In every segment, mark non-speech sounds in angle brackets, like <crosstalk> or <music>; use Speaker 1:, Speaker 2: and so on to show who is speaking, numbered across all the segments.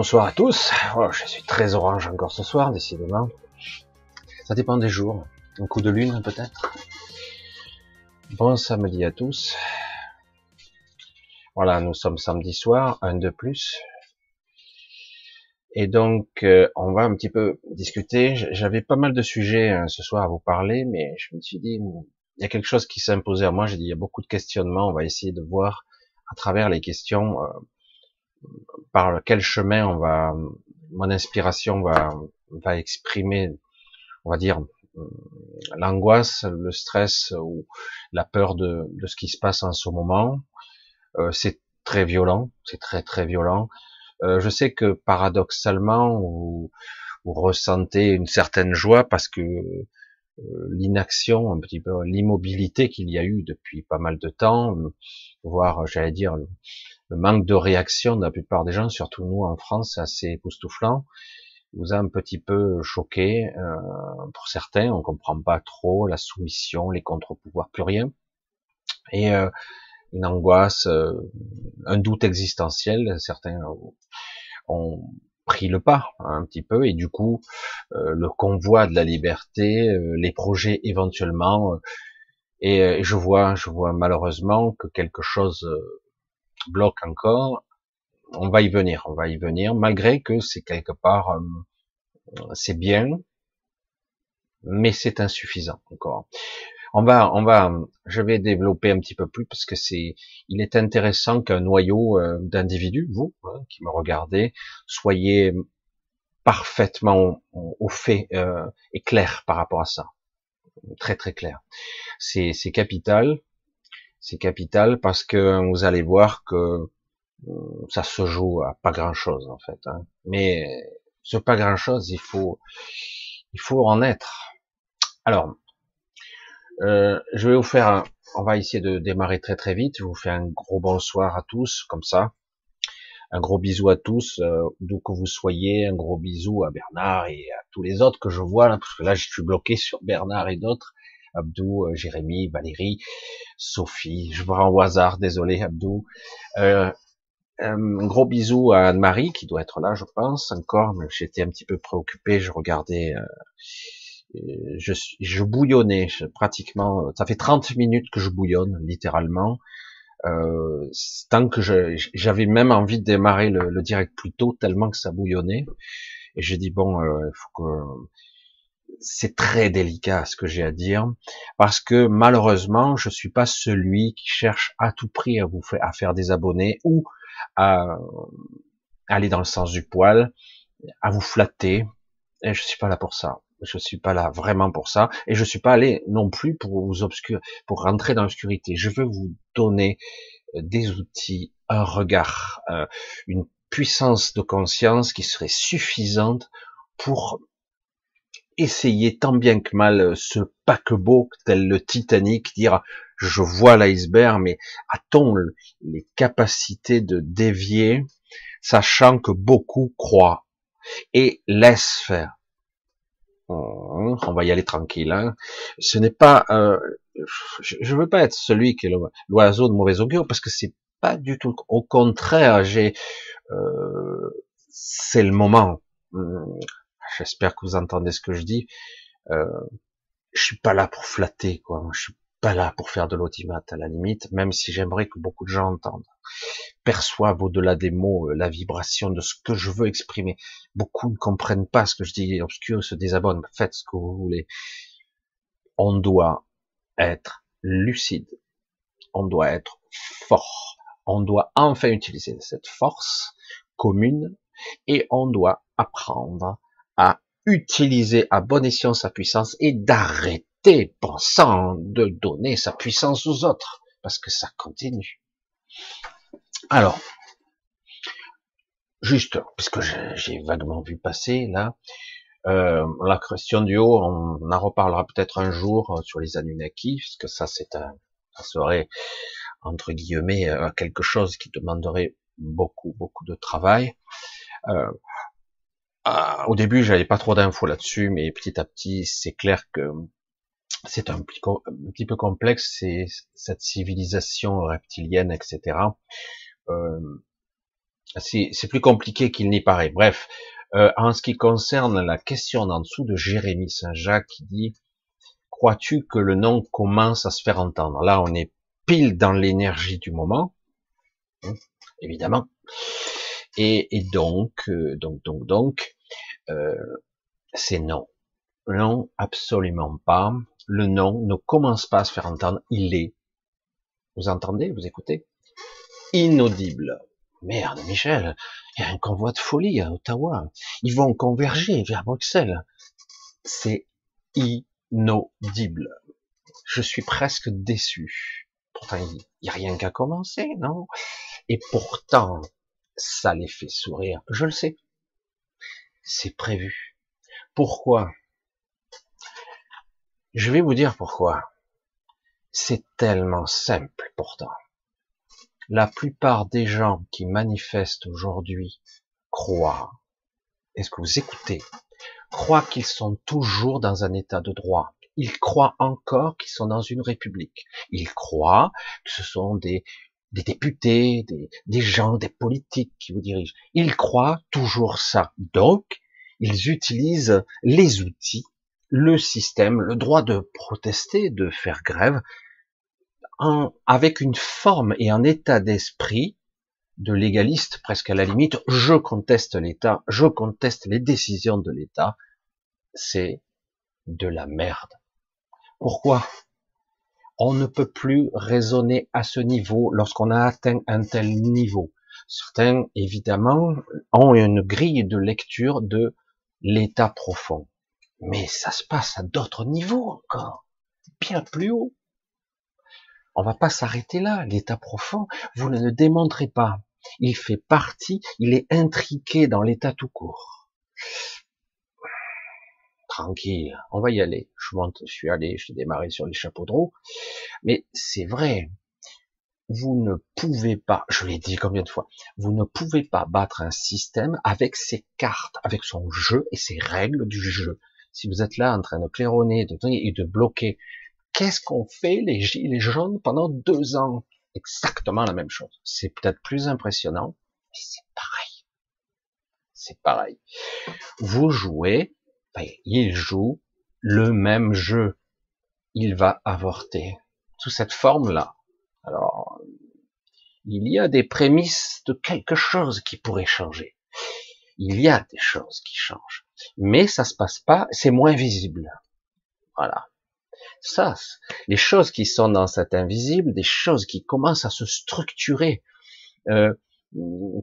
Speaker 1: Bonsoir à tous. Oh, je suis très orange encore ce soir, décidément. Ça dépend des jours. Un coup de lune, peut-être. Bon samedi à tous. Voilà, nous sommes samedi soir, un de plus. Et donc, euh, on va un petit peu discuter. J'avais pas mal de sujets hein, ce soir à vous parler, mais je me suis dit, il y a quelque chose qui imposé à moi. J'ai dit, il y a beaucoup de questionnements. On va essayer de voir à travers les questions euh, par quel chemin on va, mon inspiration va, va exprimer, on va dire, l'angoisse, le stress ou la peur de, de, ce qui se passe en ce moment. Euh, c'est très violent, c'est très très violent. Euh, je sais que paradoxalement, vous, vous, ressentez une certaine joie parce que euh, l'inaction, un petit peu l'immobilité qu'il y a eu depuis pas mal de temps, voire j'allais dire le, manque de réaction de la plupart des gens, surtout nous en France, c'est assez époustouflant, vous a un petit peu choqué. Euh, pour certains, on comprend pas trop la soumission, les contre-pouvoirs, plus rien. Et euh, une angoisse, euh, un doute existentiel. Certains ont pris le pas un petit peu et du coup euh, le convoi de la liberté, euh, les projets éventuellement. et je vois, je vois malheureusement que quelque chose bloque encore. On va y venir, on va y venir, malgré que c'est quelque part, c'est bien, mais c'est insuffisant encore on va, on va, je vais développer un petit peu plus parce que c'est, il est intéressant qu'un noyau euh, d'individus, vous hein, qui me regardez, soyez parfaitement au, fait euh, et clair par rapport à ça, très très clair. C'est capital, c'est capital parce que vous allez voir que euh, ça se joue à pas grand chose en fait. Hein. Mais ce pas grand chose, il faut, il faut en être. Alors, euh, je vais vous faire, un, on va essayer de démarrer très très vite. Je vous fais un gros bonsoir à tous, comme ça. Un gros bisou à tous, euh, d'où que vous soyez. Un gros bisou à Bernard et à tous les autres que je vois parce que là je suis bloqué sur Bernard et d'autres. Abdou, euh, Jérémy, Valérie, Sophie. Je vous rends au hasard, désolé Abdou. Euh, un gros bisou à Anne-Marie qui doit être là, je pense encore. Mais j'étais un petit peu préoccupé. Je regardais je, je bouillonnais pratiquement. Ça fait 30 minutes que je bouillonne, littéralement. Euh, tant que j'avais même envie de démarrer le, le, direct plus tôt, tellement que ça bouillonnait. Et j'ai dit bon, euh, faut que c'est très délicat ce que j'ai à dire parce que malheureusement, je suis pas celui qui cherche à tout prix à vous faire à des abonnés ou à aller dans le sens du poil, à vous flatter. Et je suis pas là pour ça. Je suis pas là vraiment pour ça, et je suis pas allé non plus pour vous obscur, pour rentrer dans l'obscurité. Je veux vous donner euh, des outils, un regard, euh, une puissance de conscience qui serait suffisante pour essayer tant bien que mal euh, ce paquebot tel le Titanic, dire je vois l'iceberg, mais a-t-on les capacités de dévier, sachant que beaucoup croient et laissent faire? On va y aller tranquille. Hein. Ce n'est pas, euh, je, veux pas être celui qui est l'oiseau de mauvais augure parce que c'est pas du tout. Au contraire, j'ai, euh, c'est le moment. J'espère que vous entendez ce que je dis. Euh, je suis pas là pour flatter, quoi. Je suis pas là pour faire de l'audimat à la limite, même si j'aimerais que beaucoup de gens entendent, perçoivent au-delà des mots euh, la vibration de ce que je veux exprimer. Beaucoup ne comprennent pas ce que je dis, obscur se désabonnent, faites ce que vous voulez. On doit être lucide, on doit être fort, on doit enfin utiliser cette force commune et on doit apprendre à utiliser à bon escient sa puissance et d'arrêter pensant de donner sa puissance aux autres, parce que ça continue. Alors, juste, puisque j'ai vaguement vu passer là, euh, la question du haut, on en reparlera peut-être un jour euh, sur les Anunnaki, puisque ça c'est un, ça serait entre guillemets euh, quelque chose qui demanderait beaucoup beaucoup de travail. Euh, au début, j'avais pas trop d'infos là-dessus, mais petit à petit, c'est clair que c'est un, petit peu complexe, c'est cette civilisation reptilienne, etc. Euh, C'est plus compliqué qu'il n'y paraît. Bref, euh, en ce qui concerne la question d'en dessous de Jérémie Saint-Jacques qui dit Crois-tu que le nom commence à se faire entendre? Là, on est pile dans l'énergie du moment, hein, évidemment. Et, et donc, euh, donc, donc, donc, euh, c'est non. Non, absolument pas. Le nom ne commence pas à se faire entendre. Il est. Vous entendez Vous écoutez? Inaudible. Merde, Michel, il y a un convoi de folie à Ottawa. Ils vont converger vers Bruxelles. C'est inaudible. Je suis presque déçu. Pourtant, il n'y a rien qu'à commencer, non? Et pourtant, ça les fait sourire. Je le sais. C'est prévu. Pourquoi? Je vais vous dire pourquoi. C'est tellement simple pourtant. La plupart des gens qui manifestent aujourd'hui croient, est-ce que vous écoutez, croient qu'ils sont toujours dans un état de droit. Ils croient encore qu'ils sont dans une république. Ils croient que ce sont des, des députés, des, gens, des politiques qui vous dirigent. Ils croient toujours ça. Donc, ils utilisent les outils, le système, le droit de protester, de faire grève, avec une forme et un état d'esprit de légaliste presque à la limite, je conteste l'État, je conteste les décisions de l'État, c'est de la merde. Pourquoi? On ne peut plus raisonner à ce niveau lorsqu'on a atteint un tel niveau. Certains, évidemment, ont une grille de lecture de l'état profond. Mais ça se passe à d'autres niveaux encore, bien plus haut. On va pas s'arrêter là. L'état profond, vous ne le démontrez pas. Il fait partie, il est intriqué dans l'état tout court. Tranquille, on va y aller. Je monte, je suis allé, je suis démarré sur les chapeaux de roue. Mais c'est vrai, vous ne pouvez pas, je l'ai dit combien de fois, vous ne pouvez pas battre un système avec ses cartes, avec son jeu et ses règles du jeu. Si vous êtes là en train de claironner de, et de bloquer Qu'est-ce qu'on fait les gilets jaunes pendant deux ans? Exactement la même chose. C'est peut-être plus impressionnant, mais c'est pareil. C'est pareil. Vous jouez, il joue le même jeu. Il va avorter. Sous cette forme-là. Alors, il y a des prémices de quelque chose qui pourrait changer. Il y a des choses qui changent. Mais ça se passe pas, c'est moins visible. Voilà ça, les choses qui sont dans cet invisible, des choses qui commencent à se structurer euh,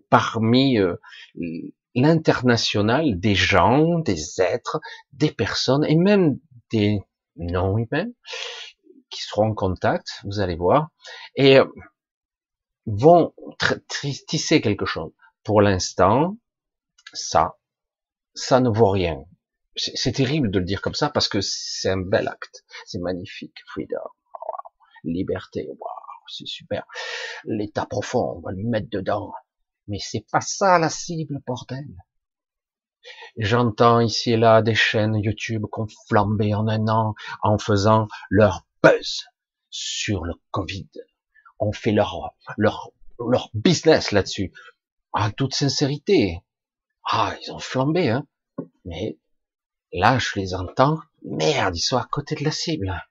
Speaker 1: parmi euh, l'international des gens, des êtres, des personnes et même des non-humains qui seront en contact, vous allez voir, et euh, vont tisser quelque chose. Pour l'instant, ça, ça ne vaut rien. C'est terrible de le dire comme ça parce que c'est un bel acte. C'est magnifique. Freedom. Liberté. Wow, c'est super. L'état profond, on va lui mettre dedans. Mais c'est pas ça la cible, bordel. J'entends ici et là des chaînes YouTube qu'on flambé en un an en faisant leur buzz sur le Covid. On fait leur, leur, leur business là-dessus. En toute sincérité. Ah, ils ont flambé, hein. Mais Là, je les entends. Merde, ils sont à côté de la cible.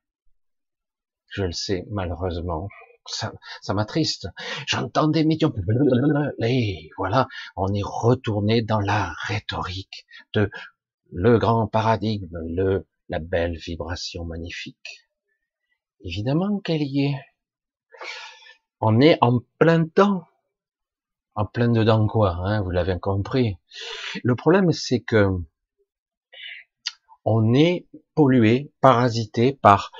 Speaker 1: Je le sais, malheureusement. Ça, ça m'attriste. J'entends des médiums. Et voilà, on est retourné dans la rhétorique de le grand paradigme, le, la belle vibration magnifique. Évidemment qu'elle y est. On est en plein temps. En plein dedans quoi, hein, vous l'avez compris. Le problème, c'est que on est pollué, parasité par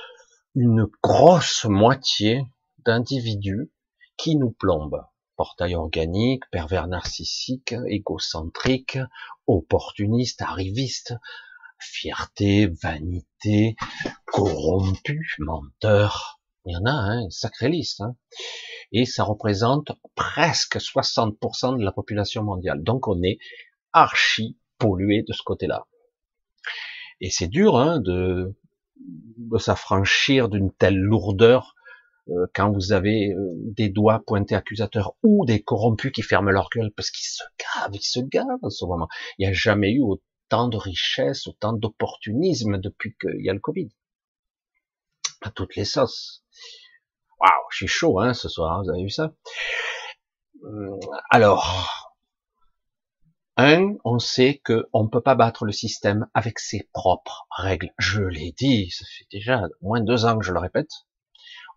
Speaker 1: une grosse moitié d'individus qui nous plombent. Portail organique, pervers narcissique, égocentrique, opportuniste, arriviste, fierté, vanité, corrompu, menteur. Il y en a, hein, sacré liste. Hein. Et ça représente presque 60% de la population mondiale. Donc on est archi pollué de ce côté-là. Et c'est dur hein, de, s'affranchir d'une telle lourdeur quand vous avez euh, des doigts pointés accusateurs ou des corrompus qui ferment leur gueule parce qu'ils se gavent, ils se gavent en ce moment. Il n'y a jamais eu autant de richesse, autant d'opportunisme depuis qu'il y a le Covid. À toutes les sauces. Waouh, je suis chaud hein, ce soir, vous avez vu ça? Hum, Alors, un, on sait qu'on ne peut pas battre le système avec ses propres règles. Je l'ai dit, ça fait déjà moins de deux ans que je le répète.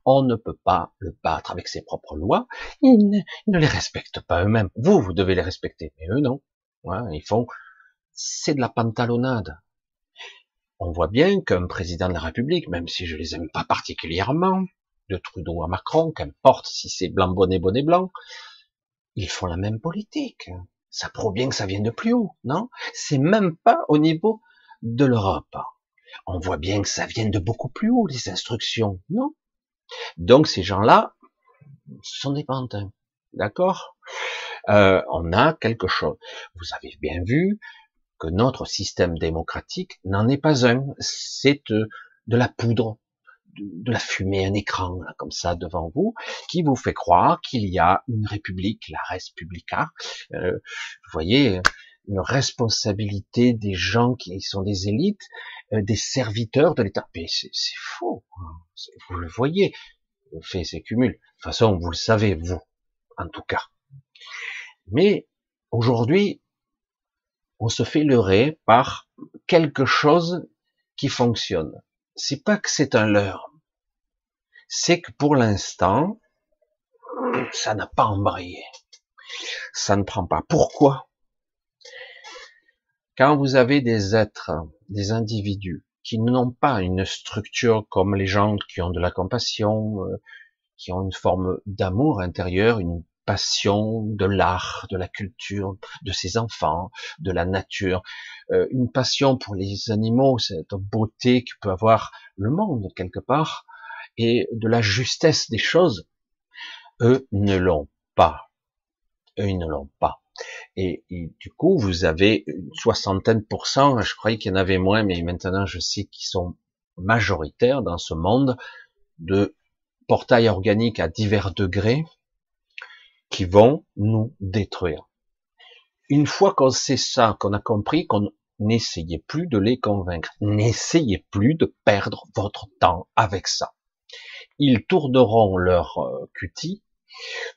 Speaker 1: On ne peut pas le battre avec ses propres lois. Ils ne, les respectent pas eux-mêmes. Vous, vous devez les respecter, mais eux non. ils font, c'est de la pantalonnade. On voit bien qu'un président de la République, même si je les aime pas particulièrement, de Trudeau à Macron, qu'importe si c'est blanc bonnet bonnet blanc, ils font la même politique ça prouve bien que ça vient de plus haut, non? C'est même pas au niveau de l'Europe. On voit bien que ça vient de beaucoup plus haut, les instructions, non? Donc ces gens-là sont des pantins, d'accord? Euh, On a quelque chose. Vous avez bien vu que notre système démocratique n'en est pas un. C'est de la poudre, de, la fumée, un écran comme ça devant vous, qui vous fait croire qu'il y a une république, la Respublica. Euh, vous voyez, une responsabilité des gens qui sont des élites, euh, des serviteurs de l'État. C'est faux. Vous le voyez. Le fait s'accumule. De toute façon, vous le savez, vous, en tout cas. Mais aujourd'hui, on se fait leurrer par quelque chose qui fonctionne c'est pas que c'est un leurre, c'est que pour l'instant, ça n'a pas embrayé. Ça ne prend pas. Pourquoi? Quand vous avez des êtres, des individus qui n'ont pas une structure comme les gens qui ont de la compassion, euh, qui ont une forme d'amour intérieur, une passion de l'art, de la culture, de ses enfants, de la nature, euh, une passion pour les animaux, cette beauté que peut avoir le monde quelque part, et de la justesse des choses, eux ne l'ont pas. Eux, ils ne l'ont pas. Et, du coup, vous avez une soixantaine de pourcents, je croyais qu'il y en avait moins, mais maintenant je sais qu'ils sont majoritaires dans ce monde de portails organiques à divers degrés qui vont nous détruire. Une fois qu'on sait ça, qu'on a compris qu'on n'essayez plus de les convaincre, n'essayez plus de perdre votre temps avec ça. Ils tourneront leur euh, cutie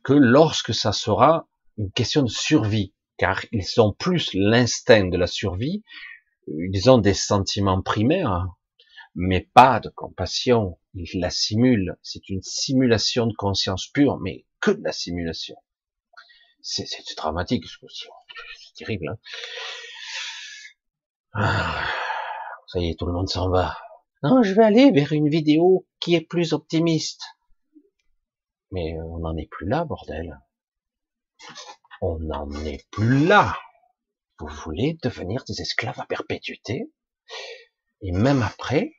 Speaker 1: que lorsque ça sera une question de survie, car ils ont plus l'instinct de la survie, ils ont des sentiments primaires, mais pas de compassion, ils la simulent, c'est une simulation de conscience pure, mais que de la simulation. C'est dramatique, c'est terrible. Hein ah, ça y est, tout le monde s'en va. Non, je vais aller vers une vidéo qui est plus optimiste. Mais on n'en est plus là, bordel. On n'en est plus là. Vous voulez devenir des esclaves à perpétuité? Et même après,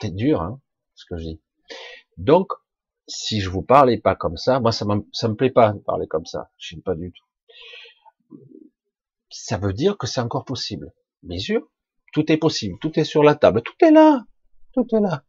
Speaker 1: c'est dur, hein, ce que je dis. Donc, si je vous parlais pas comme ça, moi ça, ça me plaît pas de parler comme ça. Je sais pas du tout. Ça veut dire que c'est encore possible. Bien sûr, tout est possible, tout est sur la table, tout est là, tout est là.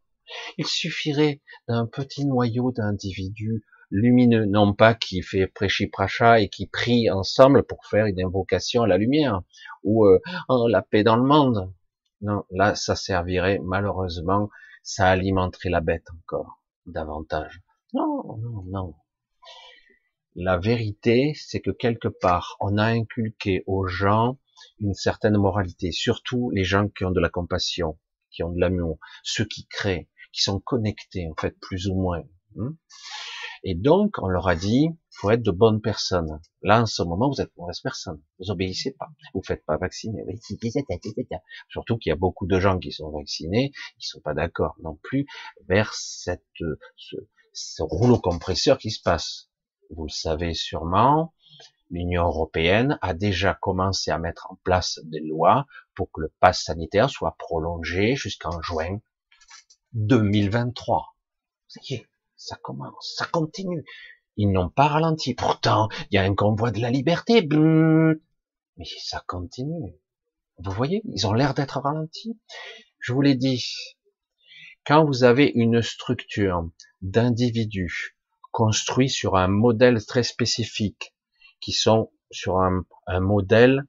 Speaker 1: Il suffirait d'un petit noyau d'individus lumineux, non pas qui fait prêchi-pracha et qui prie ensemble pour faire une invocation à la lumière ou euh, oh, la paix dans le monde. Non, là, ça servirait malheureusement, ça alimenterait la bête encore davantage. Non, non, non. La vérité, c'est que quelque part, on a inculqué aux gens une certaine moralité, surtout les gens qui ont de la compassion, qui ont de l'amour, ceux qui créent, qui sont connectés, en fait, plus ou moins. Hein. Et donc, on leur a dit, faut être de bonnes personnes. Là, en ce moment, vous êtes mauvaise personne. Vous obéissez pas. Vous faites pas vacciner. Surtout qu'il y a beaucoup de gens qui sont vaccinés, qui sont pas d'accord non plus vers cette, ce, ce rouleau compresseur qui se passe. Vous le savez sûrement, l'Union européenne a déjà commencé à mettre en place des lois pour que le pass sanitaire soit prolongé jusqu'en juin 2023. Ça y est, ça commence, ça continue. Ils n'ont pas ralenti. Pourtant, il y a un convoi de la liberté. Mais ça continue. Vous voyez, ils ont l'air d'être ralentis. Je vous l'ai dit, quand vous avez une structure d'individus construits sur un modèle très spécifique, qui sont sur un, modèle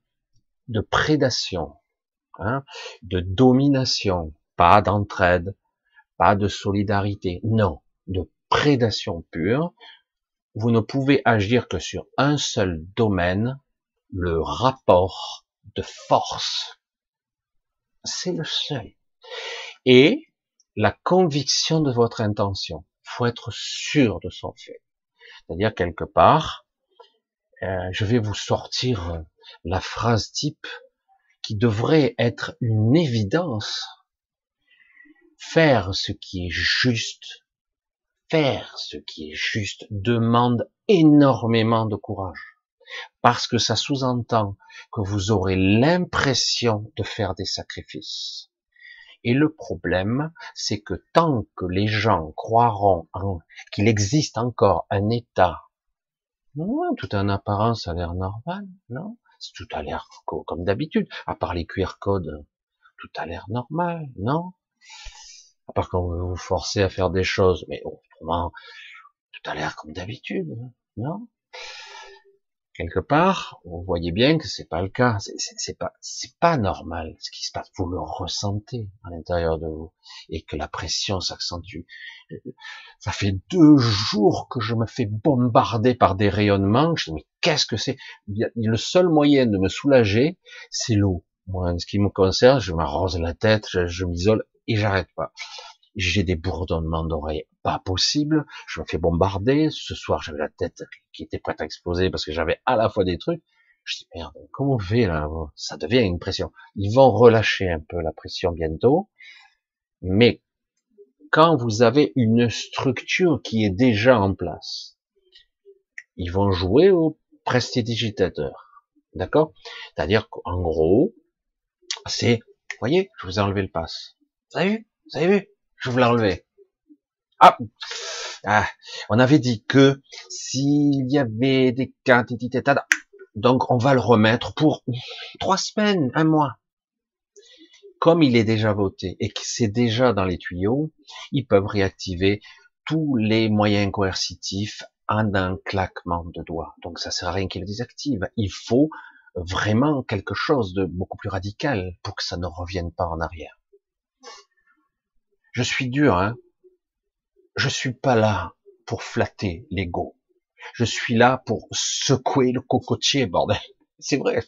Speaker 1: de prédation, hein, de domination, pas d'entraide, pas de solidarité, non, de prédation pure, vous ne pouvez agir que sur un seul domaine, le rapport de force. C'est le seul. Et la conviction de votre intention. faut être sûr de son fait. C'est-à-dire quelque part, euh, je vais vous sortir euh, la phrase type qui devrait être une évidence. Faire ce qui est juste, faire ce qui est juste demande énormément de courage. Parce que ça sous-entend que vous aurez l'impression de faire des sacrifices. Et le problème, c'est que tant que les gens croiront qu'il existe encore un État, tout en apparence a l'air normal, non? Tout a l'air comme d'habitude, à part les QR codes, tout a l'air normal, non? À part quand vous vous forcez à faire des choses, mais tout a l'air comme d'habitude, non? Quelque part, vous voyez bien que c'est pas le cas. C'est pas, c'est pas normal ce qui se passe. Vous le ressentez à l'intérieur de vous et que la pression s'accentue. Ça fait deux jours que je me fais bombarder par des rayonnements. Je dis mais qu'est-ce que c'est? Le seul moyen de me soulager, c'est l'eau. Moi, en ce qui me concerne, je m'arrose la tête, je m'isole et j'arrête pas j'ai des bourdonnements d'oreilles pas possible, je me fais bombarder, ce soir j'avais la tête qui était prête à exploser parce que j'avais à la fois des trucs, je dis merde, comment on fait là? Ça devient une pression. Ils vont relâcher un peu la pression bientôt, mais quand vous avez une structure qui est déjà en place, ils vont jouer au prestidigitateur, d'accord? C'est-à-dire qu'en gros, c'est, voyez, je vous ai enlevé le pass. Vous avez vu? Vous avez vu? Je vous l'enlever. Ah, ah, on avait dit que s'il y avait des cas, donc on va le remettre pour trois semaines, un mois. Comme il est déjà voté et que c'est déjà dans les tuyaux, ils peuvent réactiver tous les moyens coercitifs en un claquement de doigts. Donc ça sert à rien qu'ils le désactivent. Il faut vraiment quelque chose de beaucoup plus radical pour que ça ne revienne pas en arrière. Je suis dur, hein. Je suis pas là pour flatter l'ego. Je suis là pour secouer le cocotier, bordel. <laughs> C'est vrai.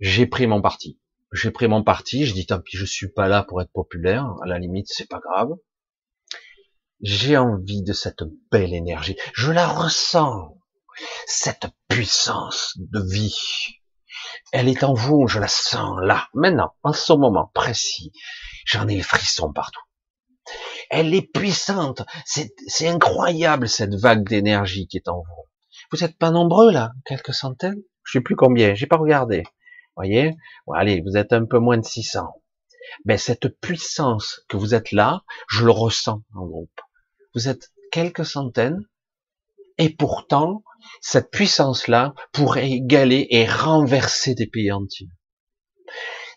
Speaker 1: J'ai pris mon parti. J'ai pris mon parti. Je dis tant pis, je suis pas là pour être populaire. À la limite, c'est pas grave. J'ai envie de cette belle énergie. Je la ressens. Cette puissance de vie. Elle est en vous, je la sens là, maintenant, en ce moment précis. J'en ai les frissons partout. Elle est puissante. C'est incroyable cette vague d'énergie qui est en vous. Vous n'êtes pas nombreux là, quelques centaines? Je sais plus combien, j'ai pas regardé. Voyez? Allez, vous êtes un peu moins de 600. Ben cette puissance que vous êtes là, je le ressens en groupe. Vous êtes quelques centaines, et pourtant cette puissance-là pourrait égaler et renverser des pays entiers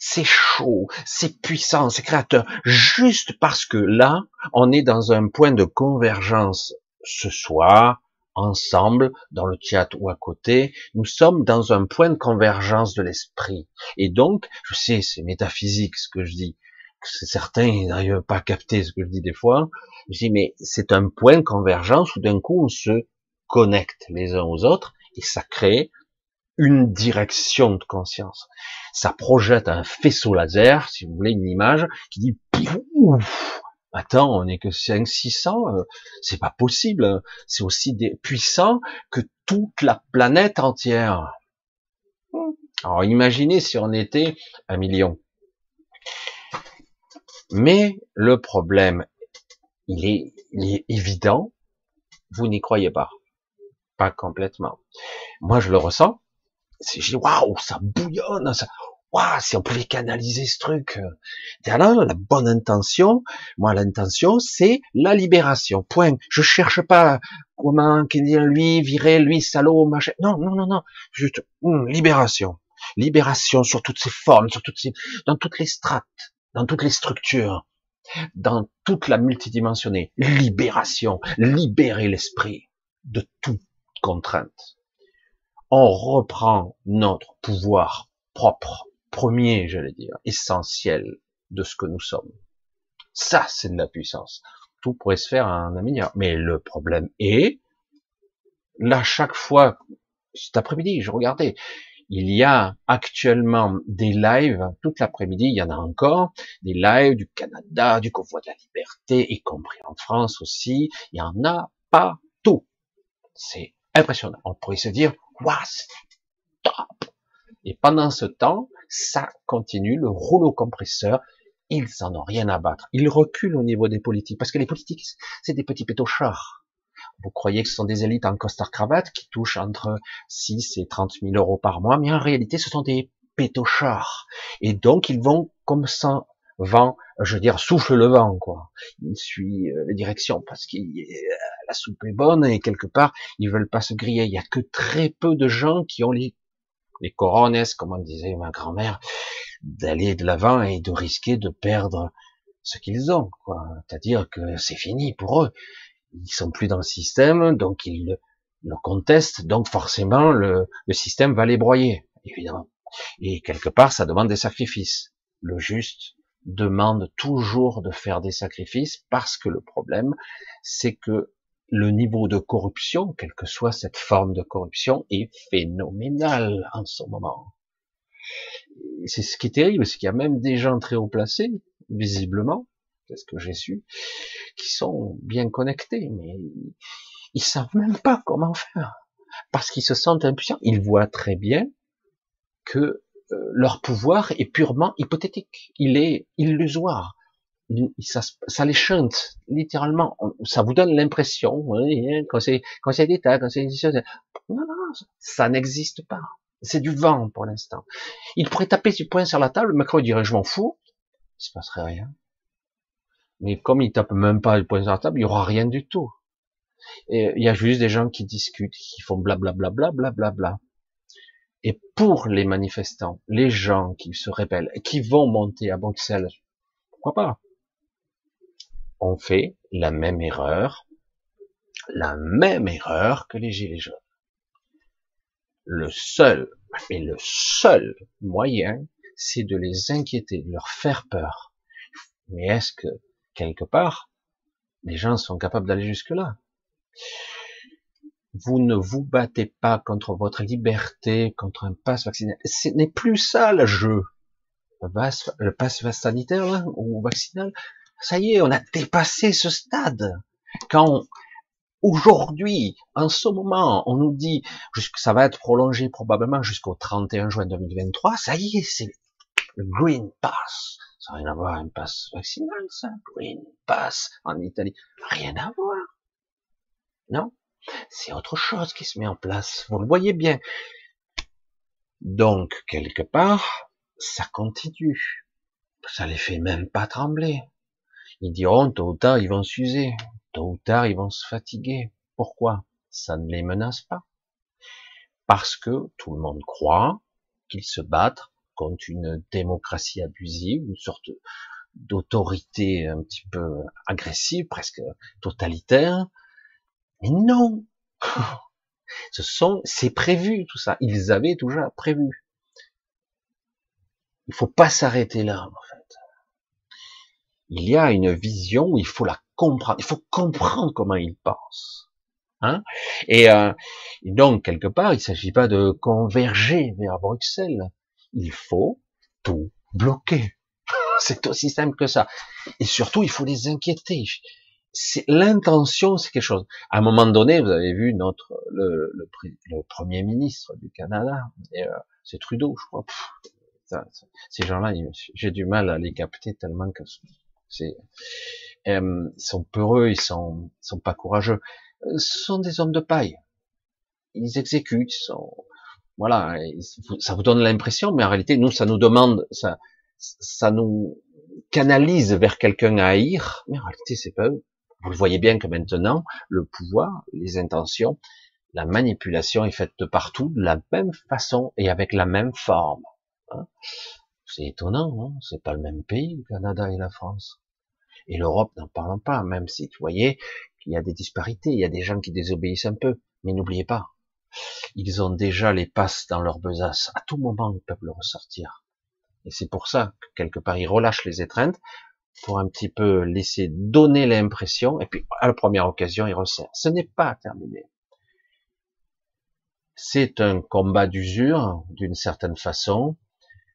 Speaker 1: c'est chaud, c'est puissant, c'est créateur, juste parce que là, on est dans un point de convergence ce soir, ensemble, dans le théâtre ou à côté, nous sommes dans un point de convergence de l'esprit. Et donc, je sais, c'est métaphysique ce que je dis, c'est certains n'arrivent pas à capter ce que je dis des fois, je dis, mais c'est un point de convergence où d'un coup on se connecte les uns aux autres, et ça crée une direction de conscience. Ça projette un faisceau laser, si vous voulez, une image qui dit Attends, on n'est que 5 600, euh, c'est pas possible. Hein. C'est aussi puissant que toute la planète entière. Alors imaginez si on était un million. Mais le problème, il est, il est évident, vous n'y croyez pas. Pas complètement. Moi, je le ressens je dis waouh, ça bouillonne, ça, waouh, si on pouvait canaliser ce truc. là, la bonne intention, moi l'intention, c'est la libération. Point. Je cherche pas comment lui virer lui salaud machin. Non, non, non, non. Juste hum, libération, libération sur toutes ses formes, sur toutes ces, dans toutes les strates, dans toutes les structures. dans toute la multidimensionnée. Libération, libérer l'esprit de toute contrainte. On reprend notre pouvoir propre, premier, j'allais dire, essentiel de ce que nous sommes. Ça, c'est de la puissance. Tout pourrait se faire à un. Mais le problème est, là, chaque fois, cet après-midi, je regardais, il y a actuellement des lives, toute l'après-midi, il y en a encore, des lives du Canada, du Convoi de la Liberté, y compris en France aussi, il y en a pas tout. C'est impressionnant. On pourrait se dire, waouh, top. Et pendant ce temps, ça continue, le rouleau compresseur, ils en ont rien à battre. Ils reculent au niveau des politiques, parce que les politiques, c'est des petits pétochards vous croyez que ce sont des élites en costard-cravate qui touchent entre 6 et 30 000 euros par mois, mais en réalité, ce sont des pétochards. Et donc, ils vont comme ça vent, je veux dire, souffle le vent, quoi. Ils suivent euh, les directions parce que la soupe est bonne et quelque part, ils veulent pas se griller. Il y a que très peu de gens qui ont les, les corones, comme disait ma grand-mère, d'aller de l'avant et de risquer de perdre ce qu'ils ont, quoi. C'est-à-dire que c'est fini pour eux ils sont plus dans le système, donc ils le, contestent, donc forcément le, le système va les broyer, évidemment. Et quelque part, ça demande des sacrifices. Le juste demande toujours de faire des sacrifices parce que le problème, c'est que le niveau de corruption, quelle que soit cette forme de corruption, est phénoménal en ce moment. C'est ce qui est terrible, c'est qu'il y a même des gens très haut placés, visiblement, c'est ce que j'ai su, qui sont bien connectés, mais ils savent même pas comment faire, parce qu'ils se sentent impuissants. Ils voient très bien que leur pouvoir est purement hypothétique, il est illusoire. ça, ça, les chante, littéralement. Ça vous donne l'impression, hein, conseil, conseil d'État, conseil d'État, non, non, ça n'existe pas. C'est du vent pour l'instant. Il pourrait taper du poing sur la table, Macron dirait je m'en fous, il se passerait rien. Mais comme il tape même pas le poing sur la table, il y aura rien du tout. Et il y a juste des gens qui discutent, qui font blablabla, blablabla. Bla, Et pour les manifestants, les gens qui se rebellent, qui vont monter à Bruxelles, pourquoi pas? On fait la même erreur, la même erreur que les gilets jaunes. Le seul, mais le seul moyen, c'est de les inquiéter, de leur faire peur. Mais est-ce que quelque part, les gens sont capables d'aller jusque-là? Vous ne vous battez pas contre votre liberté, contre un passe vaccinal. Ce n'est plus ça le jeu. Le passe sanitaire là, ou vaccinal, ça y est, on a dépassé ce stade. Quand aujourd'hui, en ce moment, on nous dit que ça va être prolongé probablement jusqu'au 31 juin 2023, ça y est, c'est le Green Pass. Ça n'a rien à voir un passe vaccinal, ça. Green Pass en Italie. Rien à voir. Non? C'est autre chose qui se met en place. Vous le voyez bien. Donc, quelque part, ça continue. Ça les fait même pas trembler. Ils diront, tôt ou tard, ils vont s'user. Tôt ou tard, ils vont se fatiguer. Pourquoi? Ça ne les menace pas. Parce que tout le monde croit qu'ils se battent contre une démocratie abusive, une sorte d'autorité un petit peu agressive, presque totalitaire. Mais non, <laughs> ce sont, c'est prévu tout ça. Ils avaient déjà prévu. Il faut pas s'arrêter là, en fait. Il y a une vision où il faut la comprendre. Il faut comprendre comment ils pensent. Hein et, euh, donc quelque part, il s'agit pas de converger vers Bruxelles il faut tout bloquer. <laughs> C'est aussi simple que ça. Et surtout, il faut les inquiéter. C'est l'intention, c'est quelque chose. À un moment donné, vous avez vu notre le, le, premier ministre du Canada, euh, c'est Trudeau, je crois. ces gens-là, j'ai du mal à les capter tellement que c'est euh, ils sont peureux, ils sont ils sont pas courageux. Euh, ce sont des hommes de paille. Ils exécutent, ils sont voilà, ça vous donne l'impression, mais en réalité, nous, ça nous demande, ça, ça nous canalise vers quelqu'un à haïr, mais en réalité, c'est pas eux. Vous le voyez bien que maintenant, le pouvoir, les intentions, la manipulation est faite de partout, de la même façon et avec la même forme. Hein. c'est étonnant, non C'est pas le même pays, le Canada et la France. Et l'Europe, n'en parlons pas, même si tu voyais qu'il y a des disparités, il y a des gens qui désobéissent un peu, mais n'oubliez pas, ils ont déjà les passes dans leur besace. À tout moment, ils peuvent le ressortir. Et c'est pour ça que quelque part, ils relâchent les étreintes pour un petit peu laisser donner l'impression, et puis à la première occasion, ils resserrent. Ce n'est pas terminé. C'est un combat d'usure, d'une certaine façon.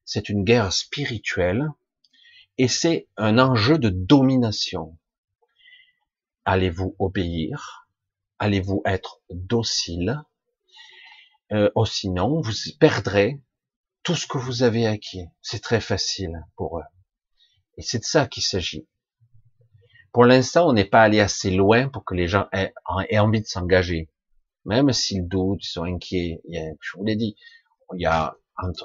Speaker 1: C'est une guerre spirituelle, et c'est un enjeu de domination. Allez-vous obéir? Allez-vous être docile? Euh, oh, Sinon, vous perdrez tout ce que vous avez acquis. C'est très facile pour eux. Et c'est de ça qu'il s'agit. Pour l'instant, on n'est pas allé assez loin pour que les gens aient, envie de s'engager. Même s'ils doutent, ils sont inquiets. je vous l'ai dit, il y a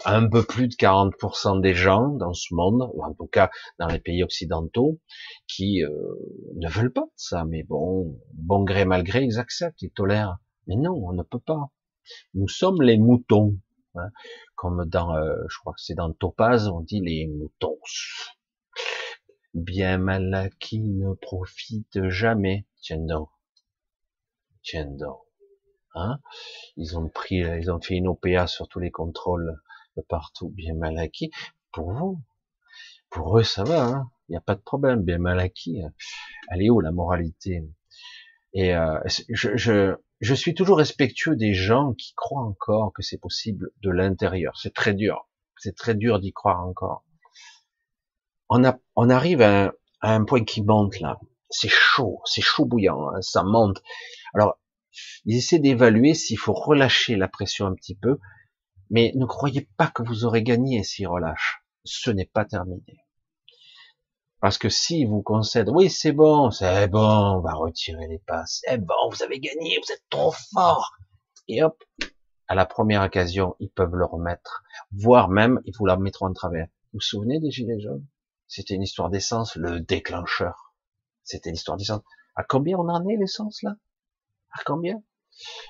Speaker 1: un peu plus de 40% des gens dans ce monde, ou en tout cas dans les pays occidentaux, qui euh, ne veulent pas ça. Mais bon, bon gré mal gré, ils acceptent, ils tolèrent. Mais non, on ne peut pas. Nous sommes les moutons. Hein. Comme dans, euh, je crois que c'est dans Topaz, on dit les moutons. Bien mal acquis ne profite jamais. Tiens donc. Tiens donc. Hein? Ils ont pris, ils ont fait une OPA sur tous les contrôles de partout, bien mal acquis. Pour vous, pour eux, ça va. Hein? Il n'y a pas de problème, bien mal acquis. Elle est où la moralité? Et euh, je, je, je suis toujours respectueux des gens qui croient encore que c'est possible de l'intérieur. C'est très dur. C'est très dur d'y croire encore. On, a, on arrive à un, point qui monte là. C'est chaud, c'est chaud bouillant, hein, ça monte. Alors, ils essaient d'évaluer s'il faut relâcher la pression un petit peu, mais ne croyez pas que vous aurez gagné s'ils relâchent. Ce n'est pas terminé. Parce que si vous concèdent, oui, c'est bon, c'est bon, on va retirer les passes, c'est bon, vous avez gagné, vous êtes trop fort. Et hop, à la première occasion, ils peuvent le remettre, voire même, ils vous la mettront en travers. Vous vous souvenez des Gilets jaunes? C'était une histoire d'essence, le déclencheur. C'était l'histoire d'essence. À combien on en est l'essence là? À combien?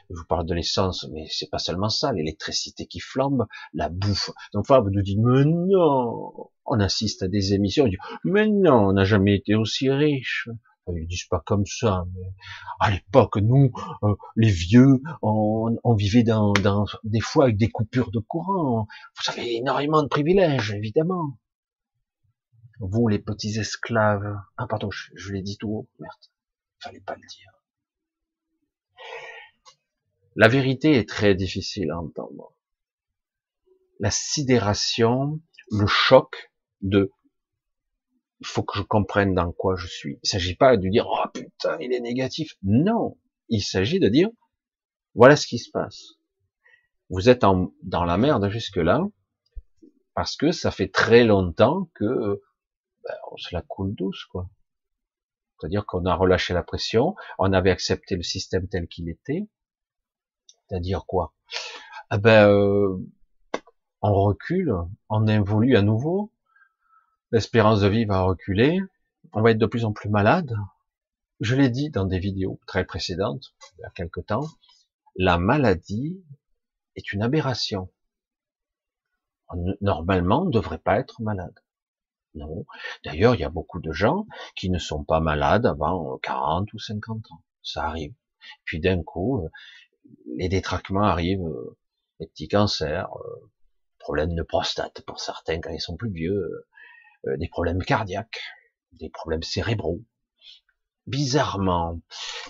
Speaker 1: Je vous parle de l'essence, mais c'est pas seulement ça, l'électricité qui flambe, la bouffe. Donc, vous nous dit, mais non, on assiste à des émissions, on dit, mais non, on n'a jamais été aussi riche. Ils disent pas comme ça, mais à l'époque, nous, euh, les vieux, on, vivait dans, des fois avec des coupures de courant. Vous avez énormément de privilèges, évidemment. Vous, les petits esclaves. Ah, pardon, je, je l'ai dit tout haut. Merde. Fallait pas le dire. La vérité est très difficile à entendre. La sidération, le choc de il faut que je comprenne dans quoi je suis. Il s'agit pas de dire oh putain il est négatif. Non, il s'agit de dire voilà ce qui se passe. Vous êtes en, dans la merde jusque là parce que ça fait très longtemps que ben, on se la coule douce quoi. C'est-à-dire qu'on a relâché la pression, on avait accepté le système tel qu'il était, c'est-à-dire quoi? Ah ben, euh, on recule, on évolue à nouveau, l'espérance de vie va reculer, on va être de plus en plus malade. Je l'ai dit dans des vidéos très précédentes, il y a quelque temps, la maladie est une aberration. Normalement, on ne devrait pas être malade. Non. D'ailleurs, il y a beaucoup de gens qui ne sont pas malades avant 40 ou 50 ans. Ça arrive. Puis d'un coup, les détraquements arrivent, euh, les petits cancers, euh, problèmes de prostate pour certains quand ils sont plus vieux, euh, des problèmes cardiaques, des problèmes cérébraux. Bizarrement,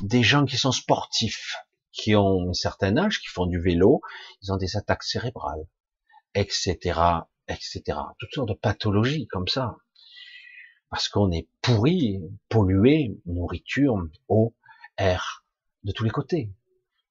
Speaker 1: des gens qui sont sportifs, qui ont un certain âge, qui font du vélo, ils ont des attaques cérébrales, etc., etc. Toutes sortes de pathologies comme ça. Parce qu'on est pourri, pollué, nourriture, eau, air, de tous les côtés.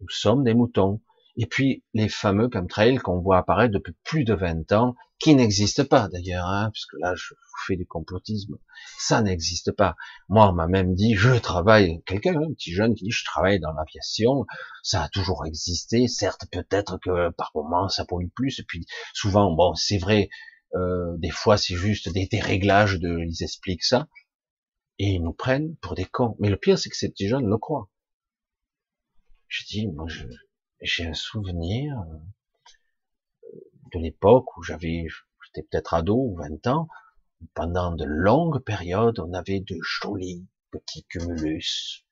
Speaker 1: Nous sommes des moutons. Et puis les fameux chemtrails qu'on voit apparaître depuis plus de 20 ans, qui n'existent pas d'ailleurs, hein, puisque là je fais du complotisme, ça n'existe pas. Moi on m'a même dit, je travaille, quelqu'un, un petit jeune qui dit, je travaille dans l'aviation, ça a toujours existé, certes peut-être que par moments ça pollue plus, et puis souvent, bon c'est vrai, euh, des fois c'est juste des déréglages, de, ils expliquent ça, et ils nous prennent pour des cons. Mais le pire c'est que ces petits jeunes le croient. Je dis, moi, j'ai un souvenir euh, de l'époque où j'avais, j'étais peut-être ado ou 20 ans, pendant de longues périodes, on avait de jolis petits cumulus,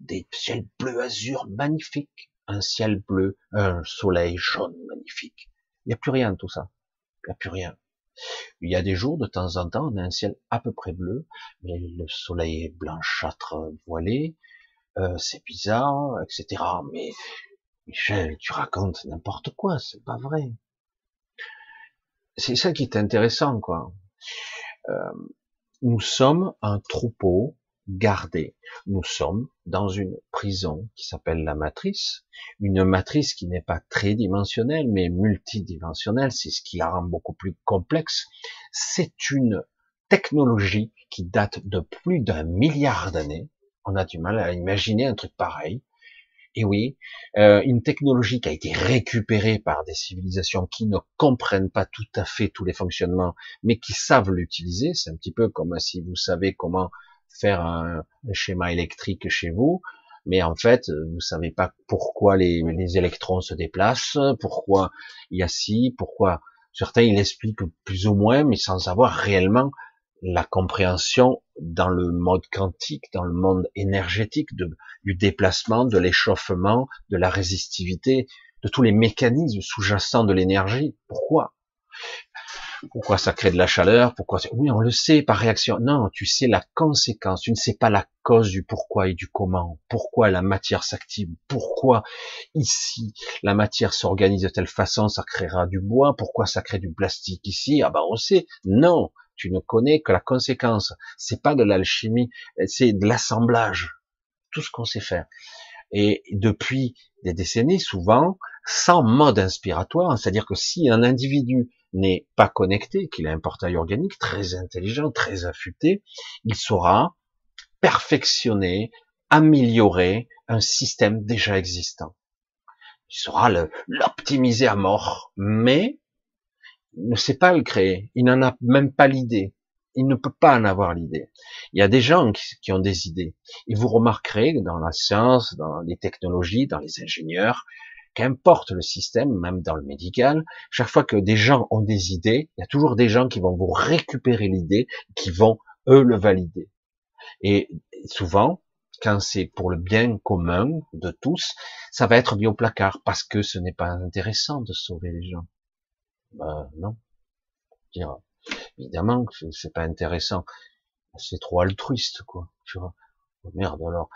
Speaker 1: des ciels bleu azur magnifiques, un ciel bleu, un soleil jaune magnifique. Il n'y a plus rien de tout ça. Il n'y a plus rien. Il y a des jours, de temps en temps, on a un ciel à peu près bleu, mais le soleil est blanchâtre voilé, euh, c'est bizarre, etc. Mais Michel, tu racontes n'importe quoi, c'est pas vrai. C'est ça qui est intéressant, quoi. Euh, nous sommes un troupeau gardé. Nous sommes dans une prison qui s'appelle la matrice, une matrice qui n'est pas tridimensionnelle mais multidimensionnelle, c'est ce qui la rend beaucoup plus complexe. C'est une technologie qui date de plus d'un milliard d'années. On a du mal à imaginer un truc pareil. Et oui, euh, une technologie qui a été récupérée par des civilisations qui ne comprennent pas tout à fait tous les fonctionnements, mais qui savent l'utiliser. C'est un petit peu comme si vous savez comment faire un, schéma électrique chez vous, mais en fait, vous savez pas pourquoi les, électrons se déplacent, pourquoi il y a ci, pourquoi certains ils l'expliquent plus ou moins, mais sans avoir réellement la compréhension dans le mode quantique, dans le monde énergétique du déplacement, de l'échauffement, de la résistivité, de tous les mécanismes sous-jacents de l'énergie. Pourquoi? Pourquoi ça crée de la chaleur? Pourquoi Oui, on le sait par réaction. Non, tu sais la conséquence. Tu ne sais pas la cause du pourquoi et du comment. Pourquoi la matière s'active? Pourquoi ici la matière s'organise de telle façon? Ça créera du bois. Pourquoi ça crée du plastique ici? Ah ben on sait. Non, tu ne connais que la conséquence. C'est pas de l'alchimie, c'est de l'assemblage. Tout ce qu'on sait faire. Et depuis des décennies, souvent, sans mode inspiratoire, c'est-à-dire que si un individu n'est pas connecté, qu'il a un portail organique très intelligent, très affûté, il saura perfectionner, améliorer un système déjà existant. Il saura l'optimiser à mort, mais ne sait pas le créer. Il n'en a même pas l'idée. Il ne peut pas en avoir l'idée. Il y a des gens qui, qui, ont des idées. Et vous remarquerez dans la science, dans les technologies, dans les ingénieurs, qu'importe le système, même dans le médical, chaque fois que des gens ont des idées, il y a toujours des gens qui vont vous récupérer l'idée, qui vont eux le valider. Et souvent, quand c'est pour le bien commun de tous, ça va être mis au placard parce que ce n'est pas intéressant de sauver les gens. Ben non. Dire, évidemment que c'est pas intéressant. C'est trop altruiste, quoi. Tu vois. Oh merde alors.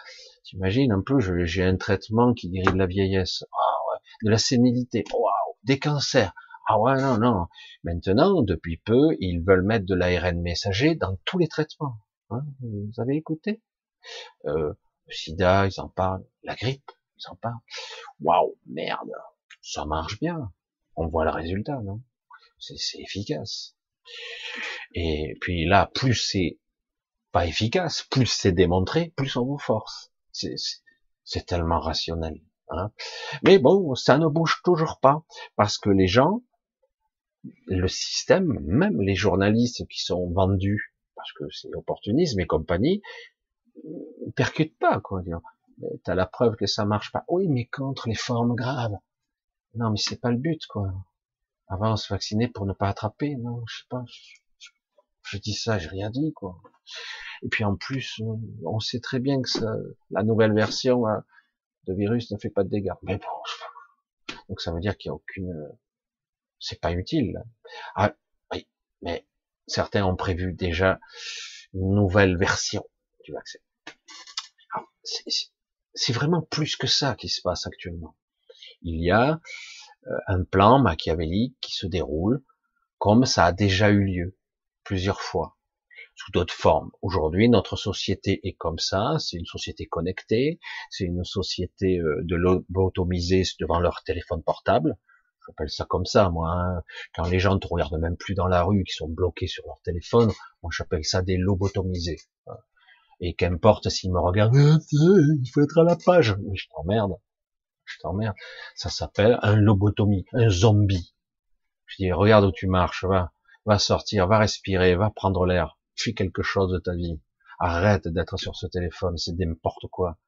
Speaker 1: T'imagines un peu, j'ai un traitement qui guérit de la vieillesse. Ah de la sénilité, waouh, des cancers. Ah ouais, non, non. Maintenant, depuis peu, ils veulent mettre de l'ARN messager dans tous les traitements. Hein, vous avez écouté? Euh, Le sida, ils en parlent. La grippe, ils en parlent. Waouh, merde. Ça marche bien. On voit le résultat, non? C'est efficace. Et puis là, plus c'est pas efficace, plus c'est démontré, plus on vous force. C'est tellement rationnel. Hein. Mais bon, ça ne bouge toujours pas parce que les gens, le système, même les journalistes qui sont vendus, parce que c'est opportunisme et compagnie, percutent pas, quoi. T'as la preuve que ça marche pas. Oui, mais contre les formes graves. Non, mais c'est pas le but, quoi. Avant, se vacciner pour ne pas attraper. Non, je sais pas. Je, dis ça, j'ai rien dit, quoi. Et puis en plus, on sait très bien que ça, la nouvelle version de virus ne fait pas de dégâts. Mais bon, donc ça veut dire qu'il n'y a aucune, c'est pas utile. Ah, oui, mais certains ont prévu déjà une nouvelle version du vaccin. C'est vraiment plus que ça qui se passe actuellement. Il y a euh, un plan machiavélique qui se déroule comme ça a déjà eu lieu plusieurs fois sous d'autres formes. Aujourd'hui, notre société est comme ça, c'est une société connectée, c'est une société euh, de lobotomisés devant leur téléphone portable. J'appelle ça comme ça, moi. Hein. Quand les gens ne te regardent même plus dans la rue, qui sont bloqués sur leur téléphone, moi j'appelle ça des lobotomisés. Et qu'importe s'ils me regardent, ah, il faut être à la page. Mais je t'emmerde. Je t'emmerde. Ça s'appelle un lobotomie, un zombie. Je dis, regarde où tu marches, va, va sortir, va respirer, va prendre l'air fais quelque chose de ta vie. Arrête d'être sur ce téléphone, c'est n'importe quoi.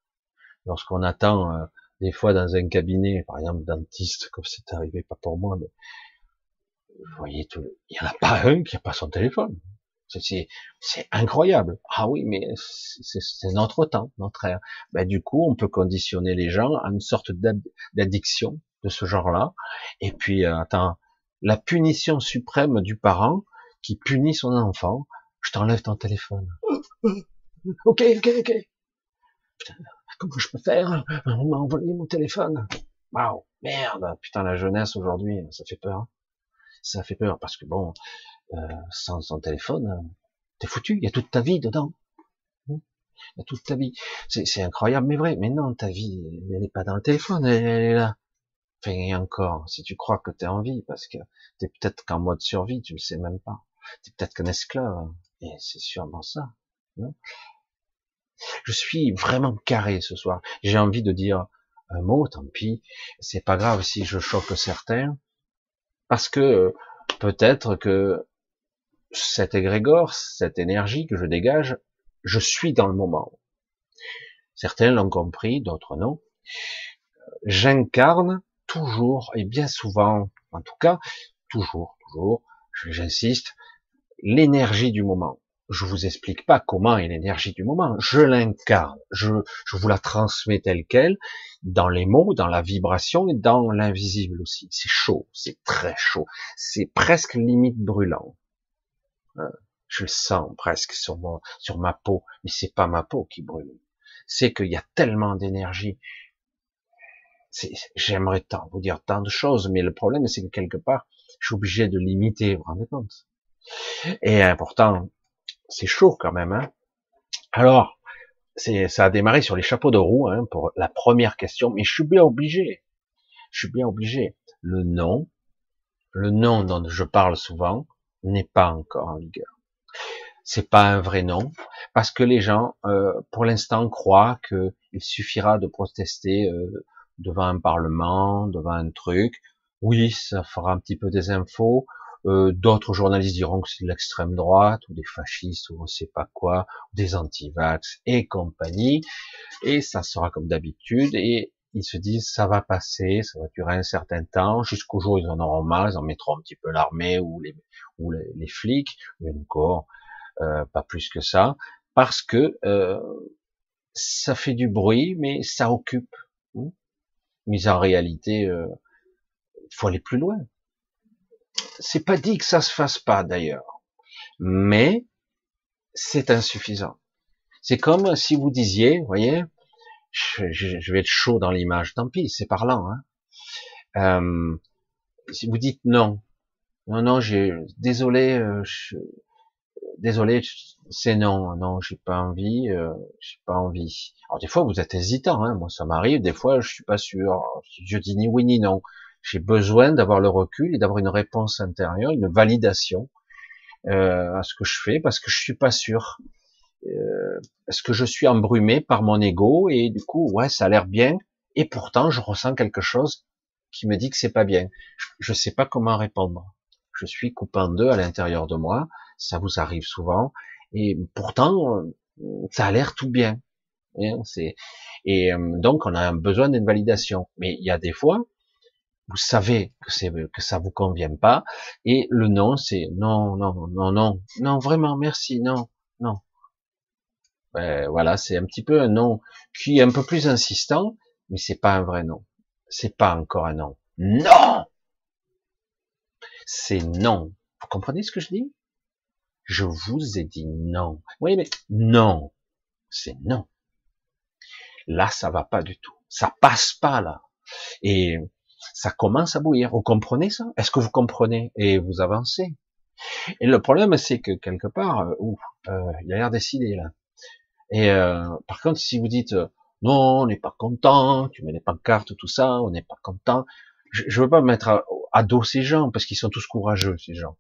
Speaker 1: Lorsqu'on attend euh, des fois dans un cabinet, par exemple dentiste, comme c'est arrivé, pas pour moi, mais vous voyez tout, il y en a pas un qui a pas son téléphone. C'est incroyable. Ah oui, mais c'est notre temps, notre ère. Ben, du coup, on peut conditionner les gens à une sorte d'addiction de ce genre-là. Et puis, euh, attends, la punition suprême du parent qui punit son enfant, je t'enlève ton téléphone. <laughs> ok, ok, ok. Putain, comment je peux faire On m'a envolé mon téléphone? Waouh, merde. Putain, la jeunesse aujourd'hui, ça fait peur. Ça fait peur parce que bon, euh, sans son téléphone, t'es foutu. Il y a toute ta vie dedans. Il y a toute ta vie. C'est incroyable, mais vrai. Mais non, ta vie, elle n'est pas dans le téléphone, elle, est là. Enfin, et encore, si tu crois que t'es en vie, parce que t'es peut-être qu'en mode survie, tu le sais même pas. T'es peut-être qu'un esclave. Et c'est sûrement ça. Je suis vraiment carré ce soir. J'ai envie de dire un mot, tant pis. C'est pas grave si je choque certains, parce que euh, peut-être que cet égrégore, cette énergie que je dégage, je suis dans le moment. Certains l'ont compris, d'autres non. J'incarne toujours et bien souvent, en tout cas, toujours, toujours, j'insiste, l'énergie du moment. Je vous explique pas comment est l'énergie du moment. Je l'incarne. Je, je vous la transmets telle qu'elle, dans les mots, dans la vibration et dans l'invisible aussi. C'est chaud, c'est très chaud. C'est presque limite brûlant. Euh, je le sens presque sur mon, sur ma peau, mais c'est pas ma peau qui brûle. C'est qu'il y a tellement d'énergie. J'aimerais tant vous dire tant de choses, mais le problème c'est que quelque part, je suis obligé de limiter, vous vous rendez compte? Et pourtant, c'est chaud quand même. Hein Alors, ça a démarré sur les chapeaux de roue hein, pour la première question, mais je suis bien obligé. Je suis bien obligé. Le nom, le nom dont je parle souvent, n'est pas encore en vigueur. C'est pas un vrai nom parce que les gens, euh, pour l'instant, croient qu'il suffira de protester euh, devant un parlement, devant un truc. Oui, ça fera un petit peu des infos. Euh, d'autres journalistes diront que c'est de l'extrême droite ou des fascistes ou on sait pas quoi, des anti-vax et compagnie. Et ça sera comme d'habitude. Et ils se disent ça va passer, ça va durer un certain temps, jusqu'au jour où ils en auront marre, ils en mettront un petit peu l'armée ou les ou les, flics, mais encore euh, pas plus que ça, parce que euh, ça fait du bruit, mais ça occupe. Hein. mais en réalité, il euh, faut aller plus loin. C'est pas dit que ça se fasse pas d'ailleurs, mais c'est insuffisant. C'est comme si vous disiez, voyez, je, vais être chaud dans l'image, tant pis, c'est parlant. Hein. Euh, si vous dites non, non, non, j'ai, désolé, euh, désolé, c'est non, non, j'ai pas envie, euh, j'ai pas envie. Alors des fois vous êtes hésitant, hein, moi ça m'arrive, des fois je suis pas sûr, je dis ni oui ni non. J'ai besoin d'avoir le recul et d'avoir une réponse intérieure, une validation euh, à ce que je fais parce que je suis pas sûr. Euh, est-ce que je suis embrumé par mon ego et du coup ouais ça a l'air bien et pourtant je ressens quelque chose qui me dit que c'est pas bien. Je, ne sais pas comment répondre. Je suis coupé en deux à l'intérieur de moi. Ça vous arrive souvent et pourtant ça a l'air tout bien. C'est et euh, donc on a besoin d'une validation. Mais il y a des fois vous savez que c'est que ça vous convient pas et le non c'est non non non non non vraiment merci non ben, voilà, c'est un petit peu un nom qui est un peu plus insistant, mais c'est pas un vrai nom. C'est pas encore un nom. Non! C'est non. Vous comprenez ce que je dis? Je vous ai dit non. Oui, mais non. C'est non. Là, ça va pas du tout. Ça passe pas, là. Et ça commence à bouillir. Vous comprenez ça? Est-ce que vous comprenez? Et vous avancez. Et le problème, c'est que quelque part, euh, euh, il a l'air décidé, là. Et euh, par contre, si vous dites euh, non, on n'est pas content, tu mets les pancartes, tout ça, on n'est pas content, je, ne veux pas mettre à, dos ces gens parce qu'ils sont tous courageux ces gens.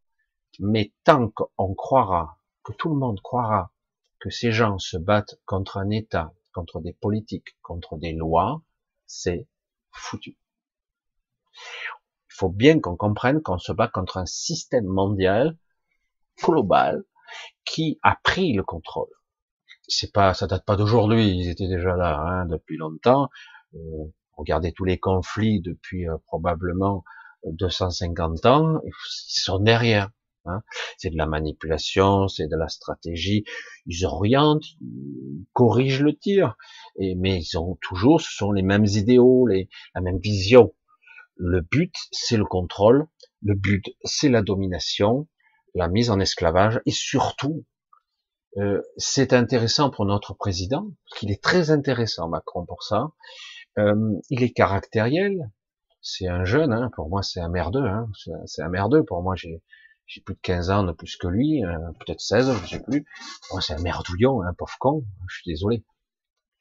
Speaker 1: Mais tant qu'on croira, que tout le monde croira que ces gens se battent contre un État, contre des politiques, contre des lois, c'est foutu. Il faut bien qu'on comprenne qu'on se bat contre un système mondial global qui a pris le contrôle c'est pas, ça date pas d'aujourd'hui, ils étaient déjà là hein, depuis longtemps. Euh, regardez tous les conflits depuis euh, probablement 250 ans, ils sont derrière. Hein. C'est de la manipulation, c'est de la stratégie. Ils orientent, ils corrigent le tir, et, mais ils ont toujours, ce sont les mêmes idéaux, les, la même vision. Le but, c'est le contrôle. Le but, c'est la domination, la mise en esclavage, et surtout, euh, c'est intéressant pour notre président, qu'il est très intéressant, Macron, pour ça. Euh, il est caractériel. C'est un jeune, hein, pour moi, c'est un merdeux. Hein, c'est un merdeux. Pour moi, j'ai plus de 15 ans de plus que lui, euh, peut-être 16, je sais plus. Moi, c'est un merdouillon, un pauvre con. Je suis désolé.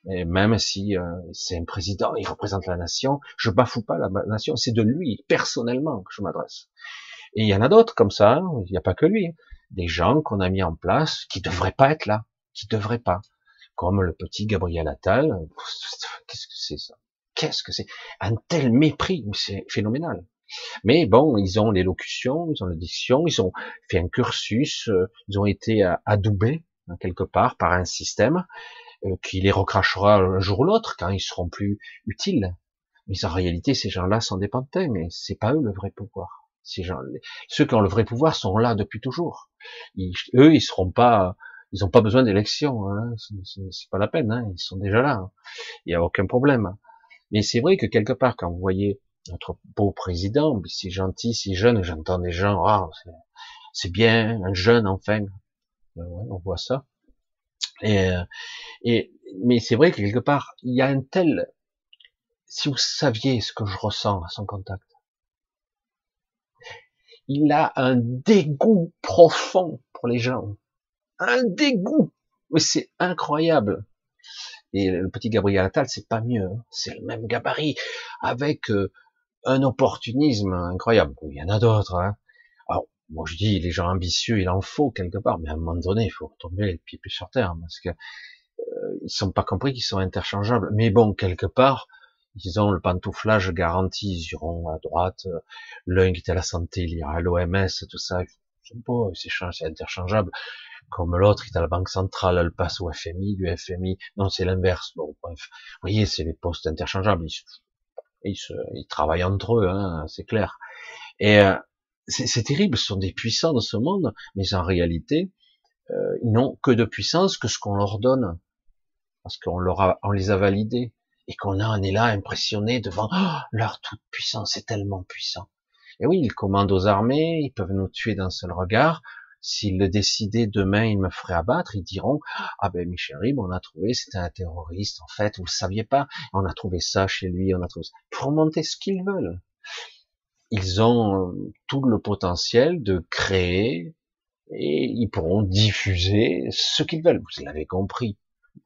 Speaker 1: Et même si euh, c'est un président, il représente la nation, je bafoue pas la nation, c'est de lui personnellement que je m'adresse. Et il y en a d'autres comme ça, hein, il n'y a pas que lui, hein. Des gens qu'on a mis en place qui devraient pas être là, qui devraient pas, comme le petit Gabriel Attal. Qu'est-ce que c'est ça? Qu'est-ce que c'est? Un tel mépris, c'est phénoménal. Mais bon, ils ont l'élocution, ils ont l'addiction, ils ont fait un cursus, euh, ils ont été adoubés hein, quelque part par un système euh, qui les recrachera un jour ou l'autre quand ils seront plus utiles. Mais en réalité, ces gens-là s'en dépendaient, mais c'est pas eux le vrai pouvoir. Ceux qui ont le vrai pouvoir sont là depuis toujours. eux, ils seront pas, ils n'ont pas besoin d'élection. Hein. C'est pas la peine. Hein. Ils sont déjà là. Hein. Il n'y a aucun problème. Mais c'est vrai que quelque part, quand vous voyez notre beau président, si gentil, si jeune, j'entends des gens, ah, c'est bien, un jeune enfin. Ben on voit ça. Et, euh, et mais c'est vrai que quelque part, il y a un tel, si vous saviez ce que je ressens à son contact, il a un dégoût profond pour les gens, un dégoût, mais c'est incroyable. Et le petit Gabriel Attal, c'est pas mieux, hein. c'est le même gabarit, avec euh, un opportunisme incroyable. Il y en a d'autres. Hein. Alors, moi je dis, les gens ambitieux, il en faut quelque part, mais à un moment donné, il faut tomber les pieds plus sur terre, parce que euh, ils sont pas compris qu'ils sont interchangeables. Mais bon, quelque part, ils ont le pantouflage garanti, ils iront à droite. L'un qui est à la santé, il ira à l'OMS, tout ça. Ils c'est interchangeable. Comme l'autre, est à la banque centrale, elle passe au FMI, du FMI. Non, c'est l'inverse. Bon, bref. Vous voyez, c'est les postes interchangeables. Ils ils travaillent entre eux, hein, c'est clair. Et euh, c'est terrible, ce sont des puissants dans ce monde, mais en réalité, euh, ils n'ont que de puissance que ce qu'on leur donne, parce qu'on leur a, on les a validés, et qu'on on est là impressionné devant oh, leur toute puissance, c'est tellement puissant. Et oui, ils commandent aux armées, ils peuvent nous tuer d'un seul regard, S'ils le décidaient demain, ils me feraient abattre, ils diront, ah ben Michel Rib, on a trouvé, c'était un terroriste, en fait, vous le saviez pas, on a trouvé ça chez lui, on a trouvé ça. Pour monter ce qu'ils veulent. Ils ont euh, tout le potentiel de créer et ils pourront diffuser ce qu'ils veulent. Vous l'avez compris.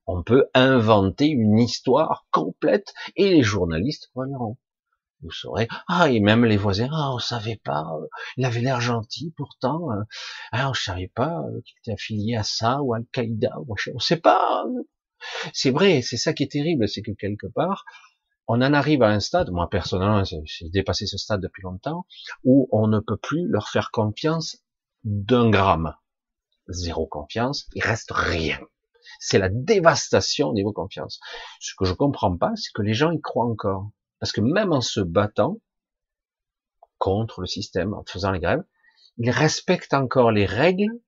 Speaker 1: On peut inventer une histoire complète et les journalistes croiront vous saurez. Ah, et même les voisins, ah, on savait pas, euh, il avait l'air gentil pourtant, euh, ah, on savait pas euh, qu'il était affilié à ça ou à Al-Qaïda, on sait pas. C'est vrai, c'est ça qui est terrible, c'est que quelque part, on en arrive à un stade, moi personnellement, j'ai dépassé ce stade depuis longtemps, où on ne peut plus leur faire confiance d'un gramme. Zéro confiance, il reste rien. C'est la dévastation au niveau confiance. Ce que je comprends pas, c'est que les gens y croient encore. Parce que même en se battant contre le système, en faisant les grèves, ils respectent encore les règles.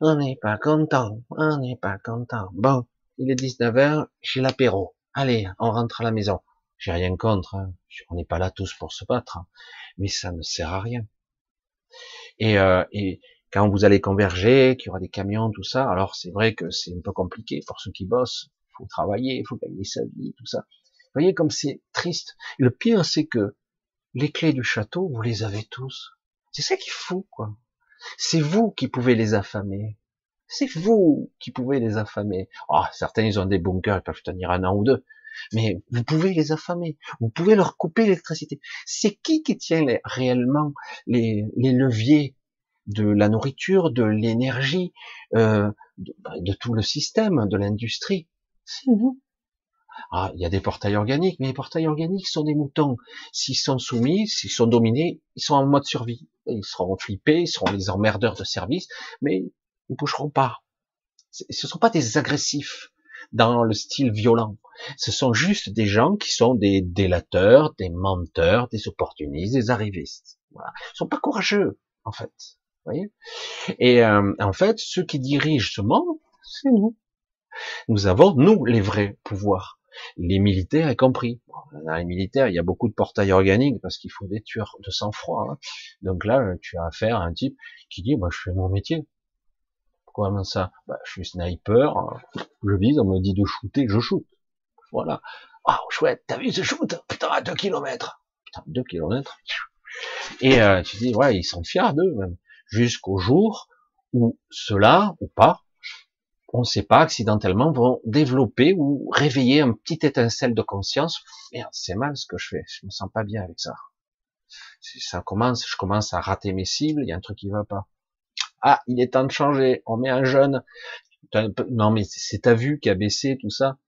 Speaker 1: On n'est pas content, on n'est pas content. Bon, il est 19h, j'ai l'apéro. Allez, on rentre à la maison. J'ai rien contre, hein. on n'est pas là tous pour se battre, hein. mais ça ne sert à rien. Et, euh, et quand vous allez converger, qu'il y aura des camions, tout ça, alors c'est vrai que c'est un peu compliqué pour ceux qui bossent, il faut travailler, il faut gagner sa vie, tout ça voyez comme c'est triste. le pire, c'est que les clés du château, vous les avez tous. C'est ça qui est fou, quoi. C'est vous qui pouvez les affamer. C'est vous qui pouvez les affamer. Oh, certains, ils ont des bunkers, ils peuvent tenir un an ou deux. Mais vous pouvez les affamer. Vous pouvez leur couper l'électricité. C'est qui qui tient réellement les, leviers de la nourriture, de l'énergie, euh, de, de, tout le système, de l'industrie C'est nous. Ah, il y a des portails organiques, mais les portails organiques sont des moutons. S'ils sont soumis, s'ils sont dominés, ils sont en mode survie. Ils seront flippés, ils seront les emmerdeurs de service, mais ils ne bougeront pas. Ce ne sont pas des agressifs dans le style violent. Ce sont juste des gens qui sont des délateurs, des menteurs, des opportunistes, des arrivistes. Voilà. Ils sont pas courageux. en fait. Voyez Et euh, en fait, ceux qui dirigent ce monde, c'est nous. Nous avons, nous, les vrais pouvoirs. Les militaires y compris. Dans les militaires, il y a beaucoup de portails organiques parce qu'il faut des tueurs de sang-froid. Hein. Donc là, tu as affaire à un type qui dit, bah, je fais mon métier. Comment ça? Bah, Je suis sniper, je vise, on me dit de shooter, je shoot. Voilà. Oh, chouette, t'as vu ce shoot Putain, à 2 km. Putain, 2 km. Et euh, tu dis, ouais, ils sont fiers d'eux même. Jusqu'au jour où ceux-là, ou pas, on ne sait pas, accidentellement, vont développer ou réveiller un petit étincelle de conscience. Merde, c'est mal ce que je fais, je me sens pas bien avec ça. Ça commence, je commence à rater mes cibles, il y a un truc qui va pas. Ah, il est temps de changer, on met un jeune. Non mais c'est ta vue qui a baissé, tout ça.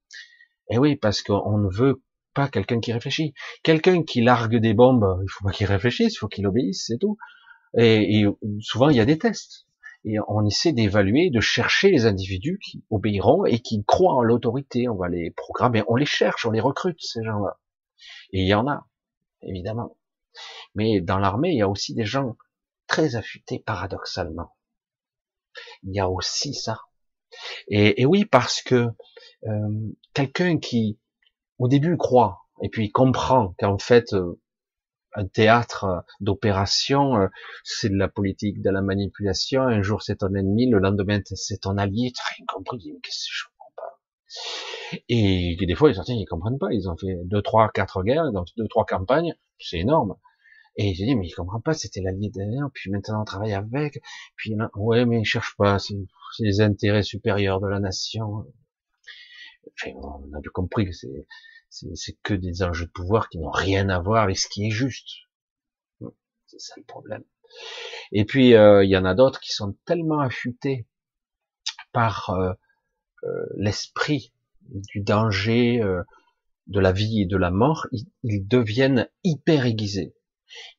Speaker 1: Eh oui, parce qu'on ne veut pas quelqu'un qui réfléchit. Quelqu'un qui largue des bombes, il faut pas qu'il réfléchisse, il faut qu'il obéisse, c'est tout. Et, souvent, il y a des tests. Et on essaie d'évaluer, de chercher les individus qui obéiront et qui croient en l'autorité. On va les programmer, on les cherche, on les recrute, ces gens-là. Et il y en a, évidemment. Mais dans l'armée, il y a aussi des gens très affûtés, paradoxalement. Il y a aussi ça. Et, oui, parce que euh, quelqu'un qui, au début, croit, et puis comprend qu'en fait, euh, un théâtre d'opération, euh, c'est de la politique, de la manipulation. Un jour c'est ton ennemi, le lendemain c'est ton allié. Tu rien compris. Qu'est-ce que je comprends pas? Et des fois, certains ils comprennent pas. Ils ont fait deux, trois, quatre guerres, donc deux, trois campagnes. C'est énorme. Et j'ai dit, mais il comprend pas, c'était l'allié derrière, puis maintenant on travaille avec, puis ouais, mais il cherche pas, c'est les intérêts supérieurs de la nation. Enfin, on a bien compris que c'est c'est que des enjeux de pouvoir qui n'ont rien à voir avec ce qui est juste. C'est ça le problème. Et puis euh, il y en a d'autres qui sont tellement affûtés par euh, euh, l'esprit du danger, de la vie et de la mort, ils, deviennent hyper aiguisés.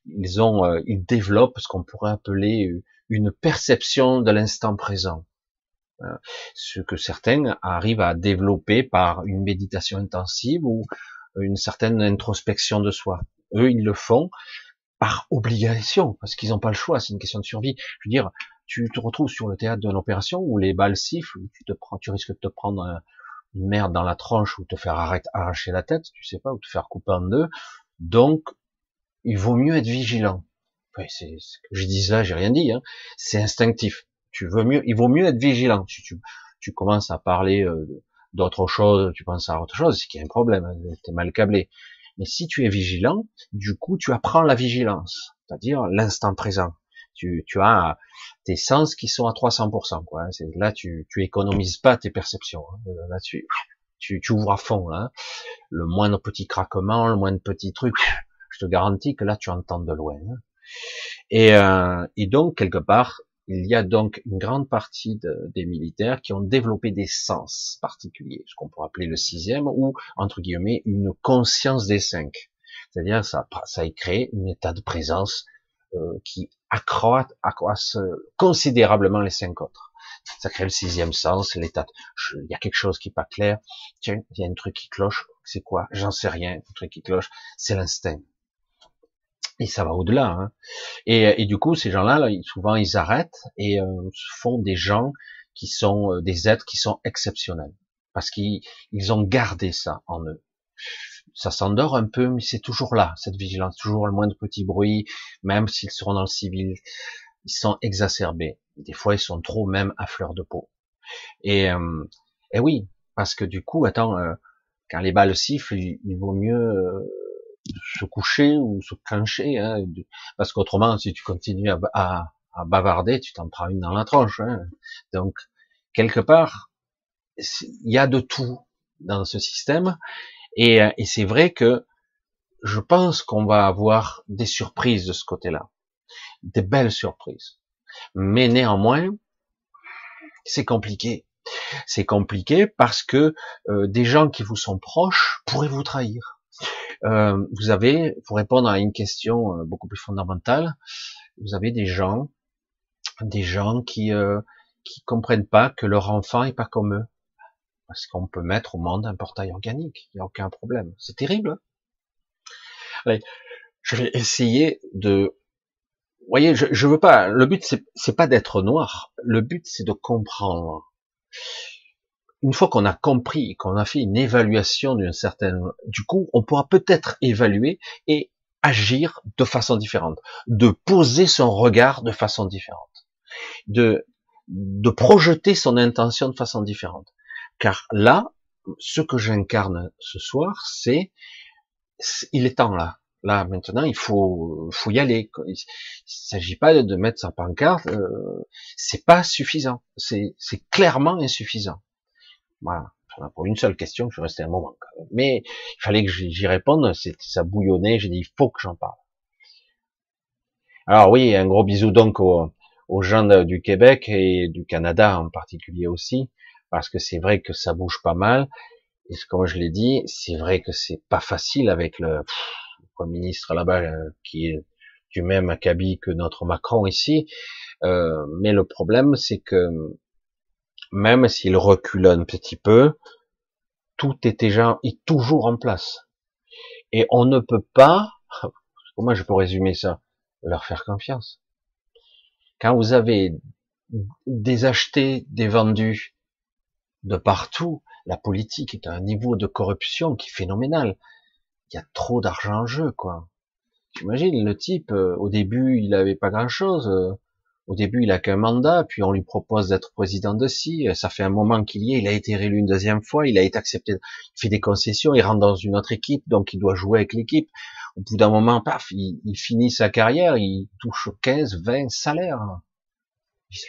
Speaker 1: Ils ont, ils développent ce qu'on pourrait appeler une perception de l'instant présent. Euh, ce que certains arrivent à développer par une méditation intensive ou une certaine introspection de soi. Eux, ils le font par obligation, parce qu'ils n'ont pas le choix, c'est une question de survie. Je veux dire, tu te retrouves sur le théâtre d'une opération où les balles sifflent, où tu te prends, tu risques de te prendre une merde dans la tronche ou te faire arracher la tête, tu sais pas, ou te faire couper en deux. Donc, il vaut mieux être vigilant. c'est, je dis ça, j'ai rien dit, hein. c'est instinctif tu veux mieux, il vaut mieux être vigilant. Si tu, tu commences à parler euh, d'autre chose, tu penses à autre chose, c'est qu'il y a un problème, hein, tu es mal câblé. Mais si tu es vigilant, du coup, tu apprends la vigilance, c'est-à-dire l'instant présent. Tu, tu as tes sens qui sont à 300%. Quoi. Hein. Là, tu, tu économises pas tes perceptions. Hein. Là, tu, tu, tu ouvres à fond. Là. Le moindre petit craquement, le moindre petit truc, je te garantis que là, tu entends de loin. Et, euh, et donc, quelque part, il y a donc une grande partie des militaires qui ont développé des sens particuliers, ce qu'on pourrait appeler le sixième, ou entre guillemets une conscience des cinq. C'est-à-dire ça, ça a créé un état de présence euh, qui accroît, accroisse considérablement les cinq autres. Ça crée le sixième sens, l'état. Il y a quelque chose qui est pas clair. Tiens, il y a un truc qui cloche. C'est quoi? J'en sais rien. Un truc qui cloche, c'est l'instinct et ça va au-delà. Hein. Et, et, du coup, ces gens-là, souvent, ils arrêtent et euh, font des gens qui sont euh, des êtres qui sont exceptionnels, parce qu'ils ils ont gardé ça en eux. Ça s'endort un peu, mais c'est toujours là, cette vigilance, toujours le moindre petit bruit, même s'ils seront dans le civil, ils sont exacerbés. Des fois, ils sont trop même à fleur de peau. Et, euh, et oui, parce que du coup, attends, euh, quand les balles sifflent, il, il vaut mieux se coucher ou se clencher, hein, parce qu'autrement, si tu continues à, à, à bavarder, tu t'en prends une dans la tronche. Hein. Donc, quelque part, il y a de tout dans ce système, et, et c'est vrai que je pense qu'on va avoir des surprises de ce côté-là, des belles surprises. Mais néanmoins, c'est compliqué. C'est compliqué parce que euh, des gens qui vous sont proches pourraient vous trahir. Euh, vous avez, pour répondre à une question euh, beaucoup plus fondamentale, vous avez des gens, des gens qui euh, qui comprennent pas que leur enfant est pas comme eux, parce qu'on peut mettre au monde un portail organique, il n'y a aucun problème. C'est terrible. Hein Allez, je vais essayer de Vous voyez, je, je veux pas. Le but c'est, c'est pas d'être noir. Le but c'est de comprendre. Une fois qu'on a compris, qu'on a fait une évaluation d'une certaine, du coup, on pourra peut-être évaluer et agir de façon différente, de poser son regard de façon différente, de de projeter son intention de façon différente. Car là, ce que j'incarne ce soir, c'est il est temps là. Là maintenant, il faut faut y aller. Il s'agit pas de mettre sa pancarte. Euh, c'est pas suffisant. C'est c'est clairement insuffisant. Voilà. Pour une seule question, je suis resté un moment. Quand même. Mais il fallait que j'y réponde. Ça bouillonnait. J'ai dit il faut que j'en parle. Alors oui, un gros bisou donc aux, gens du Québec et du Canada en particulier aussi, parce que c'est vrai que ça bouge pas mal. Et comme je l'ai dit, c'est vrai que c'est pas facile avec le, Premier ministre là-bas euh, qui est du même acabit que notre Macron ici. Euh, mais le problème, c'est que même s'il recule un petit peu, tout est déjà est toujours en place. Et on ne peut pas, <laughs> comment je peux résumer ça, leur faire confiance. Quand vous avez des achetés, des vendus de partout, la politique est à un niveau de corruption qui est phénoménal. Il y a trop d'argent en jeu, quoi. J'imagine le type, euh, au début, il avait pas grand chose. Euh, au début, il a qu'un mandat, puis on lui propose d'être président de ci. Ça fait un moment qu'il y est. Il a été réélu une deuxième fois. Il a été accepté. Il fait des concessions. Il rentre dans une autre équipe, donc il doit jouer avec l'équipe. Au bout d'un moment, paf, il, finit sa carrière. Il touche 15, 20 salaires.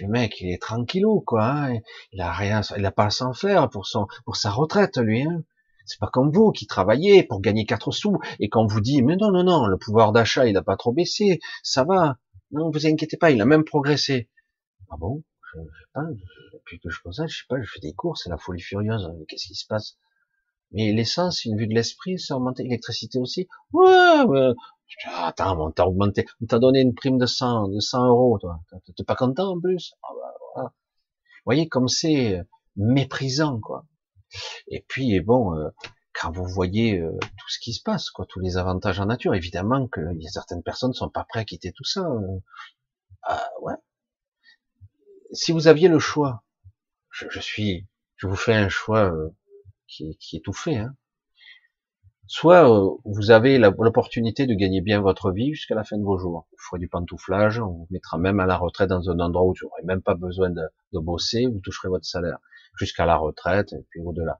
Speaker 1: Le mec, il est tranquillou, quoi. Hein. Il a rien, il a pas à s'en faire pour son, pour sa retraite, lui. Hein. C'est pas comme vous qui travaillez pour gagner quatre sous et qu'on vous dit mais non non non le pouvoir d'achat il n'a pas trop baissé ça va non vous inquiétez pas il a même progressé. Ah bon? Je, je sais pas depuis que je ça je sais pas je fais des courses c'est la folie furieuse qu'est-ce qui se passe? Mais l'essence une vue de l'esprit c'est augmenter l'électricité aussi? Ouais mais... attends on t'a augmenté on t'a donné une prime de 100 de 100 euros toi. T'es pas content en plus? Ah bah, voilà. vous voyez comme c'est méprisant quoi. Et puis, bon, euh, quand vous voyez euh, tout ce qui se passe, quoi, tous les avantages en nature, évidemment que y a certaines personnes ne sont pas prêtes à quitter tout ça. Euh. Ah, ouais. Si vous aviez le choix, je, suis, je vous fais un choix qui, qui, est tout fait. Hein. Soit vous avez l'opportunité de gagner bien votre vie jusqu'à la fin de vos jours. Vous ferez du pantouflage, on vous mettra même à la retraite dans un endroit où vous n'aurez même pas besoin de, de bosser, vous toucherez votre salaire jusqu'à la retraite et puis au-delà.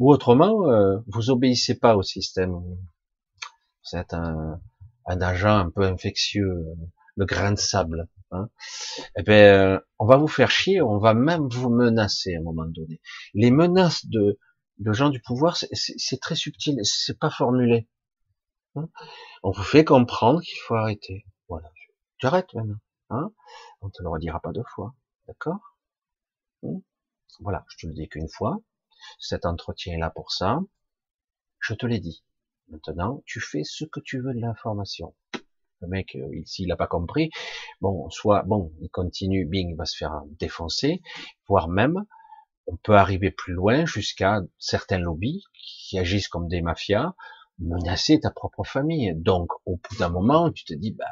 Speaker 1: Ou autrement, euh, vous obéissez pas au système. Vous êtes un, un agent un peu infectieux, le grain de sable. Hein. Eh bien, euh, on va vous faire chier, on va même vous menacer à un moment donné. Les menaces de, de gens du pouvoir, c'est très subtil, c'est pas formulé. Hein. on vous fait comprendre qu'il faut arrêter. Voilà, tu arrêtes maintenant. Hein on te le redira pas deux fois, d'accord hein. Voilà, je te le dis qu'une fois. Cet entretien est là pour ça. Je te l'ai dit. Maintenant, tu fais ce que tu veux de l'information. Le mec, euh, s'il n'a pas compris, bon, soit, bon, il continue, Bing va se faire défoncer, voire même, on peut arriver plus loin jusqu'à certains lobbies qui agissent comme des mafias, menacer ta propre famille. Donc, au bout d'un moment, tu te dis, bah,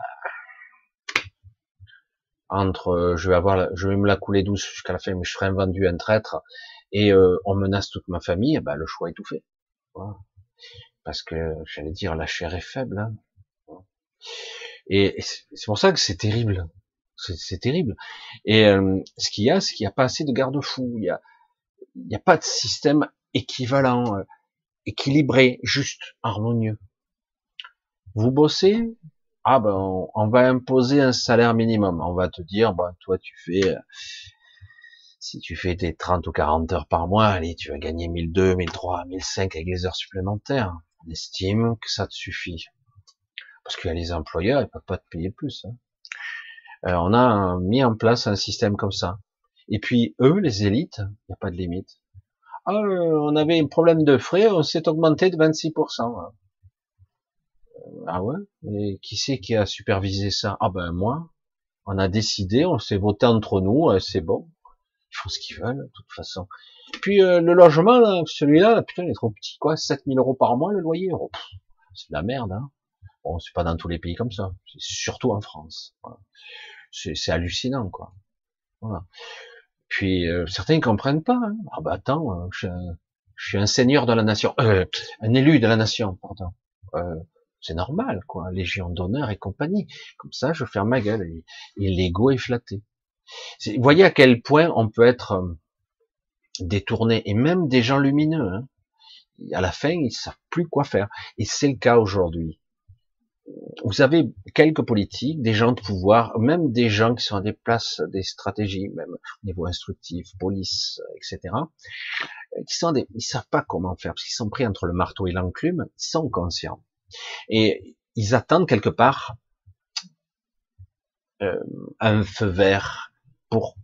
Speaker 1: entre euh, je vais avoir je vais me la couler douce jusqu'à la fin mais je ferai un vendu un traître et euh, on menace toute ma famille ben le choix est tout fait. Parce que j'allais dire la chair est faible hein. et c'est pour ça que c'est terrible. C'est terrible. Et euh, ce qu'il y a c'est qu'il n'y a pas assez de garde-fous. Il y a il n'y a pas de système équivalent équilibré juste harmonieux. Vous bossez? Ah ben on, va imposer un salaire minimum. On va te dire, bah toi tu fais, euh, si tu fais tes 30 ou 40 heures par mois, allez, tu vas gagner 1002, 1003, 1005 avec les heures supplémentaires. On estime que ça te suffit. Parce a les employeurs, ils peuvent pas te payer plus. Hein. Euh, on a mis en place un système comme ça. Et puis eux, les élites, il n'y a pas de limite. Ah, on avait un problème de frais, on s'est augmenté de 26%. Ah ouais? Et qui c'est qui a supervisé ça? Ah ben moi. On a décidé, on s'est voté entre nous, euh, c'est bon. Ils font ce qu'ils veulent, de toute façon. Puis euh, le logement, là, celui-là, putain, il est trop petit, quoi. 7000 euros par mois, le loyer. Oh, c'est de la merde, hein. Bon, c'est pas dans tous les pays comme ça, c'est surtout en France. C'est hallucinant, quoi. Voilà. Puis euh, certains ne comprennent pas. Hein. Ah bah attends, euh, je, suis un seigneur de la nation, euh, un élu de la nation, pardon. Euh, c'est normal, quoi. Légion d'honneur et compagnie. Comme ça, je ferme ma gueule et l'ego est flatté. Vous voyez à quel point on peut être euh, détourné, et même des gens lumineux. Hein. À la fin, ils savent plus quoi faire. Et c'est le cas aujourd'hui. Vous avez quelques politiques, des gens de pouvoir, même des gens qui sont à des places, des stratégies, même au niveau instructif, police, etc., qui sont savent pas comment faire, parce qu'ils sont pris entre le marteau et l'enclume, ils sont conscients. Et ils attendent quelque part euh, un feu vert pour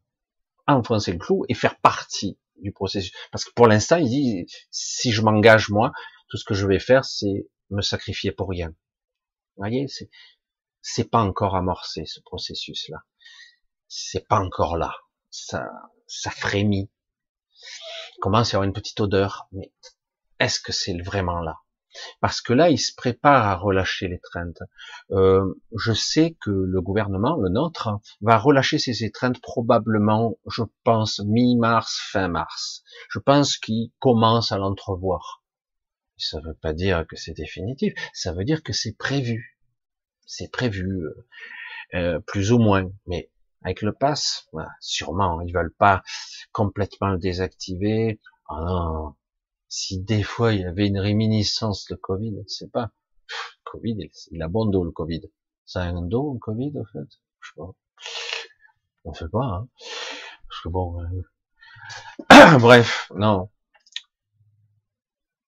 Speaker 1: enfoncer le clou et faire partie du processus. Parce que pour l'instant, il dit, si je m'engage moi, tout ce que je vais faire, c'est me sacrifier pour rien. Vous voyez, c'est, c'est pas encore amorcé, ce processus-là. C'est pas encore là. Ça, ça frémit. Il commence à y avoir une petite odeur, mais est-ce que c'est vraiment là? Parce que là, il se prépare à relâcher l'étreinte. Euh, je sais que le gouvernement, le nôtre, va relâcher ses étreintes probablement, je pense, mi-mars, fin mars. Je pense qu'il commence à l'entrevoir. Ça ne veut pas dire que c'est définitif, ça veut dire que c'est prévu. C'est prévu, euh, euh, plus ou moins. Mais avec le pass, sûrement, ils veulent pas complètement le désactiver. Si des fois il y avait une réminiscence de Covid, sais pas. Covid, il a bon dos le Covid. Ça a un dos le Covid en fait? Je sais pas. On sait pas. Hein. Parce que bon. Euh, <clears throat> bref, non.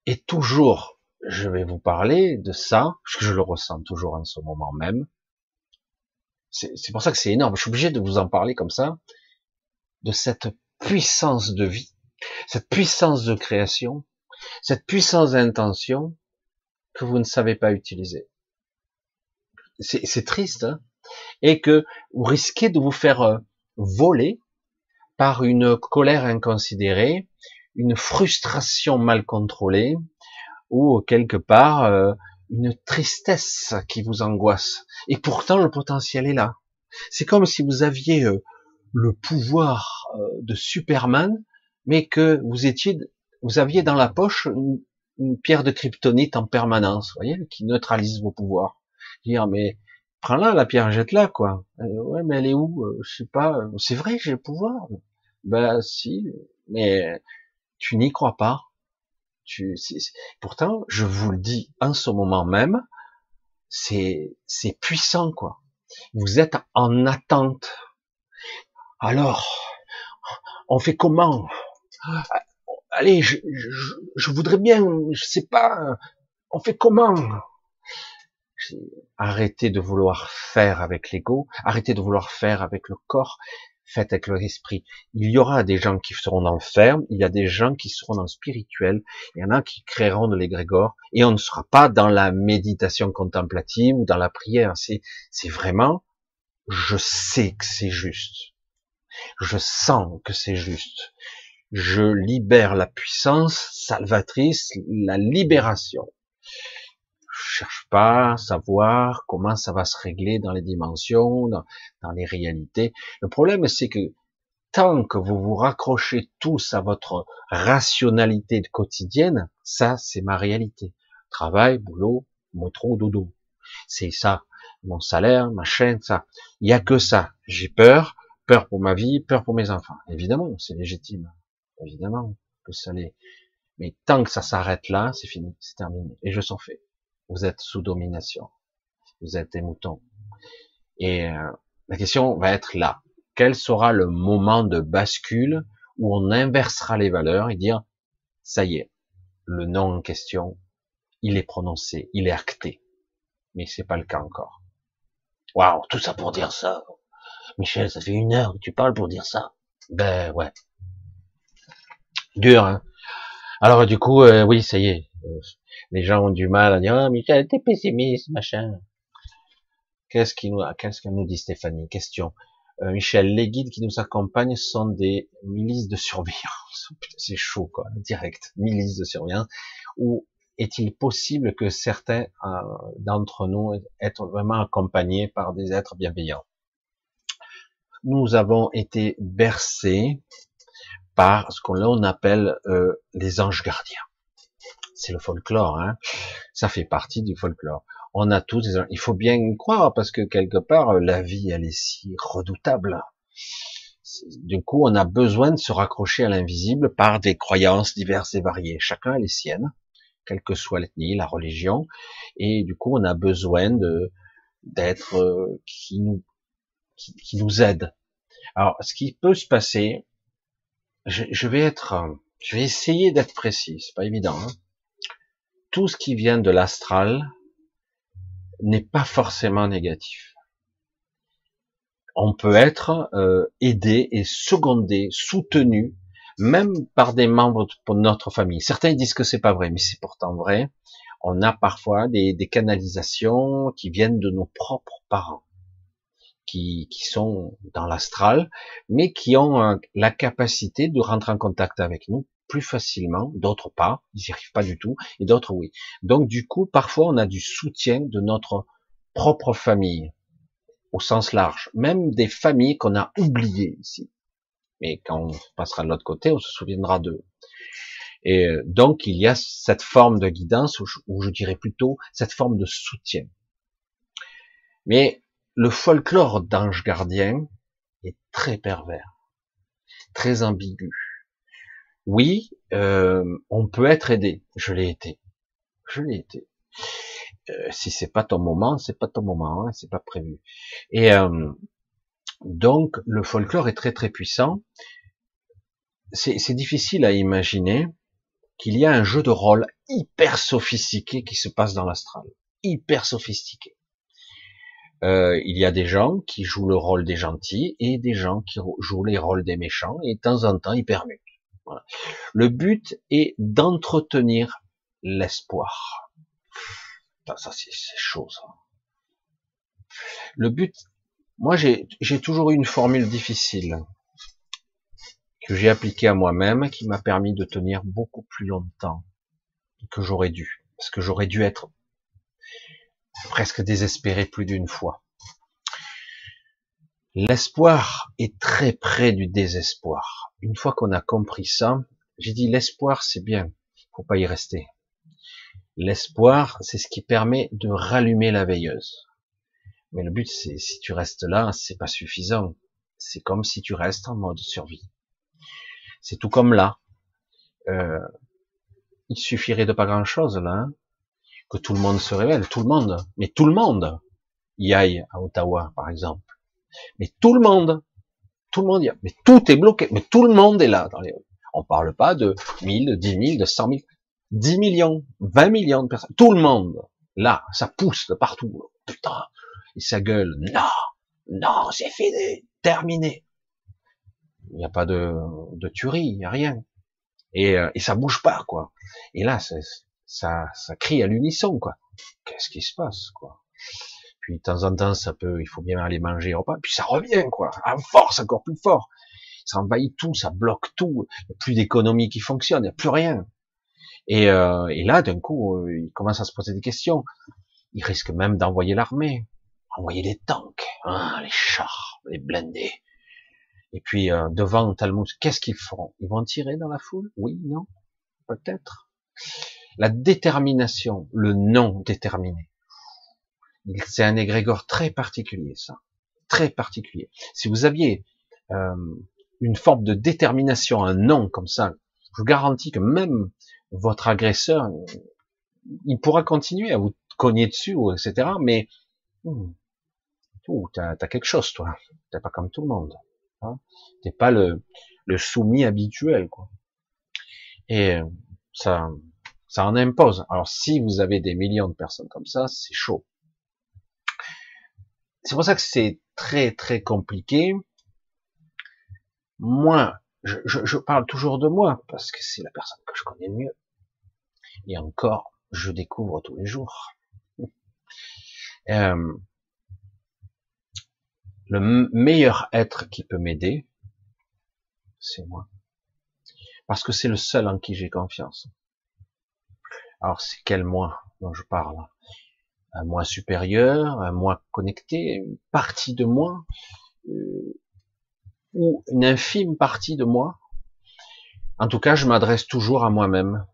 Speaker 1: Et toujours, je vais vous parler de ça, parce que je le ressens toujours en ce moment même. C'est pour ça que c'est énorme. Je suis obligé de vous en parler comme ça, de cette puissance de vie cette puissance de création, cette puissance d'intention que vous ne savez pas utiliser. C'est triste, hein et que vous risquez de vous faire euh, voler par une colère inconsidérée, une frustration mal contrôlée, ou quelque part euh, une tristesse qui vous angoisse. Et pourtant, le potentiel est là. C'est comme si vous aviez euh, le pouvoir de Superman, mais que vous étiez, vous aviez dans la poche une, pierre de kryptonite en permanence, voyez, qui neutralise vos pouvoirs. Dire, mais prends-la, la pierre, jette-la, quoi. Euh, ouais, mais elle est où euh, Je sais pas. C'est vrai, j'ai le pouvoir. Ben si, mais tu n'y crois pas. Tu, pourtant, je vous le dis en ce moment même, c'est c'est puissant, quoi. Vous êtes en attente. Alors, on fait comment? Allez, je, voudrais bien, je sais pas, on fait comment? Arrêtez de vouloir faire avec l'ego, arrêtez de vouloir faire avec le corps, faites avec l'esprit. Il y aura des gens qui seront dans le ferme, il y a des gens qui seront dans le spirituel, il y en a qui créeront de l'égrégore, et on ne sera pas dans la méditation contemplative ou dans la prière. C'est vraiment, je sais que c'est juste. Je sens que c'est juste je libère la puissance salvatrice, la libération. Je cherche pas à savoir comment ça va se régler dans les dimensions, dans, les réalités. Le problème, c'est que tant que vous vous raccrochez tous à votre rationalité quotidienne, ça, c'est ma réalité. Travail, boulot, métro, dodo. C'est ça. Mon salaire, ma chaîne, ça. Il y a que ça. J'ai peur, peur pour ma vie, peur pour mes enfants. Évidemment, c'est légitime évidemment que ça l'est. Mais tant que ça s'arrête là, c'est fini, c'est terminé. Et je s'en fais. Vous êtes sous domination. Vous êtes des moutons. Et euh, la question va être là. Quel sera le moment de bascule où on inversera les valeurs et dire, ça y est, le nom en question, il est prononcé, il est acté. Mais c'est pas le cas encore. Waouh, tout ça pour dire ça. Michel, ça fait une heure que tu parles pour dire ça. Ben ouais, dur. Hein Alors du coup, euh, oui, ça y est, euh, les gens ont du mal à dire ah, Michel, t'es pessimiste, machin. Qu'est-ce qui nous, qu'est-ce que nous dit Stéphanie? Question. Euh, Michel, les guides qui nous accompagnent sont des milices de surveillance. <laughs> C'est chaud, quoi, direct. Milices de surveillance. Ou est-il possible que certains d'entre nous aient vraiment accompagnés par des êtres bienveillants? Nous avons été bercés par ce qu'on appelle euh, les anges gardiens. C'est le folklore, hein ça fait partie du folklore. On a tous, des... il faut bien croire parce que quelque part la vie elle est si redoutable. Du coup, on a besoin de se raccrocher à l'invisible par des croyances diverses et variées. Chacun a les siennes, quelle que soit l'ethnie, la religion, et du coup, on a besoin de d'être euh, qui nous qui, qui, nous aide. Alors, ce qui peut se passer, je, vais être, je vais essayer d'être précis, c'est pas évident. Hein tout ce qui vient de l'astral n'est pas forcément négatif. On peut être euh, aidé et secondé, soutenu, même par des membres de notre famille. Certains disent que c'est pas vrai, mais c'est pourtant vrai. On a parfois des, canalisations qui viennent de nos propres parents, qui, qui sont dans l'astral, mais qui ont euh, la capacité de rentrer en contact avec nous plus facilement, d'autres pas, ils n'y arrivent pas du tout, et d'autres oui. Donc du coup, parfois on a du soutien de notre propre famille, au sens large, même des familles qu'on a oubliées ici. Mais quand on passera de l'autre côté, on se souviendra d'eux. Et euh, donc il y a cette forme de guidance, ou je, dirais plutôt cette forme de soutien. Mais le folklore d'ange gardien est très pervers, très ambigu oui, euh, on peut être aidé. Je l'ai été. Je l'ai été. Euh, si c'est pas ton moment, c'est pas ton moment, hein, c'est pas prévu. Et euh, donc le folklore est très très puissant. C'est difficile à imaginer qu'il y a un jeu de rôle hyper sophistiqué qui se passe dans l'astral, hyper sophistiqué. Euh, il y a des gens qui jouent le rôle des gentils et des gens qui jouent les rôles des méchants et de temps en temps ils permutent. Le but est d'entretenir l'espoir. Ça, c'est chaud, ça. Le but, moi, j'ai toujours eu une formule difficile que j'ai appliquée à moi-même, qui m'a permis de tenir beaucoup plus longtemps que j'aurais dû, parce que j'aurais dû être presque désespéré plus d'une fois. L'espoir est très près du désespoir. Une fois qu'on a compris ça, j'ai dit l'espoir c'est bien, faut pas y rester. L'espoir, c'est ce qui permet de rallumer la veilleuse. Mais le but, c'est si tu restes là, c'est pas suffisant. C'est comme si tu restes en mode survie. C'est tout comme là. Euh, il suffirait de pas grand chose là, hein, que tout le monde se révèle, tout le monde, mais tout le monde y aille à Ottawa, par exemple mais tout le monde, tout le monde y a, mais tout est bloqué, mais tout le monde est là. Dans les... On parle pas de 1000, de 10 000, de 100 000, 10 millions, 20 millions de personnes. Tout le monde, là, ça pousse de partout. Putain, et ça gueule. Non, non, c'est fini, terminé. Il n'y a pas de, de tuerie, il n'y a rien. Et, euh, et ça bouge pas, quoi. Et là, ça, ça crie à l'unisson, quoi. Qu'est-ce qui se passe, quoi? Puis de temps en temps, ça peut, il faut bien aller manger au repas, puis ça revient, quoi, en force, encore plus fort. Ça envahit tout, ça bloque tout, il n'y a plus d'économie qui fonctionne, il n'y a plus rien. Et, euh, et là, d'un coup, euh, il commence à se poser des questions. Il risque même d'envoyer l'armée, envoyer les tanks, hein, les chars, les blindés. Et puis euh, devant Talmud, qu'est-ce qu'ils feront? Ils vont tirer dans la foule? Oui, non? Peut-être? La détermination, le non déterminé. C'est un égrégore très particulier, ça. Très particulier. Si vous aviez euh, une forme de détermination, un non comme ça, je vous garantis que même votre agresseur, il pourra continuer à vous cogner dessus, etc. Mais hmm, tu as, quelque chose, toi. T'es pas comme tout le monde. Hein T'es pas le, le soumis habituel, quoi. Et ça, ça en impose. Alors si vous avez des millions de personnes comme ça, c'est chaud. C'est pour ça que c'est très très compliqué. Moi, je, je, parle toujours de moi parce que c'est la personne que je connais le mieux. Et encore, je découvre tous les jours. <laughs> Euh, le meilleur être qui peut m'aider, c'est moi. Parce que c'est le seul en qui j'ai confiance. Alors c'est quel moi dont je parle? Un moi supérieur, un moi connecté, une partie de moi, euh, ou une infime partie de moi. En tout cas, je m'adresse toujours à moi-même.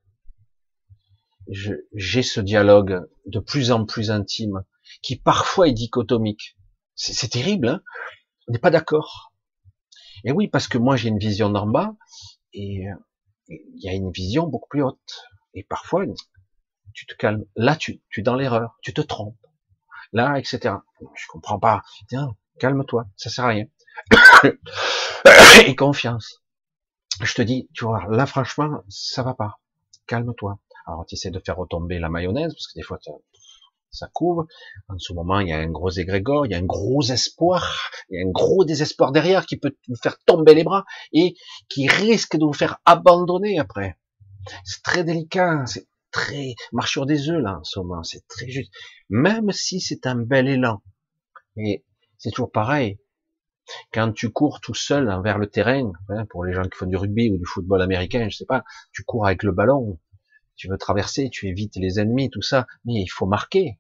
Speaker 1: J'ai ce dialogue de plus en plus intime, qui parfois est dichotomique. C'est terrible, hein? On n'est pas d'accord. Et oui, parce que moi j'ai une vision d'en et il y a une vision beaucoup plus haute. Et parfois, tu te calmes. Là, tu, tu es dans l'erreur, tu te trompes. Là, etc. Je comprends pas. Tiens, calme-toi, ça sert à rien. <coughs> Et confiance. Je te dis, tu vois, là, franchement, ça va pas. Calme-toi. Alors, tu essaies de faire retomber la mayonnaise, parce que des fois, ça couvre. En ce moment, il y a un gros égrégore, il y a un gros espoir, il y a un gros désespoir derrière qui peut vous faire tomber les bras et qui risque de vous faire abandonner après. C'est très délicat, c'est très marche sur des œufs là en ce moment, c'est très juste. Même si c'est un bel élan, mais c'est toujours pareil. Quand tu cours tout seul vers le terrain, hein, pour les gens qui font du rugby ou du football américain, je sais pas, tu cours avec le ballon, tu veux traverser, tu évites les ennemis, tout ça, mais il faut marquer,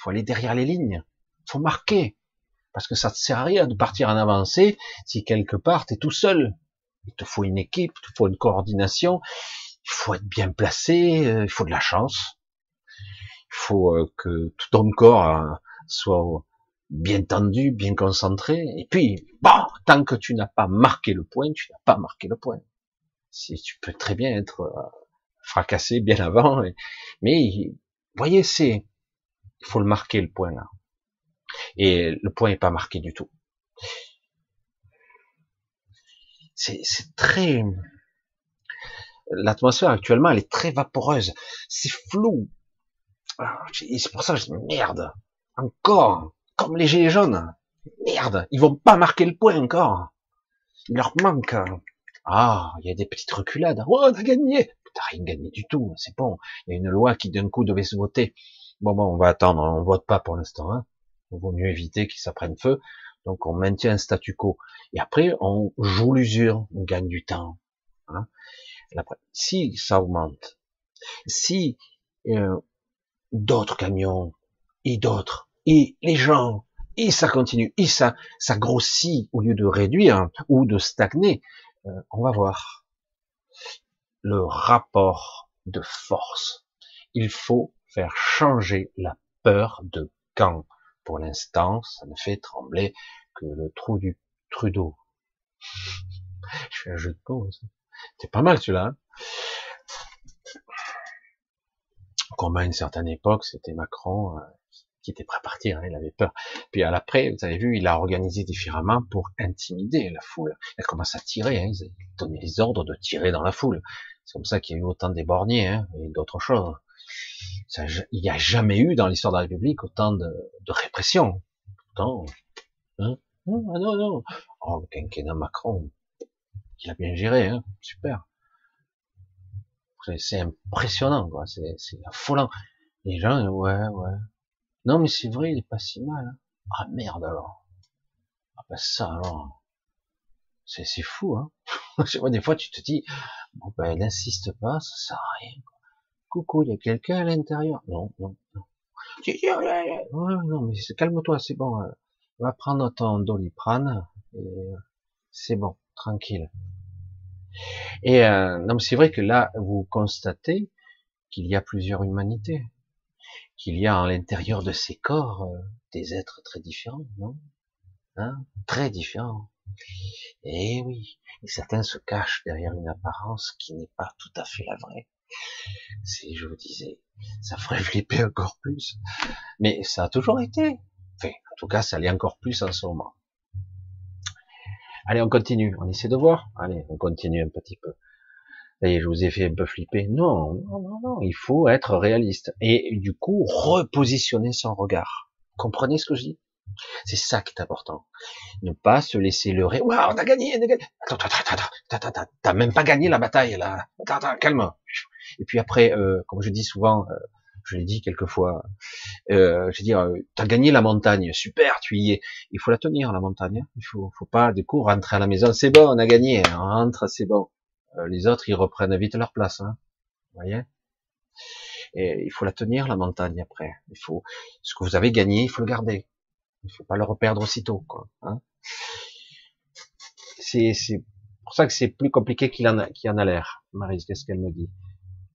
Speaker 1: faut aller derrière les lignes, faut marquer, parce que ça te sert à rien de partir en avancée si quelque part tu es tout seul. Il te faut une équipe, il te faut une coordination, il faut être bien placé, euh, il faut de la chance, il faut euh, que tout ton corps euh, soit bien tendu, bien concentré, et puis, bon, tant que tu n'as pas marqué le point, tu n'as pas marqué le point. Si tu peux très bien être fracassé bien avant, mais voyez, c'est, il faut le marquer le point là, et le point n'est pas marqué du tout. C'est très, l'atmosphère actuellement, elle est très vaporeuse. C'est flou. Ah, c'est pour ça que je dis merde. Encore. Comme les gilets jaunes. Merde. Ils vont pas marquer le point encore. Il leur manque. Ah, il y a des petites reculades. Oh, on a gagné. T'as rien gagné du tout. C'est bon. Il y a une loi qui d'un coup devait se voter. Bon, bon, on va attendre. On vote pas pour l'instant. Hein. Il vaut mieux éviter qu'ils s'apprennent feu. Donc on maintient un statu quo. Et après, on joue l'usure. On gagne du temps. Hein si ça augmente, si euh, d'autres camions et d'autres et les gens et ça continue et ça ça grossit au lieu de réduire ou de stagner, euh, on va voir le rapport de force. Il faut faire changer la peur de camp. Pour l'instant, ça ne fait trembler que le trou du Trudeau. <laughs> Je fais un jeu de pause. C'est pas mal celui-là. Hein Comme à une certaine époque, c'était Macron euh, qui était prêt à partir, hein, il avait peur. Puis à l'après, vous avez vu, il a organisé différemment pour intimider la foule. Il a commencé à tirer, hein, il donné les ordres de tirer dans la foule. C'est comme ça qu'il y a eu autant de hein, et d'autres choses. Il n'y a jamais eu dans l'histoire de la République autant de, répression. Pourtant, hein, ah non, non. Oh, le quinquennat Macron, il a bien géré, hein, super. C'est impressionnant, quoi. C'est affolant. Les gens, ouais, ouais. Non, mais c'est vrai, il est pas si mal. Hein. Ah merde alors. Ah ben ça alors. C'est fou, hein. <laughs> des fois, tu te dis, bon ben, n'insiste pas, ça sert à rien. Coucou, il y a quelqu'un à l'intérieur? Non, non, non. Ouais, non, mais calme-toi, c'est bon. Euh, va prendre ton doliprane et euh, c'est bon tranquille. Et euh, non, c'est vrai que là, vous constatez qu'il y a plusieurs humanités, qu'il y a à l'intérieur de ces corps euh, des êtres très différents, non? Hein? Très différents. Et oui, et certains se cachent derrière une apparence qui n'est pas tout à fait la vraie. Si je vous disais, ça ferait flipper encore plus. Mais ça a toujours été. Enfin, en tout cas, ça l'est encore plus en ce moment. Allez, on continue. On essaie de voir. Allez, on continue un petit peu. Et je vous ai fait un peu flipper. Non, non, non, non. Il faut être réaliste. Et du coup, repositionner son regard. Comprenez ce que je dis? C'est ça qui est important. Ne pas se laisser leurrer. Waouh, on a gagné, on a gagné. Attends, attends, attends, attends, t'as même pas gagné la bataille là. Attends, attends, calme. Et puis après, euh, comme je dis souvent, euh, je l'ai dit quelquefois. Euh, je veux dire, euh, tu as gagné la montagne, super, tu y es. Il faut la tenir la montagne. Hein. Il faut, faut pas du coup rentrer à la maison. C'est bon, on a gagné, on rentre, c'est bon. Les autres, ils reprennent vite leur place. Hein. Vous voyez? Et il faut la tenir la montagne après. Il faut ce que vous avez gagné, il faut le garder. Il faut pas le reperdre aussitôt. Hein c'est pour ça que c'est plus compliqué qu'il en a, en a l'air. Marise, qu'est-ce qu'elle me dit?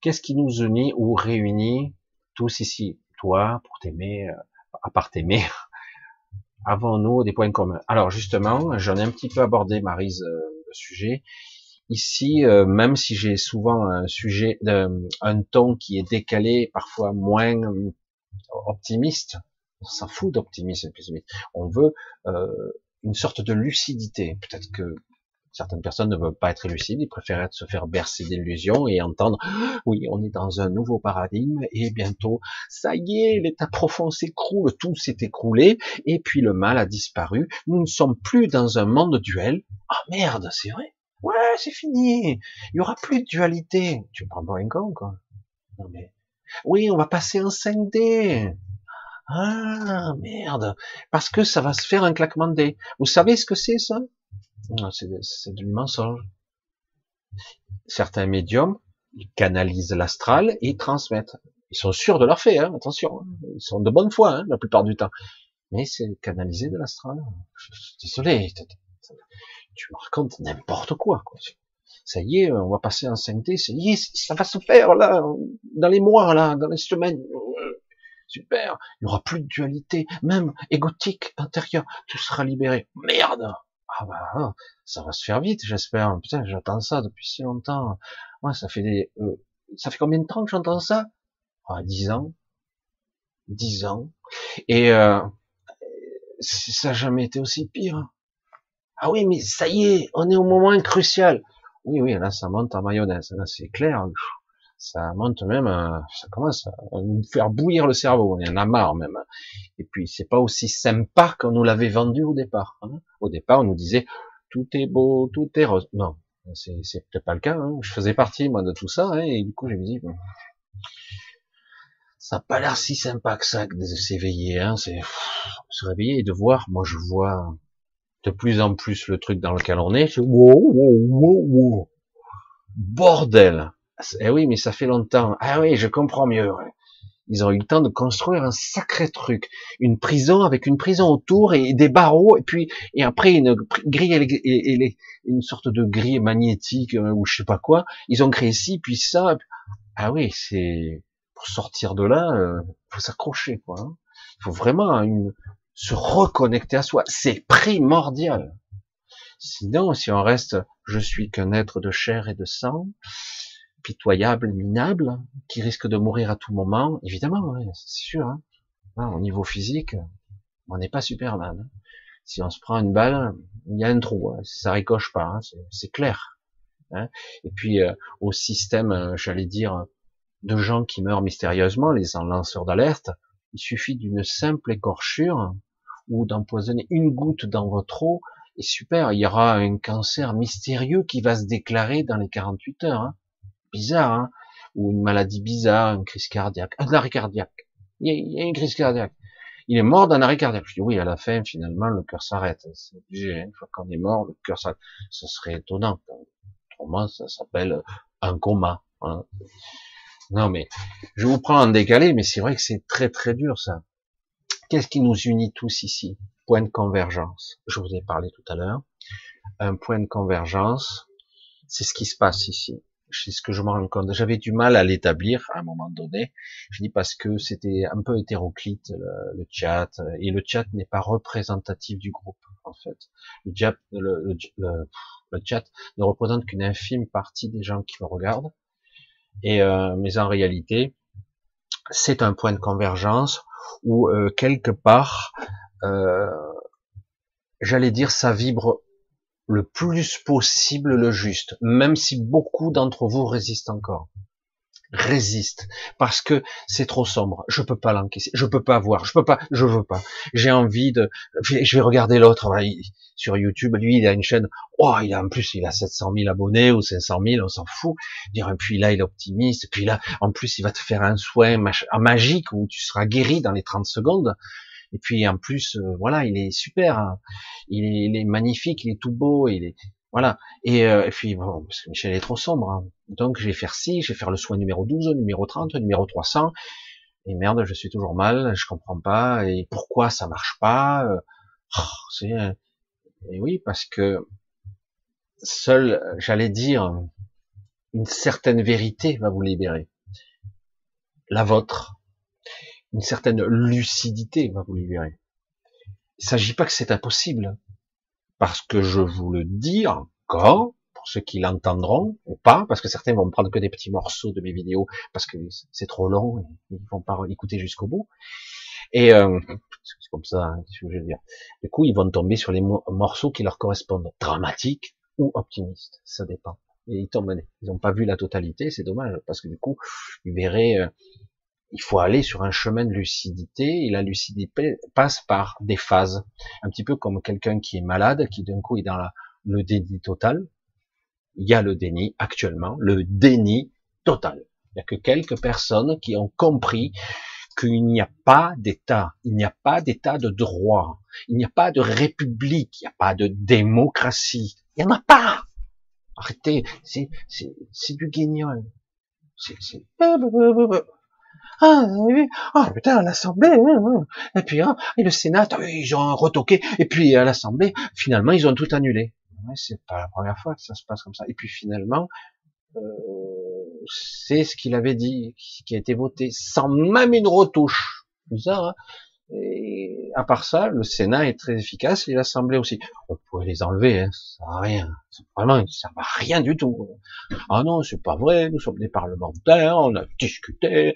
Speaker 1: Qu'est-ce qui nous unit ou réunit tous ici? Toi, pour t'aimer, euh, à part t'aimer, <laughs> avons-nous des points communs? Alors justement, j'en ai un petit peu abordé, Marise, euh, le sujet. Ici, euh, même si j'ai souvent un sujet, un ton qui est décalé, parfois moins optimiste, on s'en fout d'optimisme On veut une sorte de lucidité. Peut-être que certaines personnes ne veulent pas être lucides, ils préfèrent se faire bercer d'illusions et entendre <gasps> oui, on est dans un nouveau paradigme et bientôt, ça y est, l'état profond s'écroule, tout s'est écroulé et puis le mal a disparu. Nous ne sommes plus dans un monde duel. Ah merde, c'est vrai. Ouais, c'est fini. Il y aura plus de dualité. Tu me prends pas un con, quoi. Non mais, oui, on va passer en 5D. Ah, merde. Parce que ça va se faire un claquement de dés. Vous savez ce que c'est, ça? C'est du mensonge. Certains médiums, ils canalisent l'astral et ils transmettent. Ils sont sûrs de leur fait, hein, attention. Hein. Ils sont de bonne foi, hein, la plupart du temps. Mais c'est canaliser de l'astral. Désolé. Tu me racontes n'importe quoi, quoi. Ça y est, on va passer en 5D, ça y est, ça va se faire, là, dans les mois, là, dans les semaines. Super. Il n'y aura plus de dualité, même égotique intérieur. Tout sera libéré. Merde. Ah bah, hein, ça va se faire vite, j'espère. Putain, j'attends ça depuis si longtemps. Moi, ça fait des, euh, ça fait combien de temps que j'entends ça? Ah, dix ans. Dix ans. Et euh, ça n'a jamais été aussi pire. Ah oui, mais ça y est, on est au moment crucial. Oui, oui, là, ça monte en mayonnaise. Là, c'est clair ça monte même, ça commence à nous faire bouillir le cerveau, on en a marre même. Et puis c'est pas aussi sympa qu'on nous l'avait vendu au départ. Hein. Au départ, on nous disait tout est beau, tout est rose. Non, c'est peut-être pas le cas. Hein. Je faisais partie moi de tout ça, hein, et du coup je me dis ça n'a pas l'air si sympa que ça de s'éveiller. Hein. C'est se réveiller et de voir. Moi je vois de plus en plus le truc dans lequel on est. wow, wow, wow, wow. Bordel eh oui, mais ça fait longtemps. Ah oui, je comprends mieux. Ils ont eu le temps de construire un sacré truc, une prison avec une prison autour et des barreaux et puis et après une grille et, une sorte de grille magnétique euh, ou je sais pas quoi. Ils ont créé ci puis ça. Ah oui, c'est pour sortir de là, euh, faut s'accrocher quoi. Hein. Il faut vraiment se reconnecter à soi. C'est primordial. Sinon, si on reste, je suis qu'un être de chair et de sang, pitoyable, minable, qui risque de mourir à tout moment, évidemment, c'est sûr. Hein. hein. au niveau physique, on n'est pas Superman. Hein. Si on se prend une balle, il y a un trou, hein. ça ricoche pas, hein. c'est clair. Et puis euh, au système, euh, j'allais dire, de gens qui meurent mystérieusement, les lanceurs d'alerte, il suffit d'une simple écorchure ou d'empoisonner une goutte dans votre eau, et super, il y aura un cancer mystérieux qui va se déclarer dans les 48 heures. Hein bizarre, hein, ou une maladie bizarre, une crise cardiaque, un arrêt cardiaque. Il y, a, une crise cardiaque. Il est mort d'un arrêt cardiaque. Je dis oui, à la fin, finalement, le cœur s'arrête. C'est obligé. Hein. Une fois qu'on est mort, le cœur s'arrête. Ce serait étonnant. Autrement, ça s'appelle un coma. Hein. Non, mais je vous prends en décalé, mais c'est vrai que c'est très très dur ça. Qu'est-ce qui nous unit tous ici? Point de convergence. Je vous ai parlé tout à l'heure. Un point de convergence, c'est ce qui se passe ici c'est ce que je me rends compte. J'avais du mal à l'établir à un moment donné. Je dis parce que c'était un peu hétéroclite le, chat et le chat n'est pas représentatif du groupe en fait. Le chat, le, ne représente qu'une infime partie des gens qui me regardent. Et euh, mais en réalité, c'est un point de convergence où euh, quelque part, euh, j'allais dire, ça vibre le plus possible le juste, même si beaucoup d'entre vous résistent encore. Résiste, parce que c'est trop sombre. Je peux pas l'encaisser, je peux pas voir, je peux pas, je veux pas. J'ai envie de, je vais regarder l'autre sur YouTube. Lui, il a une chaîne. Oh, il a en plus, il a 700 000 abonnés ou 500 000, on s'en fout. Dire, puis là, il est optimiste. Puis là, en plus, il va te faire un soin magique où tu seras guéri dans les 30 secondes. Et puis en plus, euh, voilà, il est super, hein. il, est, magnifique, il est tout beau, il est Voilà. Et, euh, et, puis, bon, parce que Michel est trop sombre. Hein. Donc, je vais faire ci, je vais faire le soin numéro 12, numéro 30, numéro 300. Et merde, je suis toujours mal, je comprends pas. Et pourquoi ça marche pas euh, oh, C'est et oui, parce que seul, j'allais dire, une certaine vérité va vous libérer. La vôtre. Une certaine lucidité va vous libérer. Il ne s'agit pas que c'est impossible. Parce que je vous le dis encore, pour ceux qui l'entendront ou pas, parce que certains vont me prendre que des petits morceaux de mes vidéos parce que c'est trop long, ils vont pas écouter jusqu'au bout. Et euh, c'est comme ça, hein, ce que je veux dire. Du coup, ils vont tomber sur les morceaux qui leur correspondent, dramatiques ou optimistes, ça dépend. Et ils tombent, ils n'ont pas vu la totalité, c'est dommage, parce que du coup, ils verraient, euh, il faut aller sur un chemin de lucidité, et la lucidité passe par des phases, un petit peu comme quelqu'un qui est malade, qui d'un coup est dans le déni total. Il y a le déni actuellement, le déni total. Il n'y a que quelques personnes qui ont compris qu'il n'y a pas d'État, il n'y a pas d'État de droit, il n'y a pas de république, il n'y a pas de démocratie, il n'y en a pas. Arrêtez, c'est du guignol. C'est ah, oui, ah putain l'Assemblée, et puis ah, et le Sénat, ils ont retoqué, et puis à l'Assemblée, finalement ils ont tout annulé. c'est pas la première fois que ça se passe comme ça. Et puis finalement, euh, c'est ce qu'il avait dit, qui a été voté, sans même une retouche. Bizarre, hein? Et à part ça, le Sénat est très efficace et l'Assemblée aussi. On pourrait les enlever, hein, ça sert à rien. Vraiment, ça va rien du tout. Ah non, c'est pas vrai, nous sommes des parlementaires, on a discuté,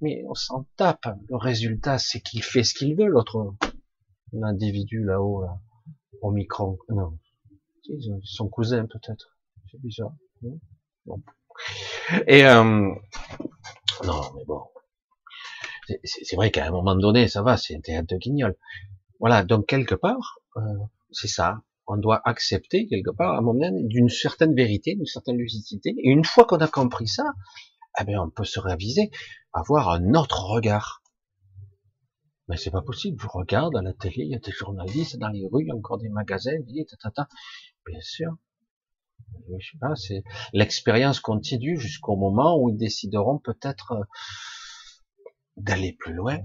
Speaker 1: mais on s'en tape. Le résultat, c'est qu'il fait ce qu'il veut, l'autre, l'individu là-haut, là, au micro. Non, son cousin peut-être. C'est bizarre. Et euh, non, mais bon. C'est vrai qu'à un moment donné, ça va, c'est un théâtre de guignol. Voilà, donc quelque part, euh, c'est ça. On doit accepter quelque part, à un moment donné, d'une certaine vérité, d'une certaine lucidité. Et une fois qu'on a compris ça, eh bien, on peut se réviser, avoir un autre regard. Mais c'est pas possible. Je regarde à la télé, il y a des journalistes dans les rues, il y a encore des magasins, Bien sûr, je sais pas, c'est l'expérience continue jusqu'au moment où ils décideront peut-être euh, d'aller plus loin.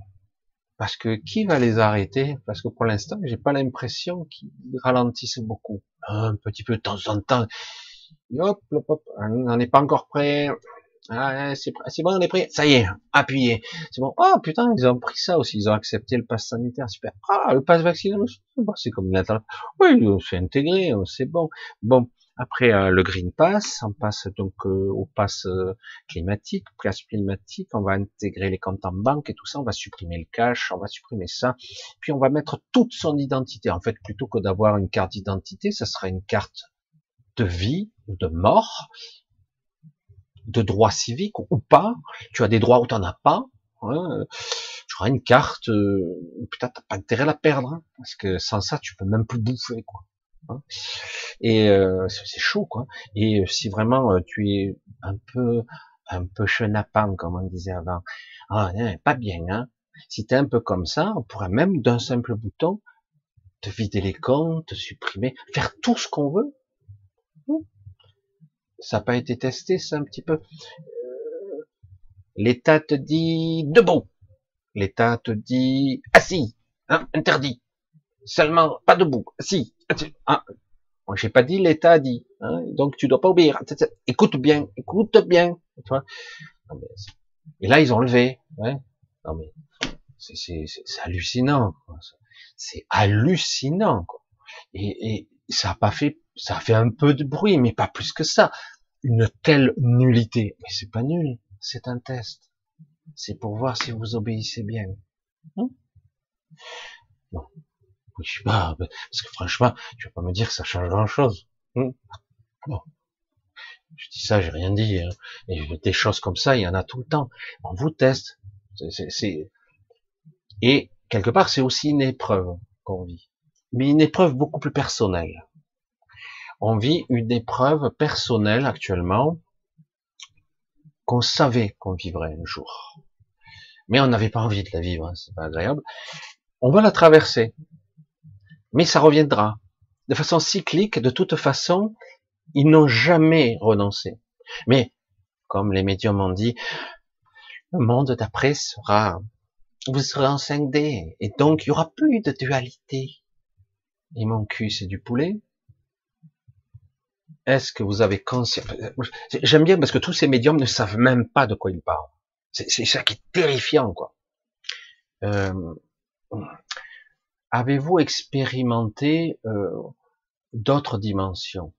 Speaker 1: Parce que qui va les arrêter? Parce que pour l'instant, j'ai pas l'impression qu'ils ralentissent beaucoup. Un petit peu de temps en temps. hop, on n'en est pas encore prêt. Ah, c'est bon, on est prêt. Ça y est, appuyé. C'est bon. Oh putain, ils ont pris ça aussi. Ils ont accepté le pass sanitaire. Super. Ah, le pass vaccinal. C'est comme une Oui, c'est intégré. C'est bon. Bon. Après euh, le Green Pass, on passe donc euh, au pass euh, climatique, pass climatique, on va intégrer les comptes en banque et tout ça, on va supprimer le cash, on va supprimer ça, puis on va mettre toute son identité. En fait, plutôt que d'avoir une carte d'identité, ça sera une carte de vie ou de mort, de droit civique ou pas. Tu as des droits ou tu n'en as pas. Hein. Tu auras une carte, euh, peut-être t'as pas intérêt à la perdre, hein, parce que sans ça, tu peux même plus bouffer, quoi. Hein. Et euh, c'est chaud, quoi. Et euh, si vraiment euh, tu es un peu un peu chenapan, comme on disait avant, ah, pas bien, hein. Si tu es un peu comme ça, on pourrait même d'un simple bouton te vider les comptes, te supprimer, faire tout ce qu'on veut. Ça n'a pas été testé, c'est un petit peu? L'État te dit debout. L'État te dit assis, hein, interdit. Seulement pas debout, assis, ah, j'ai pas dit, l'État a dit. Hein, donc tu dois pas obéir. Écoute bien, écoute bien. Tu vois et là ils ont levé. Non mais c'est hallucinant. C'est hallucinant. Quoi. Et, ça a pas fait, ça fait un peu de bruit, mais pas plus que ça. Une telle nullité. Mais c'est pas nul. C'est un test. C'est pour voir si vous obéissez bien. Hein? Oui, je sais pas, parce que franchement, tu vas pas me dire que ça change grand chose. Hmm. bon. Je dis ça, j'ai rien dit. Hein. Et des choses comme ça, il y en a tout le temps. On vous teste. C'est, Et quelque part, c'est aussi une épreuve qu'on vit. Mais une épreuve beaucoup plus personnelle. On vit une épreuve personnelle actuellement qu'on savait qu'on vivrait un jour. Mais on n'avait pas envie de la vivre, hein, c'est pas agréable. On va la traverser mais ça reviendra. De façon cyclique, de toute façon, Ils n'ont jamais renoncé. Mais, comme les médiums ont dit, le monde d'après sera, vous serez en 5D, et donc il y aura plus de dualité. Et mon cul, c'est du poulet. Est-ce que vous avez conscience J'aime bien parce que tous ces médiums ne savent même pas de quoi ils parlent. C'est ça qui est terrifiant, quoi. Euh, Avez-vous expérimenté euh, d'autres dimensions,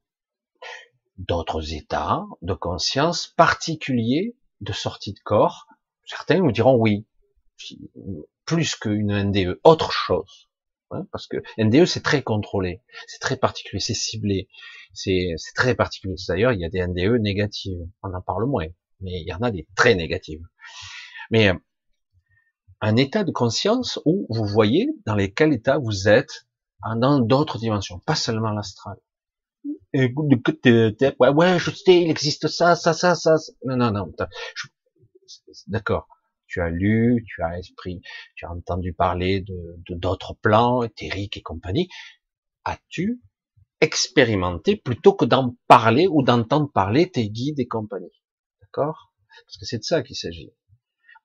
Speaker 1: d'autres états de conscience particuliers de sortie de corps? Certains me diront oui, plus qu'une NDE, autre chose. Hein, parce que NDE c'est très contrôlé, c'est très particulier, c'est ciblé, c'est très particulier. D'ailleurs, il y a des NDE négatives, on en parle moins, mais il y en a des très négatives. Mais euh, un état de conscience où vous voyez dans quel état vous êtes dans d'autres dimensions, pas seulement l'astral. Ouais, ouais, je sais, il existe ça, ça, ça, ça. Non, non, non. D'accord. Tu as lu, tu as esprit, tu as entendu parler de d'autres plans, éthériques et compagnie. As-tu expérimenté plutôt que d'en parler ou d'entendre parler tes guides et compagnie? D'accord? Parce que c'est de ça qu'il s'agit.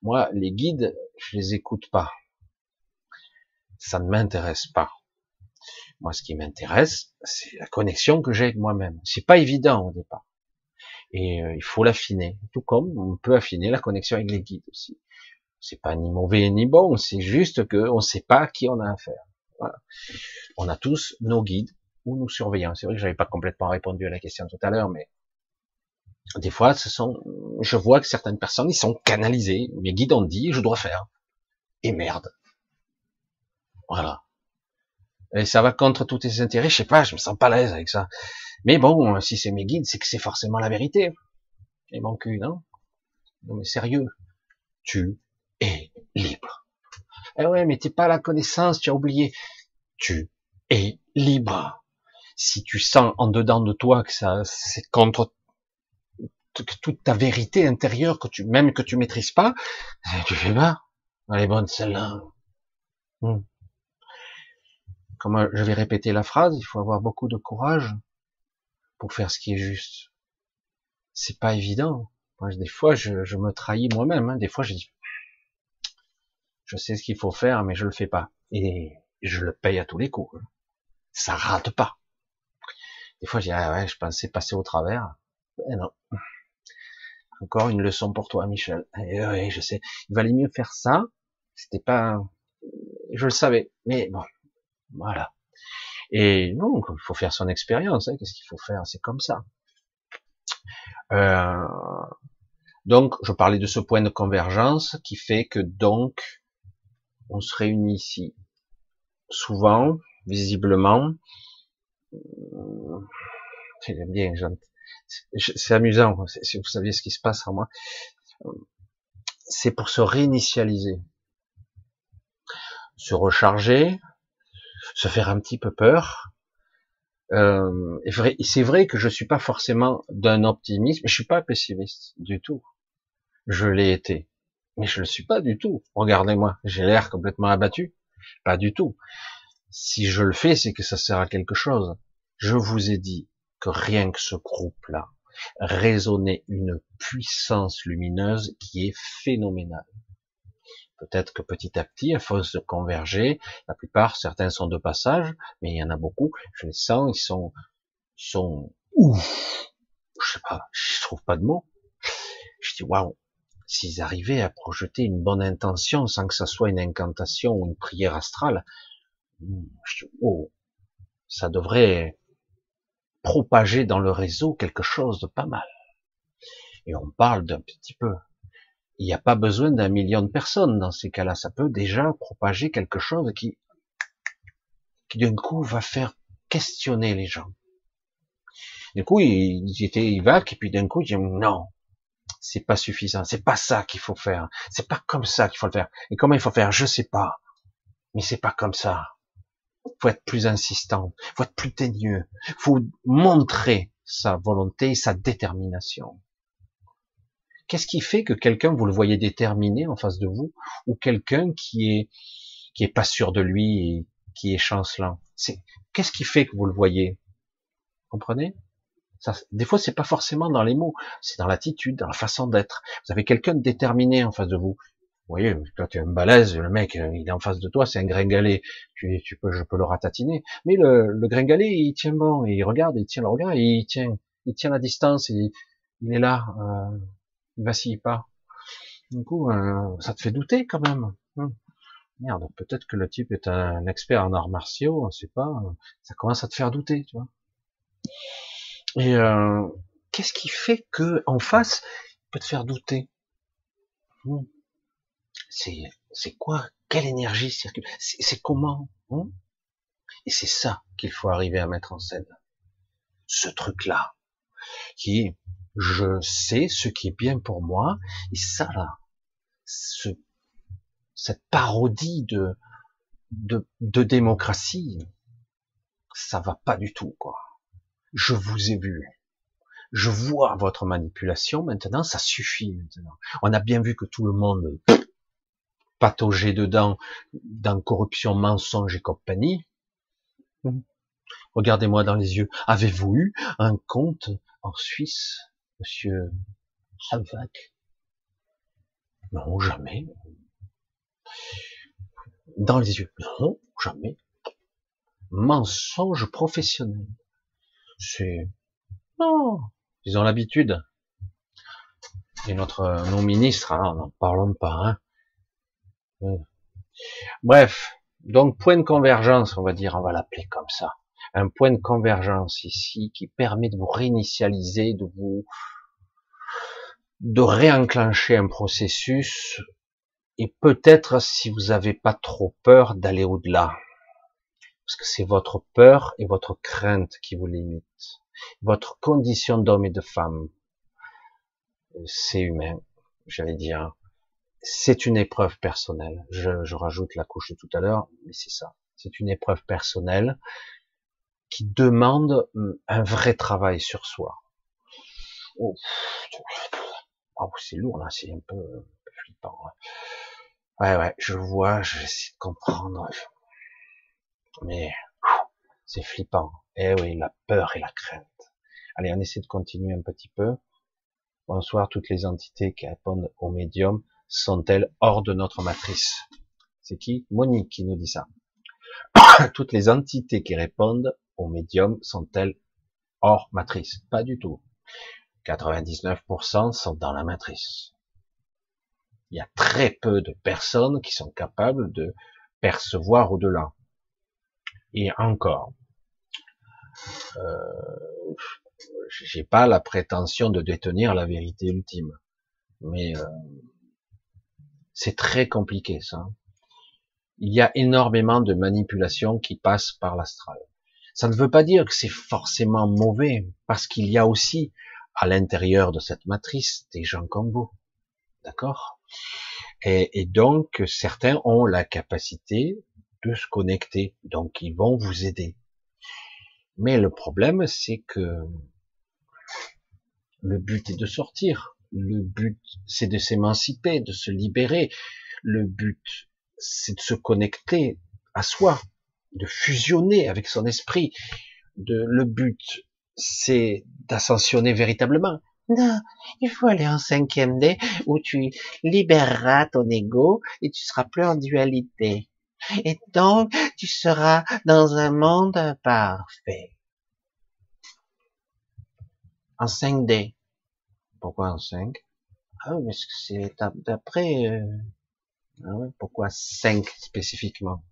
Speaker 1: Moi, les guides, je les écoute pas. Ça ne m'intéresse pas. Moi, ce qui m'intéresse, c'est la connexion que j'ai avec moi-même. C'est pas évident au départ. Et euh, il faut l'affiner. Tout comme on peut affiner la connexion avec les guides aussi. C'est pas ni mauvais ni bon, c'est juste que on sait pas à qui on a affaire. Voilà. On a tous nos guides ou nos surveillants. C'est vrai que j'avais pas complètement répondu à la question tout à l'heure, mais des fois, ce sont, je vois que certaines personnes, ils sont canalisés. Mes guides ont dit, je dois faire. Et merde. Voilà. Et ça va contre tous tes intérêts. Je sais pas, je me sens pas à l'aise avec ça. Mais bon, si c'est mes guides, c'est que c'est forcément la vérité. Et mon cul, non? Non, mais sérieux. Tu es libre. Eh ouais, mais t'es pas la connaissance, tu as oublié. Tu es libre. Si tu sens en dedans de toi que ça, c'est contre toute ta vérité intérieure que tu, même que tu maîtrises pas, eh, tu fais pas. Elle est bonne celle-là. Hmm. Comme je vais répéter la phrase, il faut avoir beaucoup de courage pour faire ce qui est juste. C'est pas évident. des fois, je, me trahis moi-même. Hein. Des fois, je dis, je sais ce qu'il faut faire, mais je le fais pas. Et je le paye à tous les coups. Ça rate pas. Des fois, je dis, ah ouais, je pensais passer au travers. Eh non. Encore une leçon pour toi, Michel. Eh oui, je sais. Il valait mieux faire ça. C'était pas, je le savais. Mais bon, voilà. Et non, il faut faire son expérience. Hein. Qu'est-ce qu'il faut faire? C'est comme ça. Euh, donc, je parlais de ce point de convergence qui fait que donc on se réunit ici. Souvent, visiblement, j'aime bien, c'est amusant, si vous saviez ce qui se passe en moi, c'est pour se réinitialiser, se recharger, se faire un petit peu peur. Euh, c'est vrai que je suis pas forcément d'un optimisme, je suis pas pessimiste du tout. Je l'ai été, mais je le suis pas du tout. Regardez-moi, j'ai l'air complètement abattu, pas du tout. Si je le fais, c'est que ça sert à quelque chose. Je vous ai dit, rien que ce groupe-là résonnait une puissance lumineuse qui est phénoménale. Peut-être que petit à petit, à force de converger, la plupart, certains sont de passage, mais il y en a beaucoup, je les sens, ils sont, sont, ouf, je sais pas, je trouve pas de mots. Je dis, waouh, s'ils arrivaient à projeter une bonne intention sans que ça soit une incantation ou une prière astrale, je dis, oh, ça devrait propager dans le réseau quelque chose de pas mal. Et on parle d'un petit peu. Il n'y a pas besoin d'un million de personnes dans ces cas-là. Ça peut déjà propager quelque chose qui, qui d'un coup va faire questionner les gens. Du coup, étaient Ivac, et puis d'un coup, ils disent non, c'est pas suffisant, c'est pas ça qu'il faut faire, c'est pas comme ça qu'il faut le faire. Et comment il faut faire, je sais pas, mais c'est pas comme ça faut être plus insistant, faut être plus teigneux, faut montrer sa volonté, sa détermination. Qu'est-ce qui fait que quelqu'un vous le voyez déterminé en face de vous, ou quelqu'un qui est qui est pas sûr de lui et qui est chancelant? C'est qu'est-ce qui fait que vous le voyez? Comprenez? Ça, des fois, c'est pas forcément dans les mots, c'est dans l'attitude, dans la façon d'être. Vous avez quelqu'un de déterminé en face de vous. Vous voyez, toi tu es un balèze, le mec, euh, il est en face de toi, c'est un gringalet, tu, tu peux, je peux le ratatiner. Mais le, le gringalet, il tient bon, il regarde, il tient le regard, il tient, il tient la distance, il, il est là, euh, il vacille pas. Du coup, euh, ça te fait douter quand même. Hum. Merde, peut-être que le type est un expert en arts martiaux, on sait pas. Ça commence à te faire douter, tu vois. Et euh, qu'est-ce qui fait que en face, il peut te faire douter? Hum. C'est c'est quoi? Quelle énergie circule? C'est comment hum? Et c'est ça qu'il faut arriver à mettre en scène. Ce truc-là, qui je sais ce qui est bien pour moi, et ça là, ce, cette parodie de, de, de démocratie, ça va pas du tout, quoi. Je vous ai vu. Je vois votre manipulation maintenant, ça suffit maintenant. On a bien vu que tout le monde pataugeait dedans, dans corruption, mensonge et compagnie. Regardez-moi dans les yeux. Avez-vous eu un compte en Suisse, monsieur Havak Non, jamais. Dans les yeux Non, jamais. Mensonge professionnel. C'est... Non, ils ont l'habitude. Et notre, nos ministres, hein, n'en parlons pas. Hein. Bref, donc point de convergence, on va dire, on va l'appeler comme ça un point de convergence ici qui permet de vous réinitialiser, de vous de réenclencher un processus et peut-être si vous n'avez pas trop peur d'aller au-delà. Parce que c'est votre peur et votre crainte qui vous limitent. Votre condition d'homme et de femme. C'est humain, j'allais dire. C'est une épreuve personnelle. Je, je rajoute la couche de tout à l'heure, mais c'est ça. C'est une épreuve personnelle qui demande un vrai travail sur soi. Oh, oh c'est lourd là, c'est un peu, flippant. Hein. Ouais, ouais, je vois, j'essaie de comprendre. Mais c'est flippant. Eh oui, la peur et la crainte. Allez, on essaie de continuer un petit peu. Bonsoir, toutes les entités qui répondent au médium sont-elles hors de notre matrice? C'est qui? Monique qui nous dit ça. <coughs> toutes les entités qui répondent au médium sont-elles hors matrice? Pas du tout. 99% sont dans la matrice. Il y a très peu de personnes qui sont capables de percevoir au-delà. Et encore, euh, j'ai pas la prétention de détenir la vérité ultime, mais euh, c'est très compliqué ça. Il y a énormément de manipulations qui passent par l'astral. Ça ne veut pas dire que c'est forcément mauvais, parce qu'il y a aussi à l'intérieur de cette matrice des gens comme vous. D'accord? Et, donc, certains ont la capacité de se connecter, donc ils vont vous aider. Mais le problème, c'est que le but est de sortir. Le but, c'est de s'émanciper, de se libérer. Le but, c'est de se connecter à soi, de fusionner avec son esprit. Le but, c'est d'ascensionner véritablement. Non, il faut aller en cinquième D où tu libéreras ton ego et tu seras plus en dualité. Et donc, tu seras dans un monde parfait. En 5D. Pourquoi en 5 Ah que c'est d'après. Euh... Ah pourquoi 5 spécifiquement?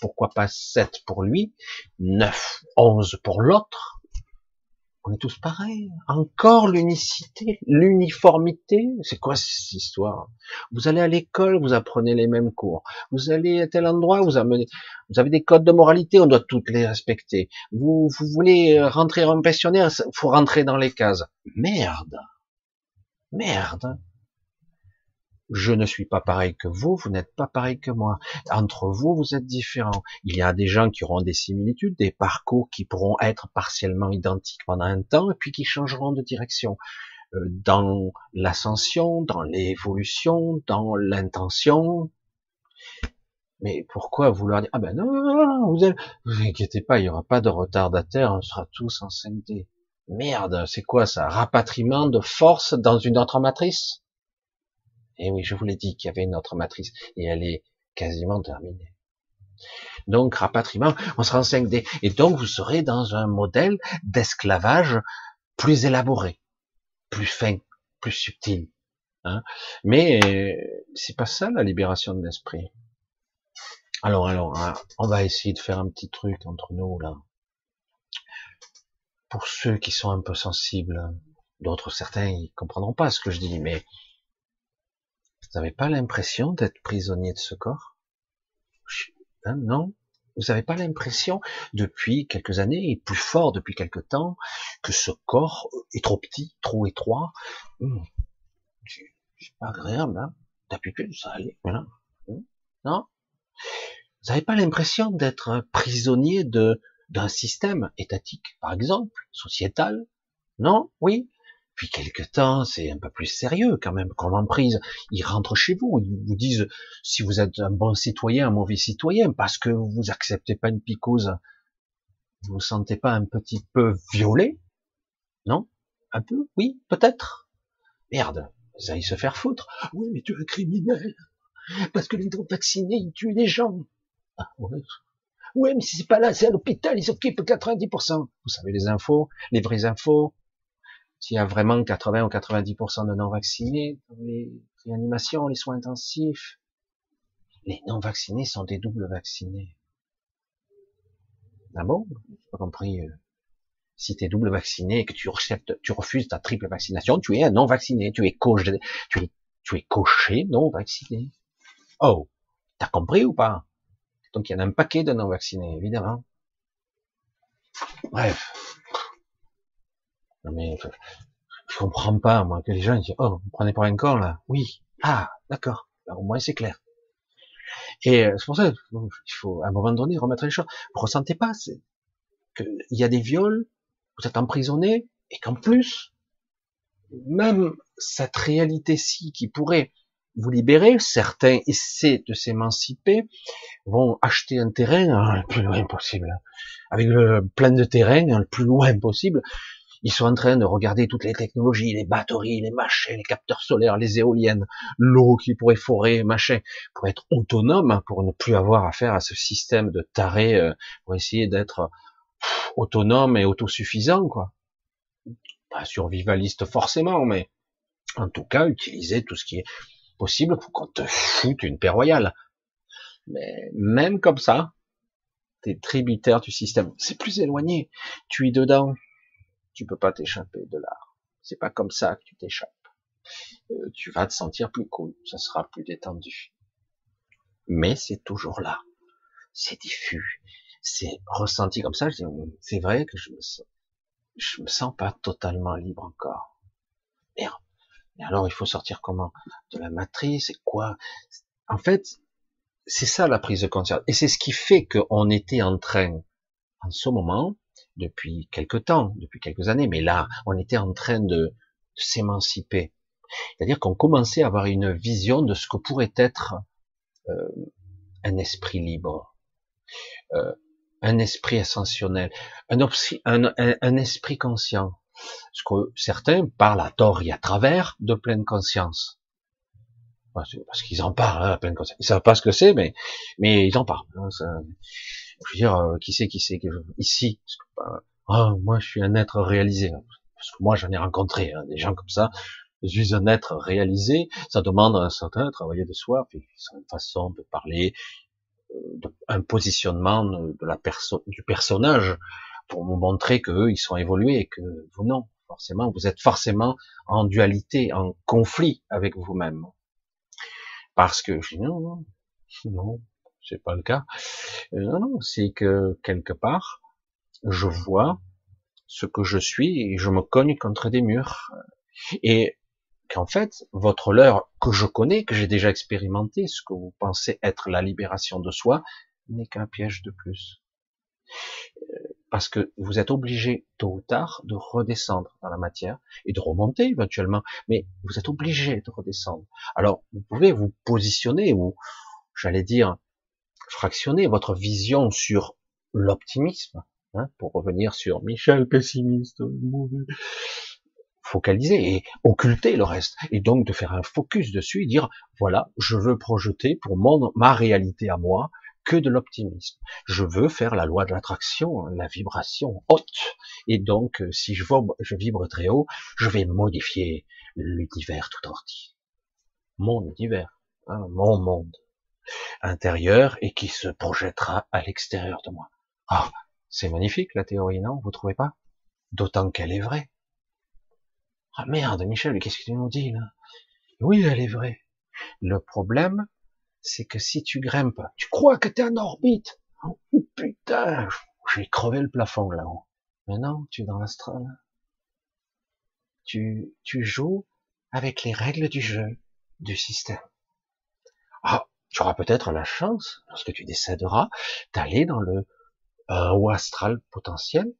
Speaker 1: Pourquoi pas 7 pour lui, 9, 11 pour l'autre? On est tous pareils. Encore l'unicité, l'uniformité? C'est quoi cette histoire? Vous allez à l'école, vous apprenez les mêmes cours. Vous allez à tel endroit, vous amenez, vous avez des codes de moralité, on doit toutes les respecter. Vous, vous voulez rentrer en pensionnaire, faut rentrer dans les cases. Merde. Merde je ne suis pas pareil que vous, vous n'êtes pas pareil que moi. Entre vous, vous êtes différents. Il y a des gens qui auront des similitudes, des parcours qui pourront être partiellement identiques pendant un temps et puis qui changeront de direction euh, dans l'ascension, dans l'évolution, dans l'intention. Mais pourquoi vouloir dire ah ben non, non, non, vous, vous inquiétez pas, il y aura pas de retardataire, on sera tous en 5D. Merde, c'est quoi ça? Rapatriement de force dans une autre matrice? Eh oui, je vous l'ai dit qu'il y avait une autre matrice et elle est quasiment terminée. Donc rapatriement, on sera en 5D et donc vous serez dans un modèle d'esclavage plus élaboré, plus fin, plus subtil. Hein Mais c'est pas ça la libération de l'esprit. Alors, alors, hein, on va essayer de faire un petit truc entre nous là. Pour ceux qui sont un peu sensibles, d'autres certains ils comprendront pas ce que je dis, mais vous n'avez pas l'impression d'être prisonnier de ce corps? Hein, Non Vous n'avez pas l'impression depuis quelques années et plus fort depuis quelques temps que ce corps est trop petit, trop étroit? Hmm. C'est pas agréable, hein D'habitude ça allait, voilà. Hmm. Non vous n'avez pas l'impression d'être prisonnier de d'un système étatique, par exemple, sociétal Non Oui Puis quelque temps, c'est un peu plus sérieux quand même comme emprise. Ils rentrent chez vous, ils vous disent si vous êtes un bon citoyen, un mauvais citoyen, parce que vous acceptez pas une picouse. Vous vous sentez pas un petit peu violé Non Un peu Oui, peut-être. Merde, vous allez se faire foutre. Oui, mais tu es un criminel. Parce que les vaccinés, ils tuent les gens. Ah. Mais si c'est pas là, c'est à l'hôpital, ils s'occupent 90%. Vous savez les infos, les vraies infos. S'il y a vraiment 80 ou 90% de non-vaccinés les réanimations, les soins intensifs, les non-vaccinés sont des doubles vaccinés. Ah bon? J'ai pas compris. Euh. Si tu es double vacciné et que tu, tu refuses ta triple vaccination, tu es un non-vacciné, tu es coché, tu es, tu es coché non-vacciné. Oh, t'as compris ou pas? Donc il y en a un paquet de non-vaccinés, évidemment. Bref. Non mais je, comprends pas, moi, que les gens disent, oh, vous prenez pour un con, là. Oui. Ah, d'accord. Au moins c'est clair. Et euh, c'est pour ça qu'il faut à un moment donné remettre les choses. Vous ressentez pas qu'il y a des viols, vous êtes emprisonné, et qu'en plus, même cette réalité-ci qui pourrait vous libérer, certains essaient de s'émanciper, vont acheter un terrain hein, le plus loin possible, avec le plein de terrain le plus loin possible. Ils sont en train de regarder toutes les technologies, les batteries, les machins, les capteurs solaires, les éoliennes, l'eau qui pourrait forer, machin, pour être autonome, pour ne plus avoir affaire à ce système de taré, euh, pour essayer d'être autonome et autosuffisant, quoi. Pas survivaliste forcément, mais en tout cas, utiliser tout ce qui est possible pour qu'on te foute une paix royale. Mais même comme ça, t'es tributaire du système. C'est plus éloigné. Tu es dedans. Tu peux pas t'échapper de là. C'est pas comme ça que tu t'échappes. Euh, tu vas te sentir plus cool. Ça sera plus détendu. Mais c'est toujours là. C'est diffus. C'est ressenti comme ça. C'est vrai que je me sens, je me sens pas totalement libre encore. Alors, il faut sortir comment? De la matrice, c'est quoi? En fait, c'est ça la prise de conscience. Et c'est ce qui fait qu'on était en train, en ce moment, depuis quelque temps, depuis quelques années, mais là, on était en train de, s'émanciper. C'est-à-dire qu'on commençait à avoir une vision de ce que pourrait être euh, un esprit libre, euh, un esprit ascensionnel, un esprit conscient. Ce que certains parlent à tort et à travers de pleine conscience. Parce qu'ils en parlent, hein, pleine conscience. Ils savent pas ce que c'est, mais, mais ils en parlent. Hein, ça, je veux dire, euh, qui c'est, qui c'est, ici, oh, moi je suis un être réalisé. Parce que moi j'en ai rencontré hein, des gens comme ça. Je suis un être réalisé. Ça demande un certain travail de soi, puis une façon de parler, euh, un positionnement de la personne, du personnage pour vous montrer que ils sont évolués et que vous non, forcément, vous êtes forcément en dualité, en conflit avec vous-même. Parce que non, non, <laughs> non, c'est pas le cas. Euh, non, non, c'est que quelque part, je vois ce que je suis et je me cogne contre des murs. Et qu'en fait, votre leurre que je connais, que j'ai déjà expérimenté, ce que vous pensez être la libération de soi, n'est qu'un piège de plus. Parce que vous êtes obligé tôt ou tard de redescendre dans la matière et de remonter éventuellement, mais vous êtes obligé de redescendre. Alors vous pouvez vous positionner ou, j'allais dire, fractionner votre vision sur l'optimisme, Hein, pour revenir sur Michel pessimiste, mauvais. Focaliser et occulter le reste. Et donc de faire un focus dessus et dire, voilà, je veux projeter pour mon, ma réalité à moi que de l'optimisme. Je veux faire la loi de l'attraction, la vibration haute. Et donc, euh, si je, vibre très haut, je vais modifier l'univers tout entier. Mon univers, hein, mon monde intérieur et qui se projettera à l'extérieur de moi. Ah, c'est magnifique la théorie, non? Vous trouvez pas? D'autant qu'elle est vraie. Ah merde, Michel, qu'est-ce que tu nous dis là? Oui, elle est vraie. Le problème, c'est que si tu grimpes, tu crois que tu es en orbite. Oh, putain, j'ai crevé le plafond là-haut. Mais non, tu es dans l'astral. Tu, tu joues avec les règles du jeu, du système. Ah, tu auras peut-être la chance, lorsque tu décéderas, d'aller dans le euh, haut astral potentiel.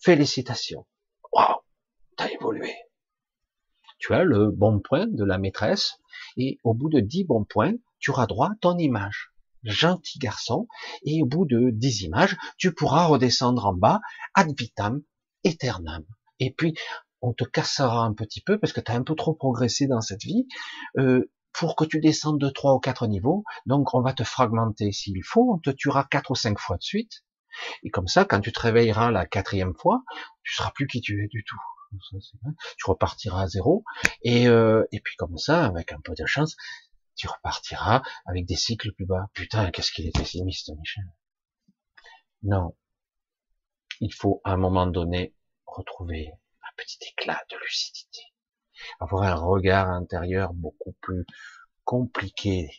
Speaker 1: Félicitations. Waouh, t'as évolué. Tu as le bon point de la maîtresse, et au bout de dix bons points, tu auras droit à ton image. Gentil garçon. Et au bout de dix images, tu pourras redescendre en bas, ad vitam aeternam. Et puis, on te cassera un petit peu parce que tu as un peu trop progressé dans cette vie euh, pour que tu descendes de trois ou quatre niveaux. Donc, on va te fragmenter s'il faut. On te tuera quatre ou cinq fois de suite. Et comme ça, quand tu te réveilleras la quatrième fois, tu seras plus qui tu es du tout. Tu repartiras à zéro. Et, euh, et puis comme ça, avec un peu de chance, tu repartiras avec des cycles plus bas. Putain, qu'est-ce qu'il est pessimiste, Michel. Non. Il faut, à un moment donné, retrouver un petit éclat de lucidité. Avoir un regard intérieur beaucoup plus compliqué,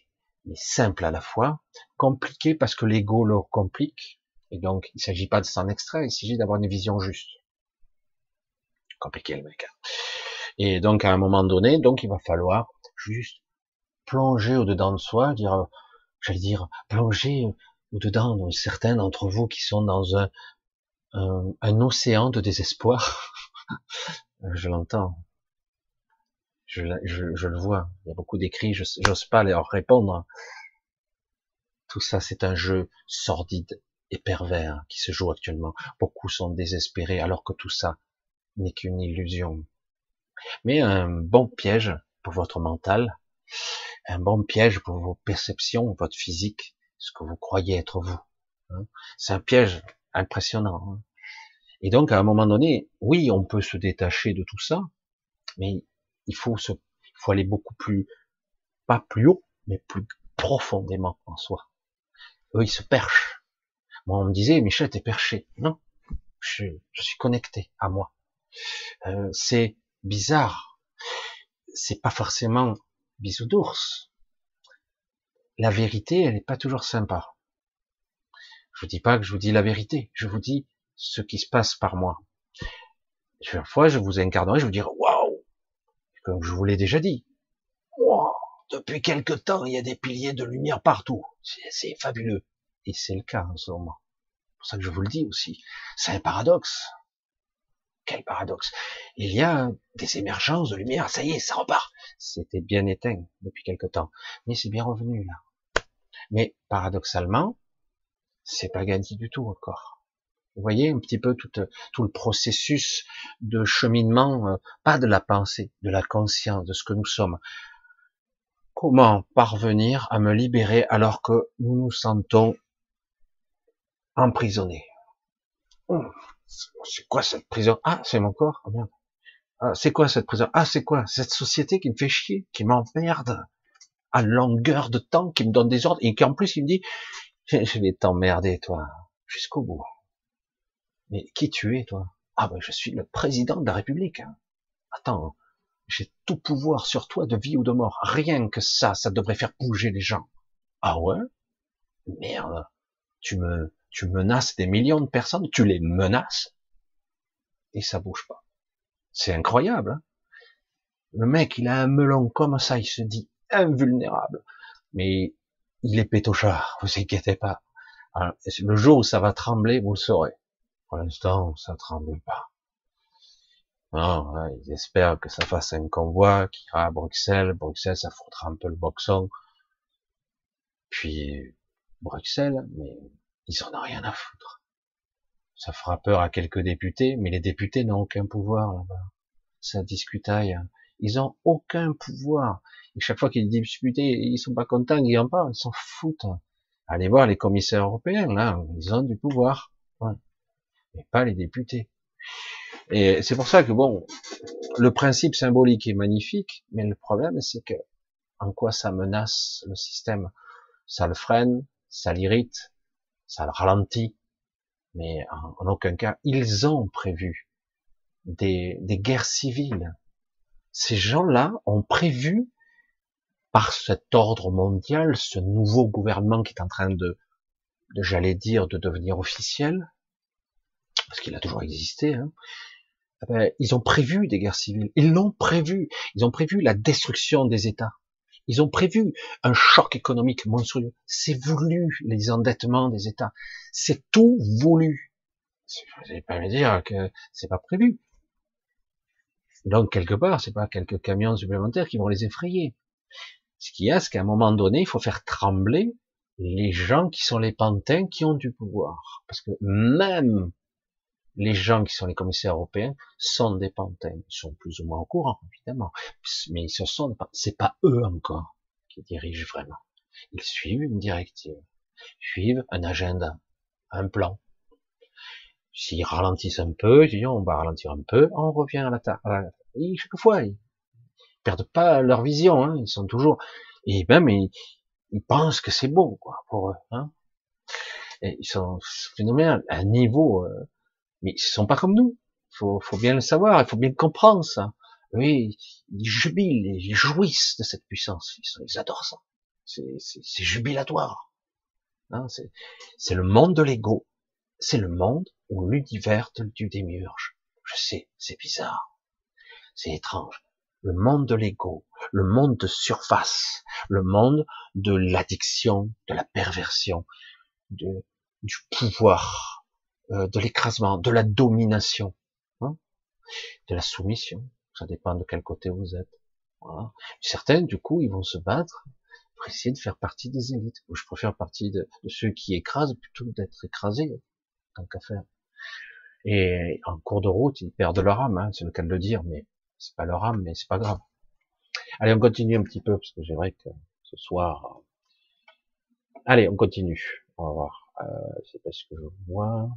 Speaker 1: mais simple à la fois. Compliqué parce que l'ego le complique. Et donc, il ne s'agit pas de s'en extraire, il s'agit d'avoir une vision juste. Compliqué, le mec. Hein. Et donc, à un moment donné, donc, il va falloir juste plonger au-dedans de soi, dire, j'allais dire, plonger au-dedans de certains d'entre vous qui sont dans un, un, océan de désespoir. <laughs> je l'entends. Je, je, le vois. Il y a beaucoup d'écrits, je j'ose pas leur répondre. Tout ça, c'est un jeu sordide et pervers qui se joue actuellement. Beaucoup sont désespérés alors que tout ça n'est qu'une illusion. Mais un bon piège pour votre mental, un bon piège pour vos perceptions, votre physique, ce que vous croyez être vous. Hein. C'est un piège impressionnant. Hein. Et donc, à un moment donné, oui, on peut se détacher de tout ça, mais il faut se, il faut aller beaucoup plus, pas plus haut, mais plus profondément en soi. Eux, ils se perchent. Moi, on me disait, Michel, t'es perché. Non, je, je, suis connecté à moi. Euh, c'est bizarre. C'est pas forcément bisous d'ours. La vérité, elle n'est pas toujours sympa. Je vous dis pas que je vous dis la vérité, je vous dis ce qui se passe par moi. Une fois, je vous incarnerai, je vous dirai, waouh, comme je vous l'ai déjà dit, depuis quelque temps, il y a des piliers de lumière partout. C'est fabuleux. Et c'est le cas en ce moment. C'est pour ça que je vous le dis aussi. C'est un paradoxe. Quel paradoxe. Il y a des émergences de lumière, ça y est, ça repart. C'était bien éteint depuis quelque temps. Mais c'est bien revenu là. Mais paradoxalement, c'est pas gagné du tout encore. Vous voyez un petit peu tout, tout le processus de cheminement, euh, pas de la pensée, de la conscience, de ce que nous sommes. Comment parvenir à me libérer alors que nous nous sentons emprisonnés? Hum c'est quoi cette prison? Ah, c'est mon corps. Oh, ah, c'est quoi cette prison? Ah, c'est quoi? Cette société qui me fait chier, qui m'emmerde à longueur de temps, qui me donne des ordres et qui en plus il me dit je vais t'emmerder toi jusqu'au bout. Mais qui tu es toi? Ah ben je suis le président de la République. Hein. Attends, j'ai tout pouvoir sur toi de vie ou de mort. Rien que ça, ça devrait faire bouger les gens. Ah ouais? Merde, tu me tu menaces des millions de personnes, tu les menaces, et ça bouge pas. C'est incroyable. Hein le mec, il a un melon comme ça, il se dit invulnérable. Mais il est pétochard, vous inquiétez pas. le jour où ça va trembler, vous le saurez. Pour l'instant, ça tremble pas. Non, ils espèrent que ça fasse un convoi qui ira à Bruxelles. Bruxelles, ça foutra un peu le boxon. Puis, Bruxelles, mais ils en ont rien à foutre. Ça fera peur à quelques députés, mais les députés n'ont aucun pouvoir là-bas. Ça discutaille. Ils ont aucun pouvoir. Et chaque fois qu'ils discutent, ils sont pas contents, ils en parlent, ils s'en foutent. Allez voir les commissaires européens, là, ils ont du pouvoir. Ouais. Mais pas les députés. Et c'est pour ça que bon, le principe symbolique est magnifique, mais le problème c'est que en quoi ça menace le système? Ça le freine, ça l'irrite, ça le ralentit, mais en, aucun cas ils ont prévu des, guerres civiles. Ces gens-là ont prévu par cet ordre mondial, ce nouveau gouvernement qui est en train de, de j'allais dire, de devenir officiel, parce qu'il a toujours existé, hein, eh ben, ils ont prévu des guerres civiles. Ils l'ont prévu. Ils ont prévu la destruction des États. Ils ont prévu un choc économique monstrueux. C'est voulu, les endettements des États. C'est tout voulu. Vous n'allez pas me dire que c'est pas prévu. Donc, quelque part, c'est pas quelques camions supplémentaires qui vont les effrayer. Ce qu'il y a, c'est qu'à un moment donné, il faut faire trembler les gens qui sont les pantins qui ont du pouvoir. Parce que même les gens qui sont les commissaires européens sont des pantins. Ils sont plus ou moins au courant, évidemment. Mais ce sont, c'est pas eux encore qui dirigent vraiment. Ils suivent une directive, suivent un agenda, un plan. S'ils ralentissent un peu, ils disent on va ralentir un peu, on revient à la table. chaque fois, ils perdent pas leur vision, hein. ils sont toujours, et même ils, ils pensent que c'est bon, quoi, pour eux. Hein. Et ils sont phénoménal, à un niveau euh, mais ils sont pas comme nous. Faut, faut bien le savoir, il faut bien comprendre ça. Oui, ils jubilent, ils jouissent de cette puissance. Ils, adorent ça. C'est jubilatoire. Hein, c'est le monde de l'ego. C'est le monde où l'univers du démiurge. Je sais, c'est bizarre. C'est étrange. Le monde de l'ego, le monde de surface, le monde de l'addiction, de la perversion, de, du pouvoir, de l'écrasement, de la domination, hein, de la soumission. Ça dépend de quel côté vous êtes. Voilà. Certains, du coup, ils vont se battre pour essayer de faire partie des élites. je préfère partie de, ceux qui écrasent plutôt d'être écrasés, tant qu'à faire. Et en cours de route, ils perdent leur âme, hein, c'est le cas de le dire, mais c'est pas leur âme, mais c'est pas grave. Allez, on continue un petit peu, parce que j'aimerais que ce soir... Allez, on continue. On va voir. Euh, c'est pas ce que je vois.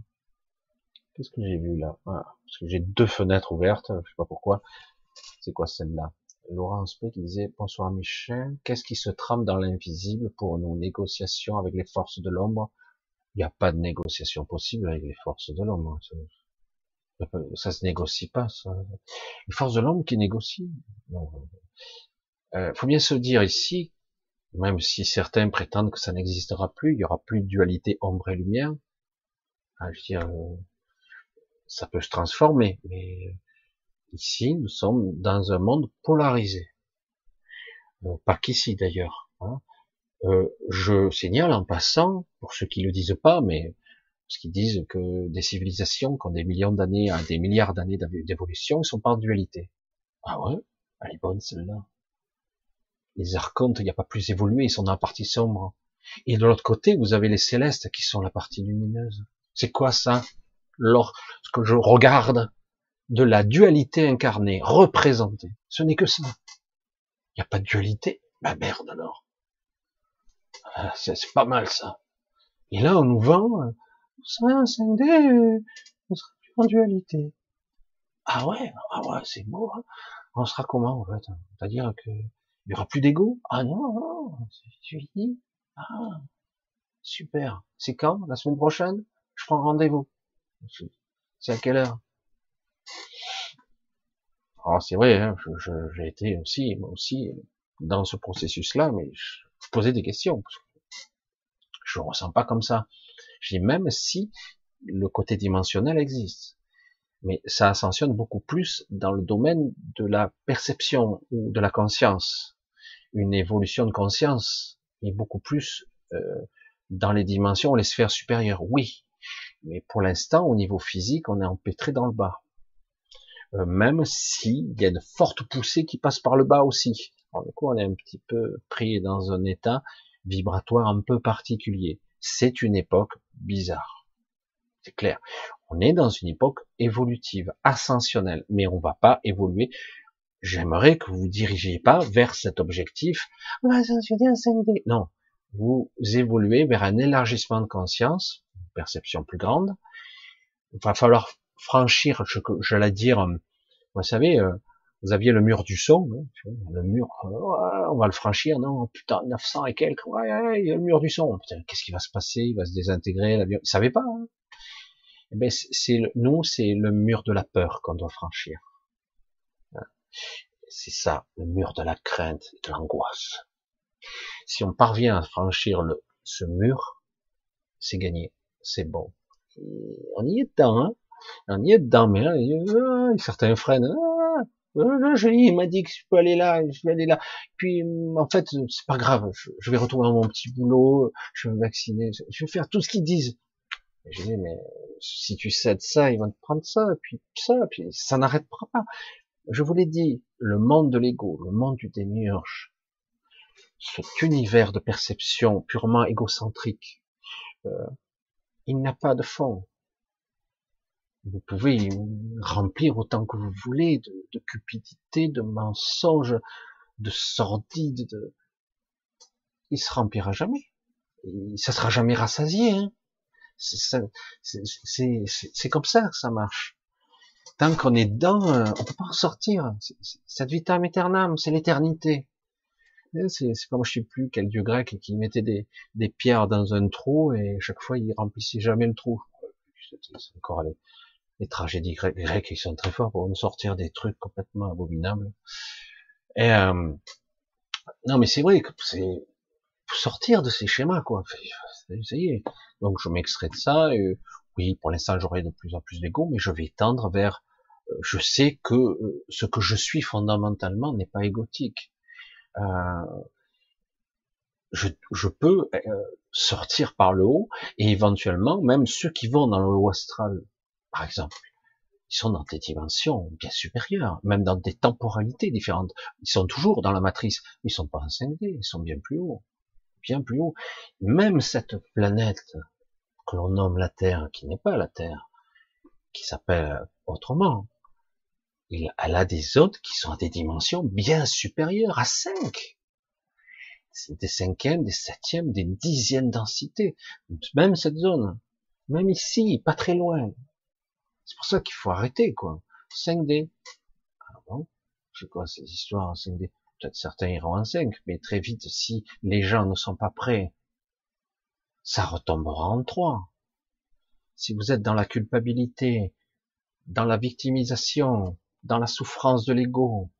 Speaker 1: Qu'est-ce que j'ai vu là? Ah, Parce que j'ai deux fenêtres ouvertes, je sais pas pourquoi. C'est quoi celle-là? Laurence P qui disait bonsoir Michel. Qu'est-ce qui se trame dans l'invisible pour nos négociations avec les forces de l'ombre Il n'y a pas de négociation possible avec les forces de l'ombre. Ça, se négocie pas. Ça. Les forces de l'ombre qui négocient. Il euh, faut bien se dire ici, même si certains prétendent que ça n'existera plus, il y aura plus de dualité ombre et lumière. Ah, je veux dire, euh, ça peut se transformer, mais ici, nous sommes dans un monde polarisé. Euh, pas qu'ici d'ailleurs. Hein. Euh, je signale en passant, pour ceux qui le disent pas, mais parce qu'ils disent que des civilisations qui ont des millions d'années à des milliards d'années d'évolution, ils sont pas en dualité. Ah ouais? Elle est bonne celle-là. Les archontes, il n'y a pas plus évolué, ils sont dans la partie sombre. Et de l'autre côté, vous avez les célestes qui sont la partie lumineuse. C'est quoi ça? Lorsque je regarde de la dualité incarnée, représentée. Ce n'est que ça. Il n'y a pas de dualité. Ma merde alors. Ah, c'est pas mal ça. Et là, on nous vend, vous serez un 5D, on sera plus en dualité. Ah ouais, ah ouais, c'est beau. Hein. on sera comment en fait? C'est-à-dire que il y aura plus d'ego? Ah non, non, c'est. Ah, super. C'est quand? La semaine prochaine? Je prends rendez-vous. C'est à quelle heure? Alors c'est vrai, hein, j'ai été aussi, moi aussi, dans ce processus-là, mais je, posais des questions. Je ne ressens pas comme ça. Je dis même si le côté dimensionnel existe, mais ça ascensionne beaucoup plus dans le domaine de la perception ou de la conscience. Une évolution de conscience est beaucoup plus euh, dans les dimensions, les sphères supérieures. Oui, mais pour l'instant, au niveau physique, on est empêtré dans le bas. Euh, même s'il y a une forte poussée qui passe par le bas aussi. Alors, du coup, on est un petit peu pris dans un état vibratoire un peu particulier. C'est une époque bizarre. C'est clair. On est dans une époque évolutive, ascensionnelle, mais on va pas évoluer. J'aimerais que vous vous dirigiez pas vers cet objectif. 5D. Non. Vous évoluez vers un élargissement de conscience, perception plus grande. Il va falloir franchir, je, je l'ai dire, vous savez, euh, vous aviez le mur du son, hein, le mur, euh, on va le franchir, non, putain, 900 et quelques, ouais, il y a le mur du son, qu'est-ce qui va se passer, il va se désintégrer, l'avion, il savait pas, hein. eh ben, c'est, nous, c'est le mur de la peur qu'on doit franchir. Hein. C'est ça, le mur de la crainte, de l'angoisse. Si on parvient à franchir le, ce mur, c'est gagné, c'est bon. on y est dedans, hein on y est dedans, mais là, certains freinent, euh, je il m'a dit que je peux aller là, je vais aller là. Puis, en fait, c'est pas grave, je, vais retourner mon petit boulot, je vais me vacciner, je vais faire tout ce qu'ils disent. je dis, mais si tu cèdes ça, ils vont te prendre ça, puis ça, puis ça n'arrêtera pas. Je vous l'ai dit, le monde de l'ego, le monde du démiurge, cet univers de perception purement égocentrique, euh, il n'a pas de fond. Vous pouvez remplir autant que vous voulez de, cupidité, de mensonges, de sordide, de... il se remplira jamais. Ça sera jamais rassasié. Hein. C'est comme ça que ça marche. Tant qu'on est dedans, euh, on peut pas en sortir. Cette vitam aeternam, c'est l'éternité. C'est comme je sais plus quel dieu grec qui mettait des, des pierres dans un trou et chaque fois il remplissait jamais le trou. C'est encore allé les tragédies grecques, ils sont très forts pour nous sortir des trucs complètement abominables. Et euh, non, mais c'est vrai que c'est sortir de ces schémas, quoi. Ça. Donc je m'extrais de ça. Et, oui, pour l'instant, j'aurai de plus en plus d'ego, mais je vais tendre vers. Euh, je sais que euh, ce que je suis fondamentalement n'est pas égotique. Je, je, peux sortir par le haut et éventuellement même ceux qui vont dans le haut astral par exemple, ils sont dans des dimensions bien supérieures, même dans des temporalités différentes. Ils sont toujours dans la matrice, ils sont pas en 5D, ils sont bien plus haut, bien plus haut. Même cette planète que l'on nomme la Terre, qui n'est pas la Terre, qui s'appelle autrement, elle a des autres qui sont à des dimensions bien supérieures à 5. C'est des cinquièmes, des septièmes, des dixièmes densités. Même cette zone. Même ici, pas très loin. C'est pour ça qu'il faut arrêter, quoi. 5D. Ah bon? C'est quoi ces histoires en 5D Peut-être certains iront en 5, mais très vite, si les gens ne sont pas prêts, ça retombera en 3. Si vous êtes dans la culpabilité, dans la victimisation, dans la souffrance de l'ego,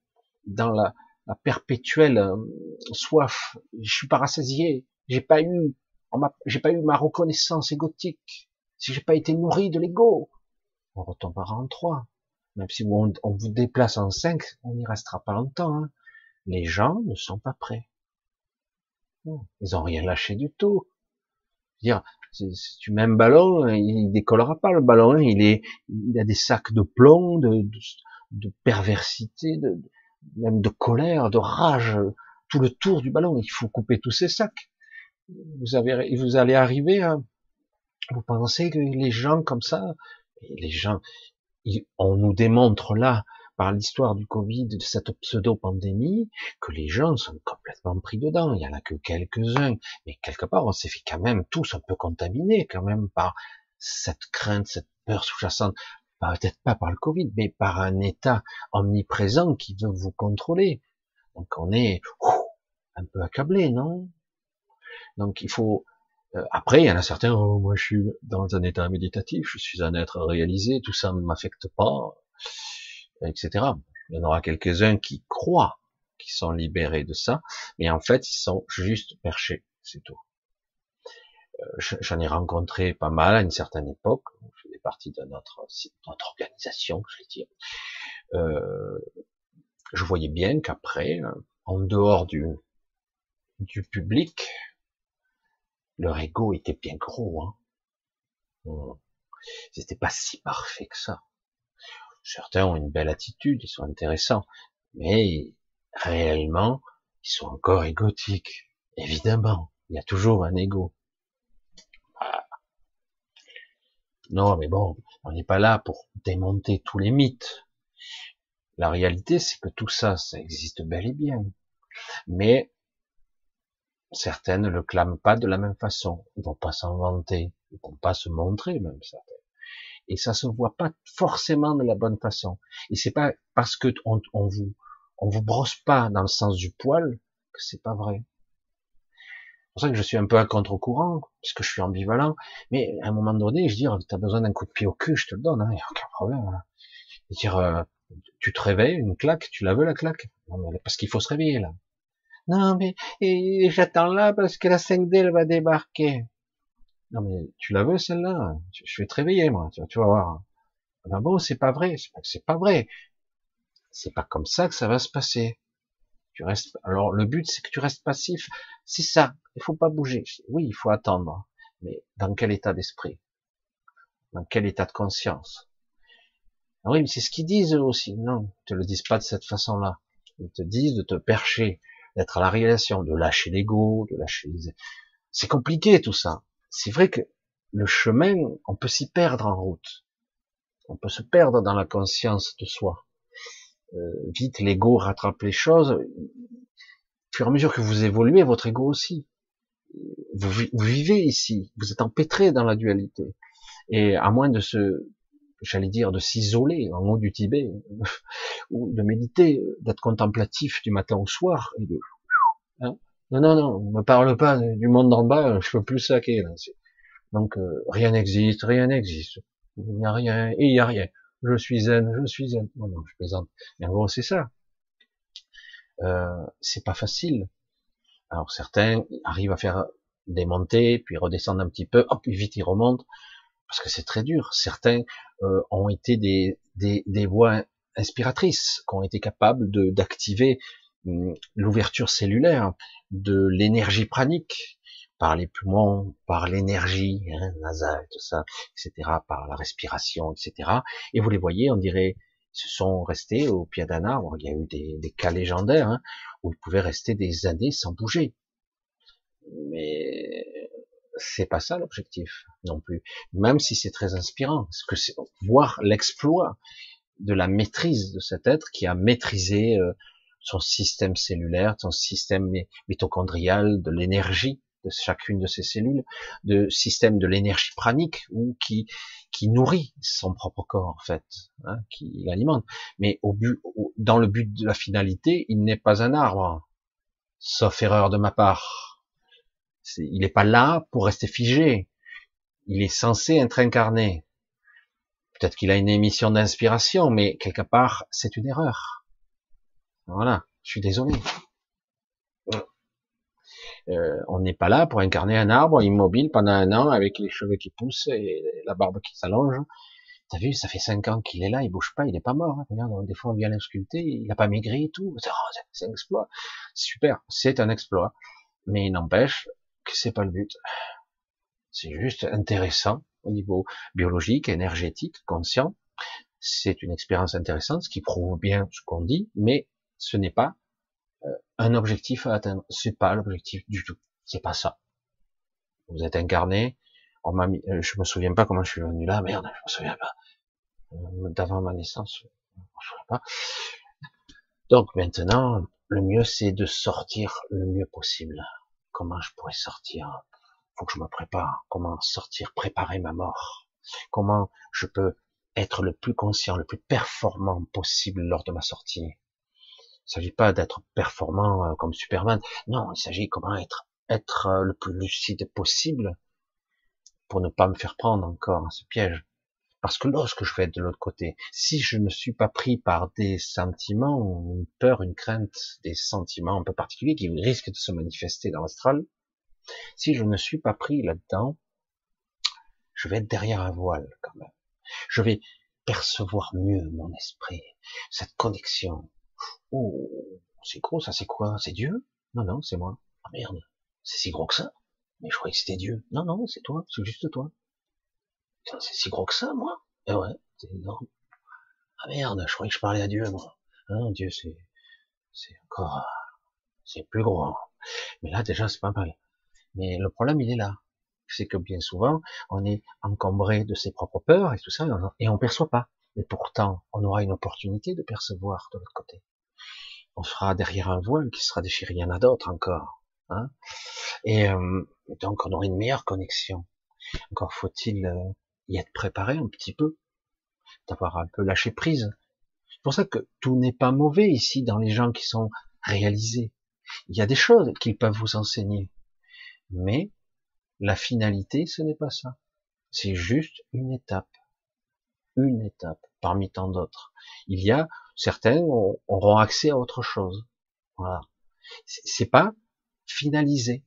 Speaker 1: dans la, perpétuelle euh, soif, je suis pas rassasié, j'ai pas eu, j'ai pas eu ma reconnaissance égotique, si j'ai pas été nourri de l'ego, on retombera en 3. Même si on, vous déplace en 5, on n'y restera pas longtemps. Hein. Les gens ne sont pas prêts. Ils ont rien lâché du tout. Si tu mets un ballon, il décollera pas le ballon. Hein. Il est, il a des sacs de plomb, de, de, perversité, de, même de colère, de rage, tout le tour du ballon. Il faut couper tous ces sacs. Vous avez, vous allez arriver à, vous pensez que les gens comme ça, les gens, on nous démontre là, par l'histoire du Covid, de cette pseudo-pandémie, que les gens sont complètement pris dedans. Il y en a que quelques-uns, mais quelque part, on s'est fait quand même tous un peu contaminés, quand même, par cette crainte, cette peur sous-jacente. Peut-être pas par le Covid, mais par un état omniprésent qui veut vous contrôler. Donc on est un peu accablé, non? Donc il faut euh, après, il y en a certains, oh, moi je suis dans un état méditatif, je suis un être réalisé, tout ça ne m'affecte pas, etc. Il y en aura quelques-uns qui croient qui sont libérés de ça, mais en fait, ils sont juste perchés, c'est tout. Euh, j'en ai rencontré pas mal à une certaine époque, je faisais partie de notre, notre organisation, je vais dire. Euh, je voyais bien qu'après, en dehors du, du public, leur ego était bien gros. Hein. Hmm. C'était pas si parfait que ça. Certains ont une belle attitude, ils sont intéressants, mais réellement, ils sont encore égotiques. Évidemment, il y a toujours un ego. Non, mais bon, on n'est pas là pour démonter tous les mythes. La réalité, c'est que tout ça, ça existe bel et bien. Mais certaines ne le clament pas de la même façon. Ils vont pas s'en vanter. Ils vont pas se montrer, même certaines. Et ça se voit pas forcément de la bonne façon. Et c'est pas parce que on, on vous, on vous brosse pas dans le sens du poil que c'est pas vrai. C'est pour ça que je suis un peu à contre-courant, puisque je suis ambivalent. Mais à un moment donné, je dis, tu as besoin d'un coup de pied au cul, je te le donne, il hein, n'y a aucun problème. Hein. dire, euh, tu te réveilles, une claque, tu la veux la claque? Non, mais parce qu'il faut se réveiller là. Non, mais j'attends là parce que la 5D elle va débarquer. Non, mais tu la veux celle-là? Je vais te réveiller moi, tu, vas voir. Ah ben bon, c'est pas vrai, c'est pas, vrai. C'est pas comme ça que ça va se passer. Tu restes. Alors le but c'est que tu restes passif. C'est ça. Il faut pas bouger. Oui, il faut attendre. Mais dans quel état d'esprit? Dans quel état de conscience? Ah oui, mais c'est ce qu'ils disent eux aussi. Non, ils te le disent pas de cette façon-là. Ils te disent de te percher, d'être à la réalisation, de lâcher l'ego, de lâcher les... C'est compliqué tout ça. C'est vrai que le chemin, on peut s'y perdre en route. On peut se perdre dans la conscience de soi. Euh, vite, l'ego rattrape les choses. Au fur à mesure que vous évoluez, votre ego aussi. Vous, vous vivez ici, vous êtes empêtré dans la dualité. Et à moins de se j'allais dire, de s'isoler en haut du Tibet, <laughs> ou de méditer, d'être contemplatif du matin au soir, et de, hein non, non, non, me parle pas du monde d'en bas, je peux plus saquer, là. Donc, euh, rien n'existe, rien n'existe. Il n'y a rien, il n'y a rien. Je suis zen, je suis zen. Non, non, je plaisante. Mais en gros, c'est ça. Euh, c'est pas facile. Alors, certains arrivent à faire démonter, puis redescendre un petit peu, hop, vite ils remontent parce que c'est très dur. Certains euh, ont été des, des, des, voies inspiratrices, qui ont été capables d'activer l'ouverture cellulaire, de l'énergie pranique, par les poumons, par l'énergie hein, nasale, tout ça, etc., par la respiration, etc. Et vous les voyez, on dirait, ils se sont restés au pied d'un arbre. Il y a eu des, des cas légendaires hein, où ils pouvaient rester des années sans bouger. Mais c'est pas ça l'objectif non plus. Même si c'est très inspirant, parce que c'est voir l'exploit de la maîtrise de cet être qui a maîtrisé euh, son système cellulaire, son système mitochondrial, de l'énergie de chacune de ces cellules, de système de l'énergie pranique ou qui qui nourrit son propre corps en fait, hein, qui l'alimente. Mais au but, dans le but de la finalité, il n'est pas un arbre, sauf erreur de ma part il n'est pas là pour rester figé. Il est censé être incarné. Peut-être qu'il a une émission d'inspiration, mais quelque part, c'est une erreur. Voilà, je suis désolé. Euh, on n'est pas là pour incarner un arbre immobile pendant un an avec les cheveux qui poussent et la barbe qui s'allonge. T'as vu, ça fait cinq ans qu'il est là, il bouge pas, il n'est pas mort. Hein. Regarde, des fois on vient l'insculter, il n'a pas maigri et tout. Oh, c'est un exploit. Super, c'est un exploit. Mais il n'empêche, que c'est pas le but. C'est juste intéressant au niveau biologique, énergétique, conscient. C'est une expérience intéressante, ce qui prouve bien ce qu'on dit, mais ce n'est pas euh, un objectif à atteindre. C'est pas l'objectif du tout. C'est pas ça. Vous êtes incarné. On m'a euh, je me souviens pas comment je suis venu là. Merde, je me souviens pas. Euh, d'avant ma naissance, je me souviens pas. Donc maintenant, le mieux c'est de sortir le mieux possible comment je pourrais sortir? Faut que je me prépare. Comment sortir, préparer ma mort? Comment je peux être le plus conscient, le plus performant possible lors de ma sortie? Il s'agit pas d'être performant euh, comme Superman. Non, il s'agit comment être être euh, le plus lucide possible pour ne pas me faire prendre encore à ce piège. Parce que lorsque je vais être de l'autre côté, si je ne suis pas pris par des sentiments, une peur, une crainte, des sentiments un peu particuliers qui risquent de se manifester dans l'astral, si je ne suis pas pris là-dedans, je vais être derrière un voile quand même. Je vais percevoir mieux mon esprit, cette connexion. Oh, c'est gros, ça? C'est quoi? C'est Dieu? Non, non, c'est moi. Ah merde, c'est si gros que ça? Mais je croyais que c'était Dieu. Non, non, c'est toi, c'est juste toi c'est si gros que ça, moi? Eh ouais, c'est énorme. Ah merde, je croyais que je parlais à Dieu, moi. Ah Dieu, c'est, c'est encore, c'est plus gros. Hein. Mais là, déjà, c'est pas mal. Mais le problème, il est là. c'est que bien souvent, on est encombré de ses propres peurs et tout ça, et on ne perçoit pas. Et pourtant, on aura une opportunité de percevoir de l'autre côté. On sera derrière un voile qui sera déchiré. Il y en a d'autres encore. Hein et euh, donc, on aura une meilleure connexion. Encore faut-il euh, y être préparé un petit peu, d'avoir un peu lâché prise. C'est pour ça que tout n'est pas mauvais ici dans les gens qui sont réalisés. Il y a des choses qu'ils peuvent vous enseigner. Mais la finalité, ce n'est pas ça. C'est juste une étape. Une étape parmi tant d'autres. Il y a certains auront accès à autre chose. Voilà. C'est pas finalisé.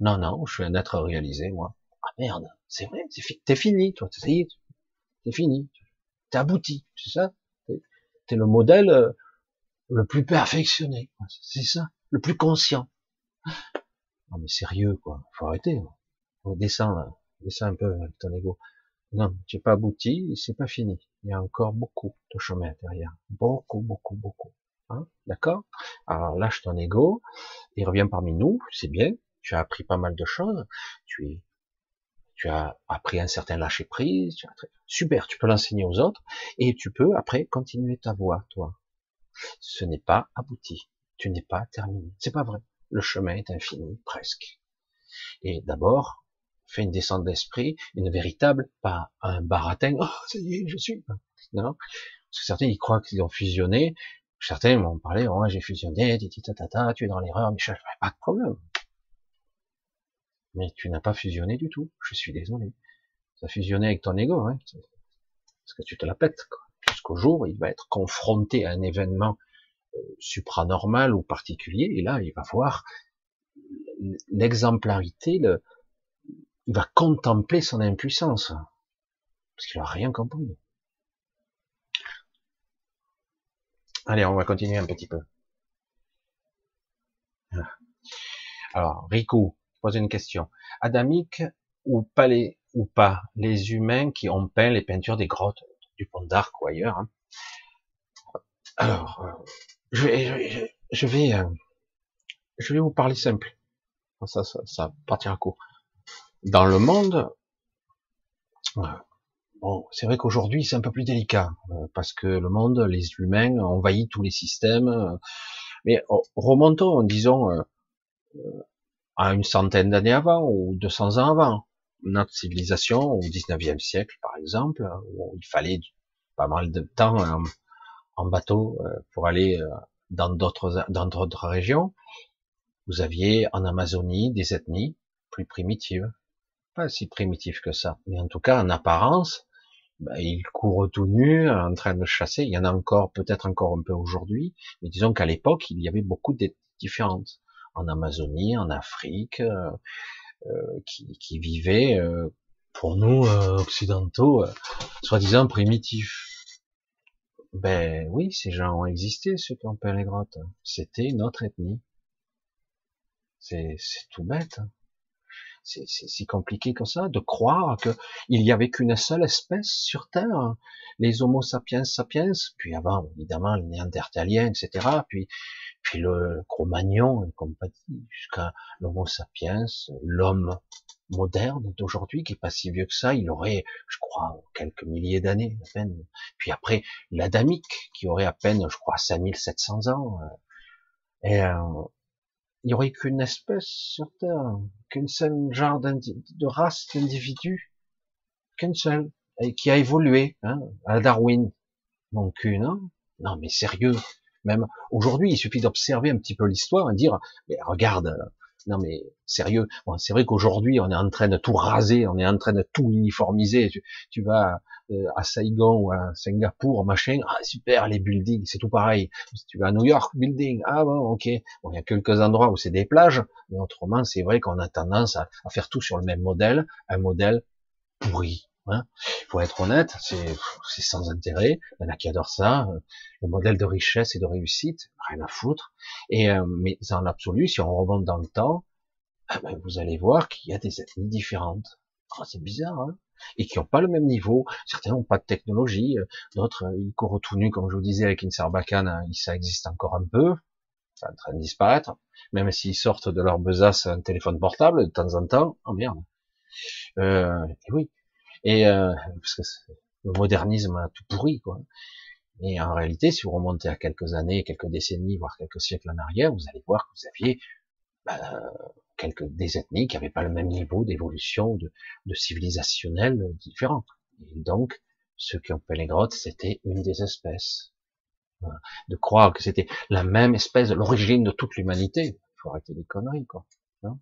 Speaker 1: Non, non, je suis un être réalisé, moi. Ah merde, c'est vrai, t'es fini, toi, ça y t'es fini, t'es abouti, c'est ça? T'es le modèle euh, le plus perfectionné, c'est ça, le plus conscient. Non mais sérieux, quoi, faut arrêter. Faut descendre, descends un peu avec ton ego. Non, tu n'es pas abouti, c'est pas fini. Il y a encore beaucoup de chemin derrière. Beaucoup, beaucoup, beaucoup. Hein D'accord? Alors lâche ton ego, il revient parmi nous, c'est bien, tu as appris pas mal de choses, tu es tu as appris un certain lâcher prise, tu super, tu peux l'enseigner aux autres et tu peux après continuer ta voie, toi. Ce n'est pas abouti, tu n'es pas terminé, c'est pas vrai. Le chemin est infini, presque. Et d'abord, fais une descente d'esprit, une véritable, pas un baratin, <laughs> oh, ça y est, je suis. Non, parce que certains, ils croient qu'ils ont fusionné, certains m'ont parlé, oh, j'ai fusionné, tata, tu es dans l'erreur, mais je pas de problème. Mais tu n'as pas fusionné du tout. Je suis désolé. Ça fusionné avec ton ego, hein. Parce que tu te la pètes, quoi. Jusqu'au jour il va être confronté à un événement euh, supranormal ou particulier, et là, il va voir l'exemplarité, le, il va contempler son impuissance. Parce qu'il n'a rien compris. Allez, on va continuer un petit peu. Alors, Rico, pose une question. Adamique ou pas les, ou pas les humains qui ont peint les peintures des grottes du Pont d'Arc ou ailleurs. Hein. Alors, euh, je vais, je, vais, euh, je vais vous parler simple. Ça, ça, ça partira court. Dans le monde, euh, bon, c'est vrai qu'aujourd'hui c'est un peu plus délicat parce que le monde, les humains envahissent tous les systèmes. Mais remontons, disons, à une centaine d'années avant ou 200 ans avant. Notre civilisation au 19e siècle, par exemple, où il fallait pas mal de temps en, bateau euh, pour aller euh, dans d'autres dans d'autres régions. Vous aviez en Amazonie des ethnies plus primitives, si primitives que ça, mais en tout cas en apparence, ben, ils courent tout nus en train de chasser. Il y en a encore, peut-être encore un peu aujourd'hui, mais disons qu'à l'époque, il y avait beaucoup de différentes en Amazonie, en Afrique, euh, euh, qui, vivaient, euh, pour nous occidentaux, soi-disant primitifs. Ben oui, ces gens ont existé, ceux qui ont peint les grottes. C'était notre ethnie. C'est tout bête. C'est si compliqué que ça de croire qu'il y avait qu'une seule espèce sur Terre, les Homo sapiens sapiens, puis avant évidemment les Néandertaliens, etc. Puis puis le Cro-Magnon et compagnie, jusqu'à l'Homo sapiens, l'homme moderne d'aujourd'hui, qui est pas si vieux que ça, il aurait, je crois, quelques milliers d'années à peine. Puis après, l'adamique, qui aurait à peine, je crois, 5700 ans. Euh, et euh, il y aurait qu'une espèce sur Terre, qu'une seule genre de race d'individus, qu'une seule, qui a évolué, hein, à Darwin. Donc une, hein. non mais sérieux, même aujourd'hui, il suffit d'observer un petit peu l'histoire et dire, mais regarde, non mais sérieux, bon, c'est vrai qu'aujourd'hui on est en train de tout raser, on est en train de tout uniformiser. Tu, vas à Saigon ou à Singapour, machin, ah super, les buildings, c'est tout pareil. Si tu vas à New York, building, ah bon, ok. Bon, il y a quelques endroits où c'est des plages, mais autrement, c'est vrai qu'on a tendance à, faire tout sur le même modèle, un modèle pourri. Hein. Faut être honnête, c'est sans intérêt. Il y en a qui adorent ça. Le modèle de richesse et de réussite, rien à foutre. Et euh, mais en absolu, si on remonte dans le temps, ah ben, vous allez voir qu'il y a des ethnies différentes. Oh, c'est bizarre, hein et qui n'ont pas le même niveau. Certains n'ont pas de technologie, d'autres ils courent tout nus, comme je vous disais avec une sarbacane, hein, ça existe encore un peu, c'est en train de disparaître. Même s'ils sortent de leur besace un téléphone portable de temps en temps, oh merde, Euh, et oui. Et euh, parce que le modernisme a tout pourri, quoi. Et en réalité, si vous remontez à quelques années, quelques décennies, voire quelques siècles en arrière, vous allez voir que vous aviez bah, quelques des ethnies qui n'avaient pas le même niveau d'évolution, de, de civilisationnel différent. Et donc, ceux qui ont fait les grottes, c'était une des espèces. De croire que c'était la même espèce, l'origine de toute l'humanité. Il faut arrêter les conneries, quoi. Non?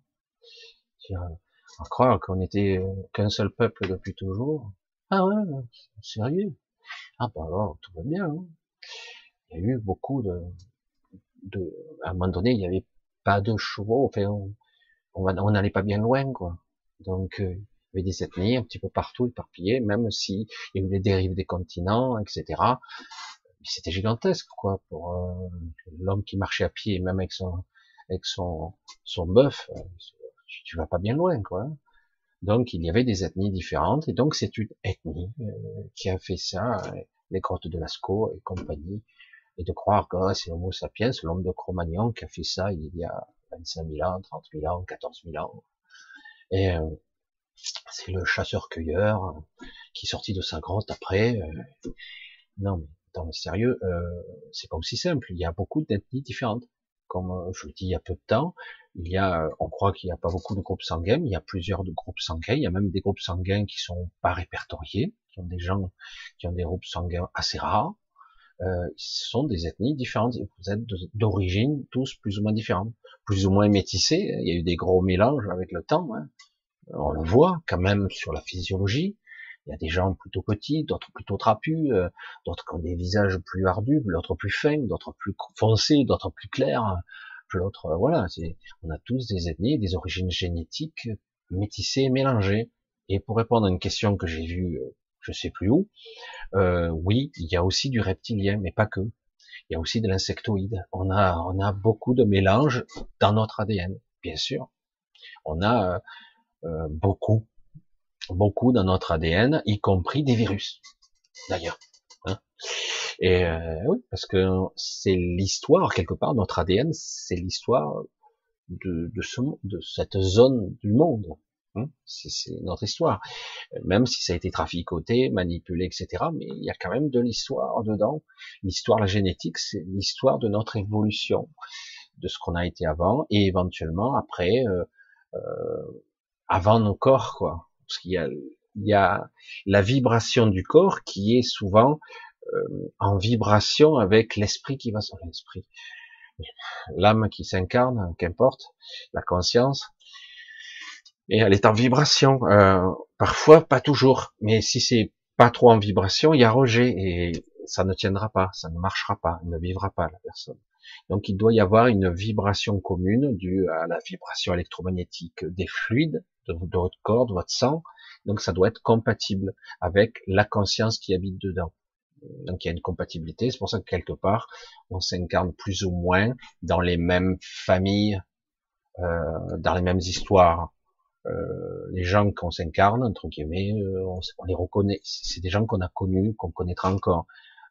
Speaker 1: À croire qu'on était qu'un seul peuple depuis toujours. Ah ouais, sérieux? Ah bah alors, tout va bien. Hein. Il y a eu beaucoup de, de, à un moment donné, il n'y avait pas de chevaux. Enfin, on n'allait pas bien loin, quoi. Donc, euh, il y avait des ethnies un petit peu partout éparpillées, même si y avait des dérives des continents, etc. C'était gigantesque, quoi, pour euh, l'homme qui marchait à pied, même avec son, avec son, son bœuf, euh, tu, vas pas bien loin, quoi. Donc, il y avait des ethnies différentes, et donc c'est une ethnie qui a fait ça, les grottes de Lascaux et compagnie, et de croire que c'est Homo sapiens, l'homme de Cro-Magnon, qui a fait ça il y a 25 000 ans, 30 000 ans, 14 000 ans. Et euh, c'est le chasseur-cueilleur qui est sorti de sa grotte après. Euh, non, mais attends, sérieux, euh, c'est pas aussi simple. Il y a beaucoup d'ethnies différentes. Comme euh, je le dis il y a peu de temps, il y a, on croit qu'il n'y a pas beaucoup de groupes sanguins, il y a plusieurs de groupes sanguins. Il y a même des groupes sanguins qui sont pas répertoriés, qui ont des gens qui ont des groupes sanguins assez rares euh, sont des ethnies différentes. Vous êtes d'origine tous plus ou moins différentes, plus ou moins métissés. Il y a eu des gros mélanges avec le temps. Hein. On le voit quand même sur la physiologie. Il y a des gens plutôt petits, d'autres plutôt trapus, euh, d'autres qui ont des visages plus ardus, d'autres plus fins, d'autres plus foncés, d'autres plus clairs, d'autres, euh, voilà. On a tous des ethnies, des origines génétiques métissées, mélangées. Et pour répondre à une question que j'ai vue euh, je sais plus où. Euh, oui, il y a aussi du reptilien, mais pas que. Il y a aussi de l'insectoïde. On a, on a beaucoup de mélanges dans notre ADN, bien sûr. On a euh, beaucoup, beaucoup dans notre ADN, y compris des virus, d'ailleurs. Hein. Et euh, oui, parce que c'est l'histoire quelque part. Notre ADN, c'est l'histoire de, de, ce, de cette zone du monde. C'est notre histoire. Même si ça a été traficoté, manipulé, etc. Mais il y a quand même de l'histoire dedans. L'histoire, la génétique, c'est l'histoire de notre évolution, de ce qu'on a été avant, et éventuellement après, euh, euh, avant nos corps, quoi. Parce qu'il y a, il y a la vibration du corps qui est souvent euh, en vibration avec l'esprit qui va sur l'esprit. L'âme qui s'incarne, qu'importe, la conscience, et elle est en vibration. Euh, parfois, pas toujours, mais si c'est pas trop en vibration, il y a rejet et ça ne tiendra pas, ça ne marchera pas, ne vivra pas la personne. Donc il doit y avoir une vibration commune due à la vibration électromagnétique des fluides de, votre corps, de votre sang. Donc ça doit être compatible avec la conscience qui habite dedans. Donc il y a une compatibilité. C'est pour ça que quelque part on s'incarne plus ou moins dans les mêmes familles, euh, dans les mêmes histoires. Euh, les gens qu'on s'incarne, entre guillemets, euh, on, les reconnaît. C'est des gens qu'on a connus, qu'on connaîtra encore.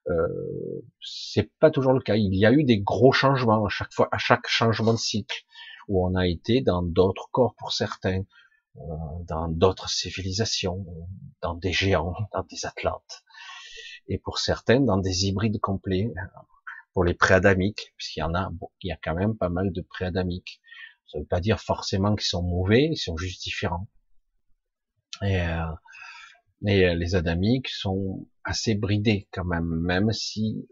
Speaker 1: Euh, c'est pas toujours le cas. Il y a eu des gros changements à chaque fois, à chaque changement de cycle, où on a été dans d'autres corps pour certains, euh, dans d'autres civilisations, dans des géants, <laughs> dans des atlantes, et pour certains dans des hybrides complets. Pour les préadamiques, puisqu'il y en a, il y a quand même pas mal de préadamiques. Ça veut pas dire forcément qu'ils sont mauvais, ils sont juste différents. Et, euh, et euh, les adamiques sont assez bridés quand même, même si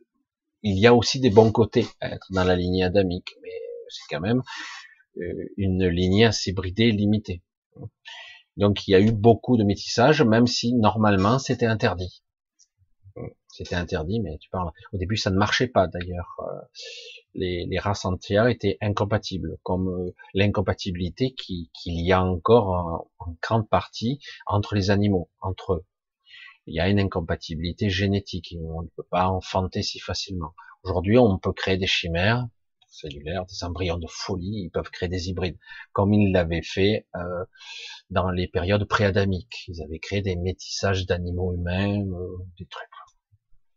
Speaker 1: il y a aussi des bons côtés à être dans la lignée adamique, mais c'est quand même euh, une lignée assez bridée, limitée. Donc il y a eu beaucoup de métissage, même si normalement c'était interdit. C'était interdit, mais tu parles. Au début, ça ne marchait pas d'ailleurs. Les, les, races entières étaient incompatibles, comme euh, l'incompatibilité qu'il y a encore en, grande partie entre les animaux, entre eux. Il y a une incompatibilité génétique. On ne peut pas enfanter si facilement. Aujourd'hui, on peut créer des chimères cellulaires, des embryons de folie, ils peuvent créer des hybrides, comme ils l'avaient fait euh, dans les périodes préadamiques. Ils avaient créé des métissages d'animaux humains, euh, des trucs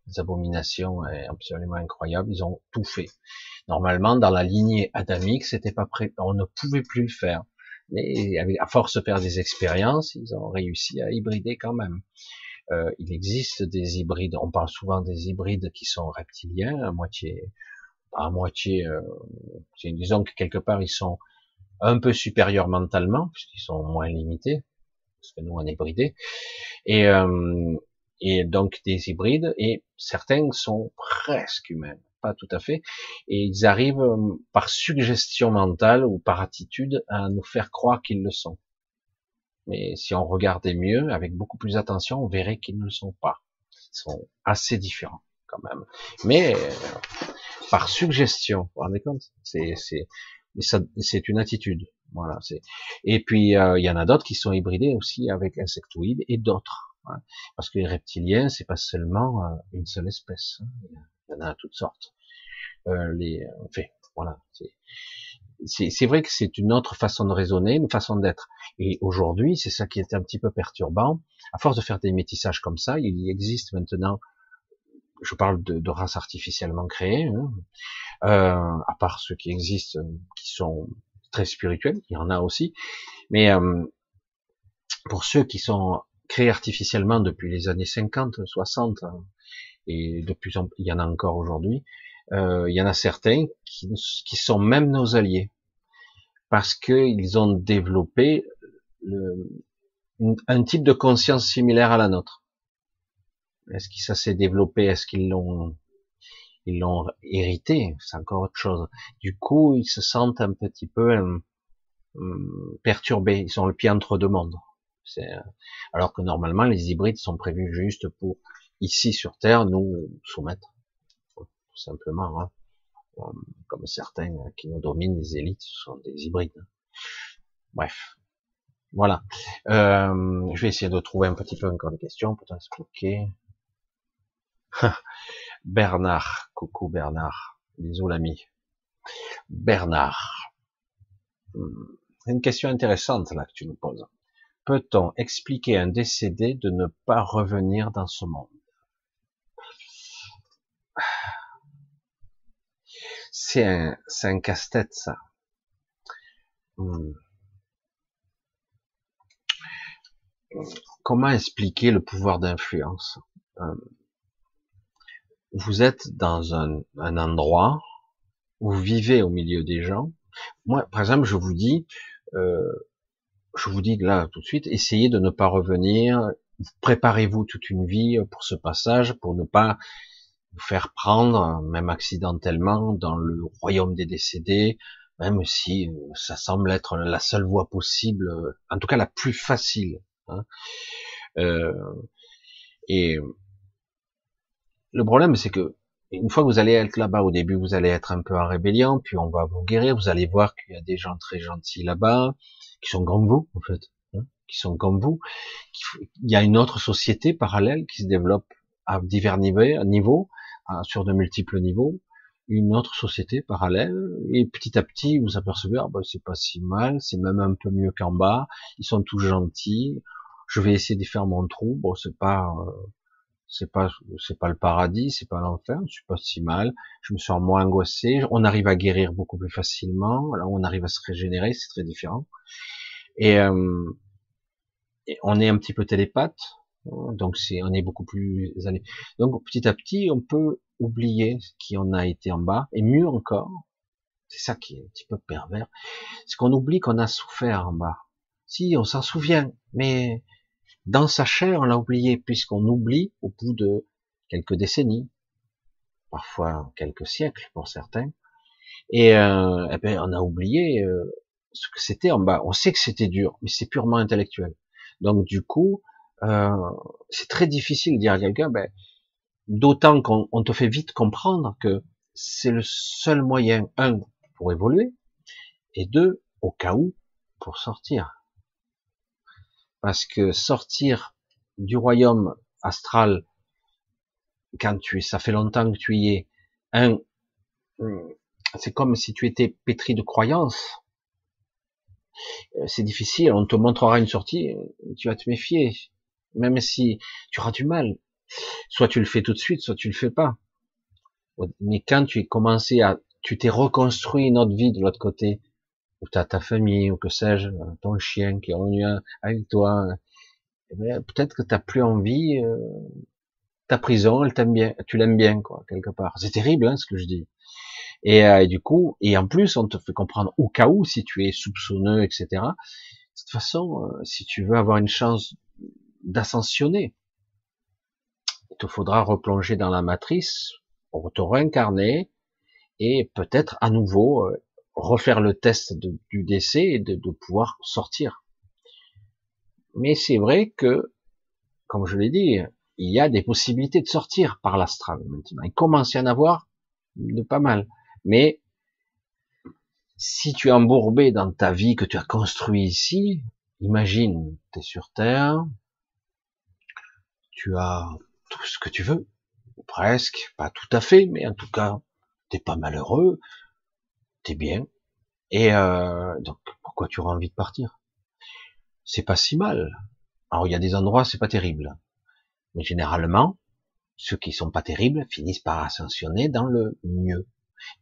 Speaker 1: des abominations absolument incroyables. Ils ont tout fait. Normalement, dans la lignée adamique, c'était pas prêt. On ne pouvait plus le faire. Mais à force de faire des expériences, ils ont réussi à hybrider quand même. Euh, il existe des hybrides, on parle souvent des hybrides qui sont reptiliens, à moitié, à moitié, euh, disons que quelque part ils sont un peu supérieurs mentalement, puisqu'ils sont moins limités, parce que nous on est hybridés, et, euh, et donc des hybrides, et certains sont presque humains, pas tout à fait, et ils arrivent euh, par suggestion mentale ou par attitude à nous faire croire qu'ils le sont. Mais si on regardait mieux, avec beaucoup plus d'attention, on verrait qu'ils ne le sont pas. Ils sont assez différents quand même. Mais euh, par suggestion, vous vous rendez compte? C'est une attitude. Voilà. Et puis euh, il y en a d'autres qui sont hybridés aussi avec insectoïdes et d'autres. Hein. Parce que les reptiliens, c'est pas seulement euh, une seule espèce. Hein. Il y en a toutes sortes. Euh, les, enfin, voilà. C'est vrai que c'est une autre façon de raisonner, une façon d'être. Et aujourd'hui, c'est ça qui est un petit peu perturbant. À force de faire des métissages comme ça, il existe maintenant, je parle de, de races artificiellement créées, hein, euh, à part ceux qui existent, qui sont très spirituels, il y en a aussi. Mais euh, pour ceux qui sont créés artificiellement depuis les années 50, 60, et de plus en il y en a encore aujourd'hui, euh, il y en a certains qui, qui, sont même nos alliés parce qu'ils ont développé le, un type de conscience similaire à la nôtre. Est-ce que ça s'est développé? Est-ce qu'ils l'ont ils l'ont hérité? C'est encore autre chose. Du coup, ils se sentent un petit peu euh, perturbés. Ils ont le pied entre deux mondes. Euh, alors que normalement, les hybrides sont prévus juste pour ici sur Terre nous soumettre simplement. Hein. Comme certains qui nous dominent, les élites, sont des hybrides. Bref. Voilà. Euh, je vais essayer de trouver un petit peu encore des questions pour t'expliquer. <laughs> Bernard. Coucou Bernard. Bisous l'ami. Bernard. Hmm. Une question intéressante là que tu nous poses. Peut-on expliquer un décédé de ne pas revenir dans ce monde? C'est un, casse-tête, ça. Hmm. Comment expliquer le pouvoir d'influence? Euh, Vous êtes dans un, un, endroit, vous vivez au milieu des gens. Moi, par exemple, je vous dis, euh, je vous dis là tout de suite, essayez de ne pas revenir. Préparez-vous toute une vie pour ce passage, pour ne pas vous faire prendre, même accidentellement, dans le royaume des décédés, même si euh, ça semble être la seule voie possible, en tout cas la plus facile. Hein. Euh, et le problème, c'est que une fois que vous allez être là-bas, au début, vous allez être un peu en rébellion, puis on va vous guérir, vous allez voir qu'il y a des gens très gentils là-bas, qui sont comme vous, en fait, hein, qui sont comme vous. Il y a une autre société parallèle qui se développe à divers niveaux, sur de multiples niveaux, une autre société parallèle, et petit à petit, vous apercevez, ah ben, c'est pas si mal, c'est même un peu mieux qu'en bas, ils sont tous gentils, je vais essayer de faire mon trou, bon, c'est pas, euh, c'est pas, c'est pas le paradis, c'est pas l'enfer, c'est pas si mal, je me sens moins angoissé, on arrive à guérir beaucoup plus facilement, là, on arrive à se régénérer, c'est très différent, et, euh, on est un petit peu télépathe, donc c'est, on est beaucoup plus. Donc petit à petit, on peut oublier qui on a été en bas, et mieux encore, c'est ça qui est un petit peu pervers, c'est qu'on oublie qu'on a souffert en bas. Si, on s'en souvient, mais dans sa chair, on l'a oublié, puisqu'on oublie au bout de quelques décennies, parfois quelques siècles pour certains, et euh, eh ben, on a oublié euh, ce que c'était en bas. On sait que c'était dur, mais c'est purement intellectuel. Donc du coup, euh, c'est très difficile de dire à quelqu'un, ben, d'autant qu'on te fait vite comprendre que c'est le seul moyen, un, pour évoluer, et deux, au cas où, pour sortir. Parce que sortir du royaume astral, quand tu es, ça fait longtemps que tu y es, un, c'est comme si tu étais pétri de croyances. Euh, c'est difficile, on te montrera une sortie, tu vas te méfier même si tu auras du mal. Soit tu le fais tout de suite, soit tu le fais pas. Mais quand tu es commencé à, tu t'es reconstruit une autre vie de l'autre côté, ou t'as ta famille, ou que sais-je, ton chien qui est revenu avec toi, eh ben, peut-être que t'as plus envie, euh, ta prison, elle t'aime bien, tu l'aimes bien, quoi, quelque part. C'est terrible, hein, ce que je dis. Et, euh, du coup, et en plus, on te fait comprendre au cas où, si tu es soupçonneux, etc. De toute façon, euh, si tu veux avoir une chance d'ascensionner, il te faudra replonger dans la matrice, pour te réincarner, et peut-être à nouveau euh, refaire le test du décès et de, pouvoir sortir. Mais c'est vrai que, comme je l'ai dit, il y a des possibilités de sortir par l'astral maintenant. Il commence à y en avoir de pas mal. Mais si tu es embourbé dans ta vie que tu as construit ici, imagine, tu es sur Terre, tu as tout ce que tu veux, presque, pas tout à fait, mais en tout cas, t'es pas malheureux, bien, et euh, donc pourquoi tu auras envie de partir? C'est pas si mal. Alors il y a des endroits c'est pas terrible, mais généralement ceux qui sont pas terribles finissent par ascensionner dans le mieux,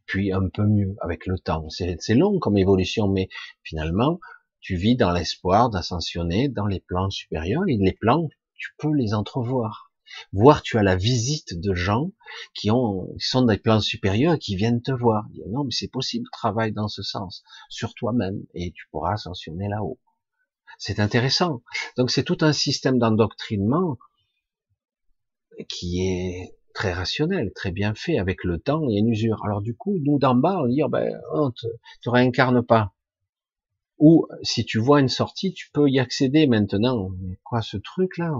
Speaker 1: puis un peu mieux avec le temps. C'est long comme évolution, mais finalement tu vis dans l'espoir d'ascensionner dans les plans supérieurs et les plans tu peux les entrevoir Voir, tu as la visite de gens qui ont, sont des plans supérieurs qui viennent te voir. non, mais c'est possible, travaille dans ce sens, sur toi-même, et tu pourras ascensionner là-haut. C'est intéressant. Donc c'est tout un système d'endoctrinement qui est très rationnel, très bien fait, avec le temps et une usure. Alors du coup, nous d'en bas, on dit, oh, ben, on te, te pas. Ou si tu vois une sortie, tu peux y accéder maintenant. Mais quoi, ce truc-là?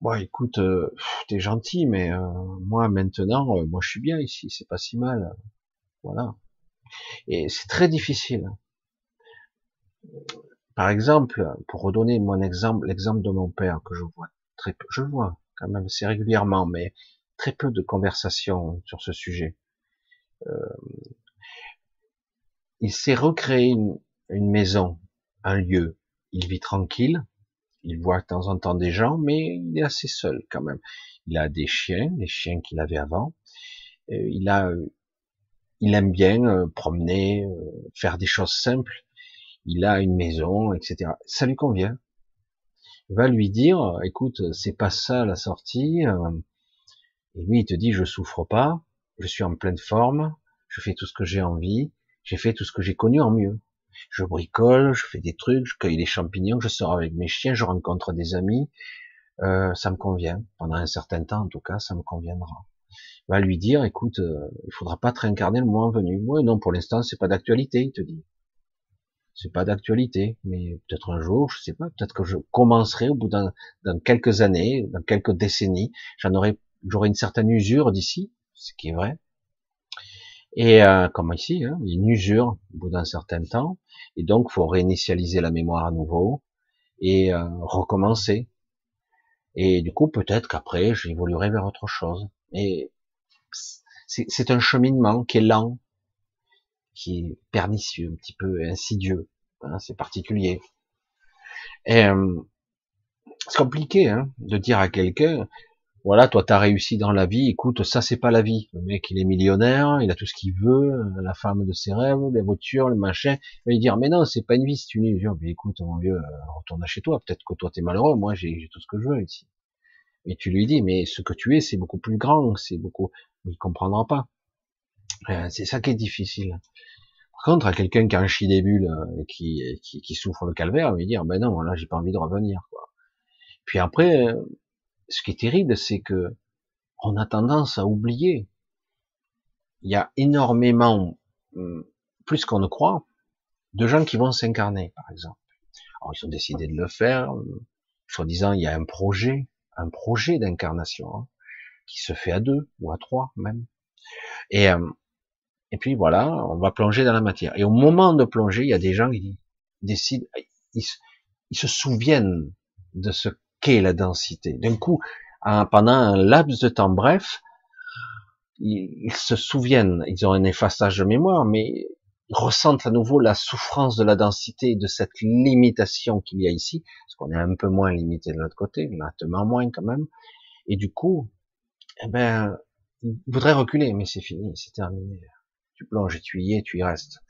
Speaker 1: Bon, écoute, euh, t'es gentil, mais euh, moi maintenant, euh, moi je suis bien ici, c'est pas si mal. Voilà. Et c'est très difficile. Par exemple, pour redonner mon exemple, l'exemple de mon père que je vois très peu, je vois quand même assez régulièrement, mais très peu de conversations sur ce sujet. il s'est recréé une maison, un lieu. Il vit tranquille, il voit de temps en temps des gens, mais il est assez seul quand même. Il a des chiens, les chiens qu'il avait avant. Euh, il a, il aime bien euh, promener, euh, faire des choses simples. Il a une maison, etc. Ça lui convient. Il va lui dire, écoute, c'est pas ça la sortie. Et lui, il te dit, je souffre pas, je suis en pleine forme, je fais tout ce que j'ai envie, j'ai fait tout ce que j'ai connu en mieux je bricole, je fais des trucs, je cueille des champignons, je sors avec mes chiens, je rencontre des amis, euh, ça me convient. Pendant un certain temps, en tout cas, ça me conviendra. Va lui dire, écoute, euh, il faudra pas te réincarner le moment venu. Oui, non, pour l'instant, c'est pas d'actualité, il te dit. C'est pas d'actualité, mais peut-être un jour, je sais pas, peut-être que je commencerai au bout d'un, dans quelques années, dans quelques décennies, j'en aurai, j'aurai une certaine usure d'ici, ce qui est vrai. Et euh, comme ici, hein, une usure au bout d'un certain temps, et donc faut réinitialiser la mémoire à nouveau et euh, recommencer. Et du coup, peut-être qu'après, j'évoluerai vers autre chose. Et c'est un cheminement qui est lent, qui est pernicieux, un petit peu insidieux. Hein, c'est particulier. Euh, c'est compliqué hein, de dire à quelqu'un, voilà, toi t'as réussi dans la vie, écoute, ça c'est pas la vie. Le mec il est millionnaire, il a tout ce qu'il veut, la femme de ses rêves, les voitures, le machin. Il va lui dire, mais non, c'est pas une vie, c'est une illusion. Mais écoute, mon vieux, euh, retourne chez toi, peut-être que toi t'es malheureux, moi j'ai tout ce que je veux ici. Et tu lui dis, mais ce que tu es, c'est beaucoup plus grand, c'est beaucoup, il comprendra pas. Euh, c'est ça qui est difficile. Par contre, à quelqu'un qui a un chi des bulles et qui, qui, qui souffre le calvaire, il va lui dire, ben non, là j'ai pas envie de revenir. Quoi. Puis après, euh, ce qui est terrible, c'est que on a tendance à oublier. Il y a énormément, hum, plus qu'on ne croit, de gens qui vont s'incarner, par exemple. Alors, ils ont décidé de le faire. Soi-disant, il y a un projet, un projet d'incarnation, hein, qui se fait à deux ou à trois même. Et, hum, et puis voilà, on va plonger dans la matière. Et au moment de plonger, il y a des gens qui décident, ils se souviennent de ce qu'est la densité. D'un coup, pendant un laps de temps bref, ils, se souviennent, ils ont un effaçage de mémoire, mais ils ressentent à nouveau la souffrance de la densité, de cette limitation qu'il y a ici, parce qu'on est un peu moins limité de l'autre côté, nettement moins quand même. Et du coup, eh ben, ils voudraient reculer, mais c'est fini, c'est terminé. tu plonges tu y es, tu y restes.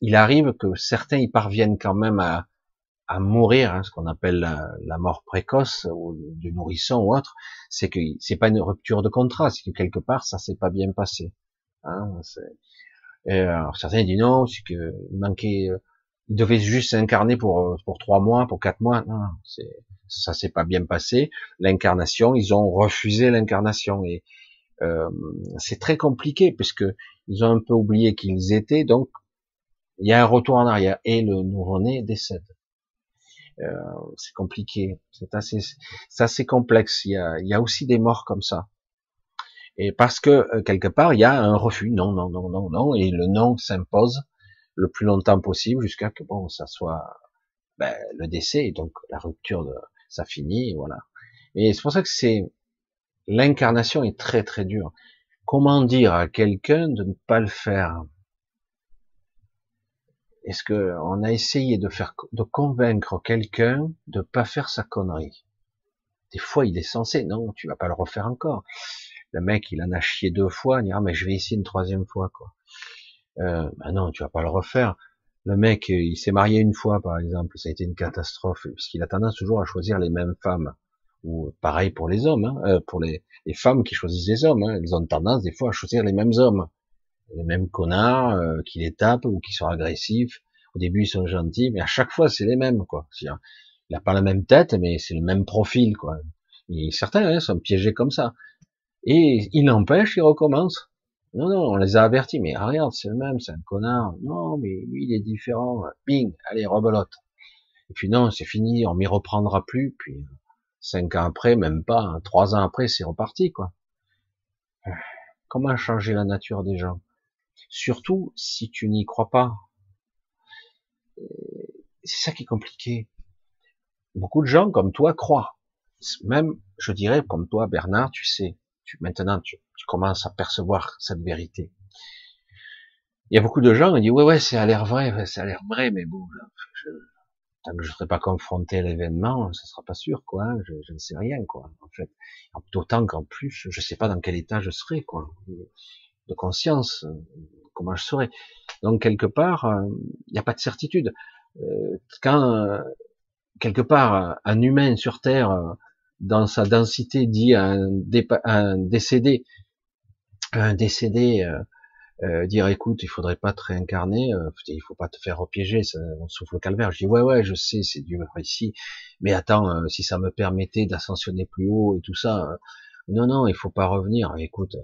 Speaker 1: Il arrive que certains y parviennent quand même à, à mourir, hein, ce qu'on appelle la, mort précoce ou du nourrisson ou autre, c'est que c'est pas une rupture de contrat, c'est que quelque part ça s'est pas bien passé. Hein, alors, certains disent non, c'est que il manquait, euh, il devait juste s'incarner pour pour trois mois, pour quatre mois. Non, ça s'est pas bien passé. L'incarnation, ils ont refusé l'incarnation et euh, c'est très compliqué puisque ils ont un peu oublié qui ils étaient. Donc il y a un retour en arrière et le nouveau-né décède. Euh, c'est compliqué, c'est assez, c'est complexe. Il y, a, il y a aussi des morts comme ça. Et parce que euh, quelque part il y a un refus, non, non, non, non, non, et le non s'impose le plus longtemps possible jusqu'à que bon, ça soit ben, le décès, et donc la rupture de, ça finit, voilà. Et c'est pour ça que c'est l'incarnation est très très dure. Comment dire à quelqu'un de ne pas le faire? Est-ce que on a essayé de faire, de convaincre quelqu'un de pas faire sa connerie? Des fois, il est censé, non, tu vas pas le refaire encore. Le mec, il en a chié deux fois, il dit ah mais je vais essayer une troisième fois quoi. Euh, ben non, tu vas pas le refaire. Le mec, il s'est marié une fois, par exemple, ça a été une catastrophe, puisqu'il a tendance toujours à choisir les mêmes femmes. Ou pareil pour les hommes, hein, euh, pour les, les, femmes qui choisissent les hommes, hein, elles ont tendance des fois à choisir les mêmes hommes, les mêmes connards euh, qui les tapent ou qui sont agressifs. Au début, ils sont gentils, mais à chaque fois, c'est les mêmes, quoi. Il n'a pas la même tête, mais c'est le même profil, quoi. Et certains hein, sont piégés comme ça. Et il n'empêche, il recommence. Non, non, on les a avertis, mais regarde, c'est le même, c'est un connard. Non, mais lui, il est différent. Bing, allez, rebelote. Et puis non, c'est fini, on m'y reprendra plus. Puis cinq ans après, même pas, hein, trois ans après, c'est reparti, quoi. Comment changer la nature des gens? Surtout si tu n'y crois pas. C'est ça qui est compliqué. Beaucoup de gens comme toi croient. Même, je dirais, comme toi, Bernard, tu sais, tu, maintenant, tu, commences à percevoir cette vérité. Il y a beaucoup de gens qui disent ouais ouais ça l'air vrai, ça a l'air vrai, mais bon, je, tant que je ne serai pas confronté à l'événement, ça sera pas sûr quoi. Hein, je, je, ne sais rien quoi. En fait, d'autant qu'en plus, je sais pas dans quel état je serai quoi, de conscience, comment je serai. Donc quelque part, euh, il n'y a pas de certitude. Euh, quand euh, quelque part un humain sur Terre, dans sa densité, dit un, un décédé un décédé euh, euh, dire écoute il faudrait pas te réincarner euh, il faut pas te faire repiéger ça, on souffle le calvaire je dis ouais ouais je sais c'est dur ici mais attends euh, si ça me permettait d'ascensionner plus haut et tout ça non non il faut pas revenir écoute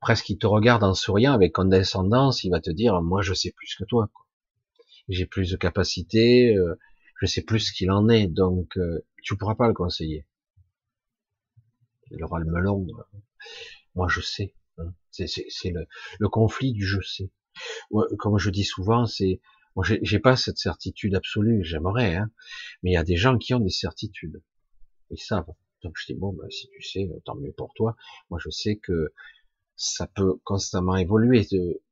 Speaker 1: presque il te regarde en souriant avec condescendance il va te dire moi je sais plus que toi j'ai plus de capacité je sais plus ce qu'il en est donc tu pourras pas le conseiller il aura le melon moi, je sais. Hein. C'est le, le, conflit du je sais. Comme je dis souvent, c'est moi, j'ai pas cette certitude absolue. J'aimerais, hein, mais il y a des gens qui ont des certitudes. Ils savent. Donc je dis bon, ben, si tu sais, tant mieux pour toi. Moi, je sais que ça peut constamment évoluer.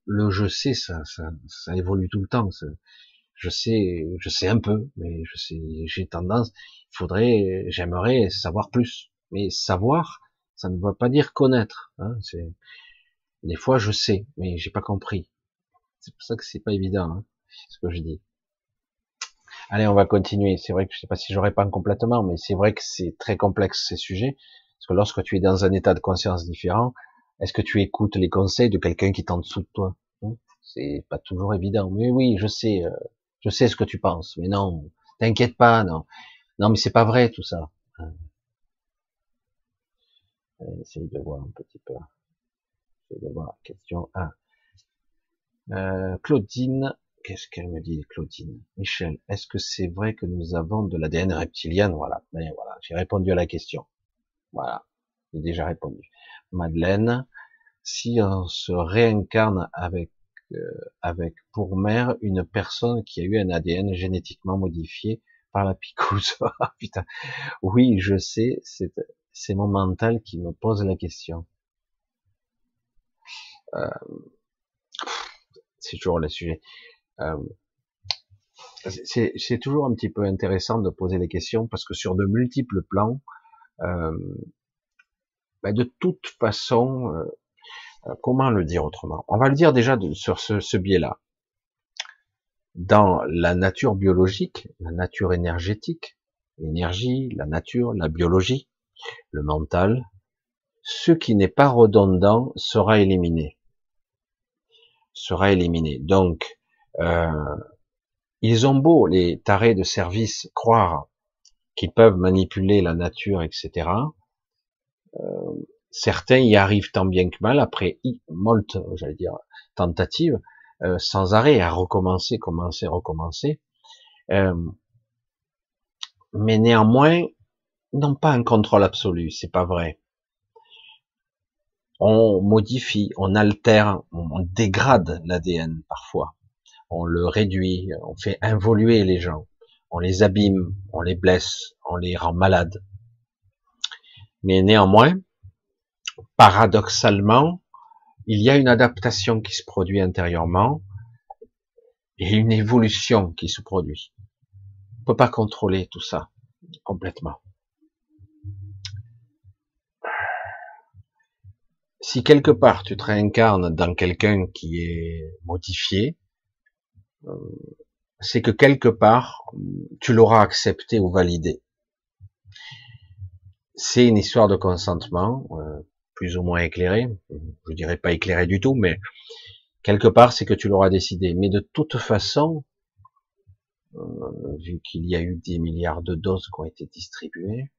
Speaker 1: Le je sais, ça, ça, ça évolue tout le temps. Je sais, je sais un peu, mais je sais, j'ai tendance. Il faudrait, j'aimerais savoir plus. Mais savoir, ça ne veut pas dire connaître. Hein, c'est des fois je sais, mais j'ai pas compris. C'est pour ça que c'est pas évident, hein, ce que je dis. Allez, on va continuer. C'est vrai que je sais pas si je réponds complètement, mais c'est vrai que c'est très complexe ces sujets, parce que lorsque tu es dans un état de conscience différent, est-ce que tu écoutes les conseils de quelqu'un qui est en dessous de toi? Hein? C'est pas toujours évident. Mais oui, je sais, euh, je sais ce que tu penses, mais non, t'inquiète pas, non, non, mais c'est pas vrai tout ça. Hein essayer de voir un petit peu. Essayer de voir question 1. Euh, Claudine, qu'est-ce qu'elle me dit, Claudine? Michel, est-ce que c'est vrai que nous avons de l'ADN reptilien Voilà, mais voilà, j'ai répondu à la question. Voilà, j'ai déjà répondu. Madeleine, si on se réincarne avec euh, avec pour mère une personne qui a eu un ADN génétiquement modifié par la picouse. <laughs> Ah, putain. Oui, je sais, c'est c'est mon mental qui me pose la question. Euh, c'est toujours le sujet. Euh, c'est toujours un petit peu intéressant de poser des questions parce que sur de multiples plans, euh, ben de toute façon, Euh, comment le dire autrement? On va le dire déjà sur ce, ce biais-là. Dans la nature biologique, la nature énergétique, l'énergie, la nature, la biologie, le mental, ce qui n'est pas redondant sera éliminé. Sera éliminé. Donc, euh, ils ont beau, les tarés de service, croire qu'ils peuvent manipuler la nature, etc. Euh, certains y arrivent tant bien que mal après molte, j'allais dire, tentatives, euh, sans arrêt, à recommencer, commencer, recommencer. Euh, mais néanmoins, n'ont pas un contrôle absolu, c'est pas vrai. On modifie, on altère, on dégrade l'ADN parfois. On le réduit, on fait involuer les gens, on les abîme, on les blesse, on les rend malades. Mais néanmoins, paradoxalement, il y a une adaptation qui se produit intérieurement et une évolution qui se produit. On peut pas contrôler tout ça complètement. Si quelque part tu te réincarnes dans quelqu'un qui est modifié, c'est que quelque part tu l'auras accepté ou validé. C'est une histoire de consentement, euh, plus ou moins éclairé, je dirais pas éclairé du tout, mais quelque part c'est que tu l'auras décidé. Mais de toute façon, euh, vu qu'il y a eu des milliards de doses qui ont été distribuées,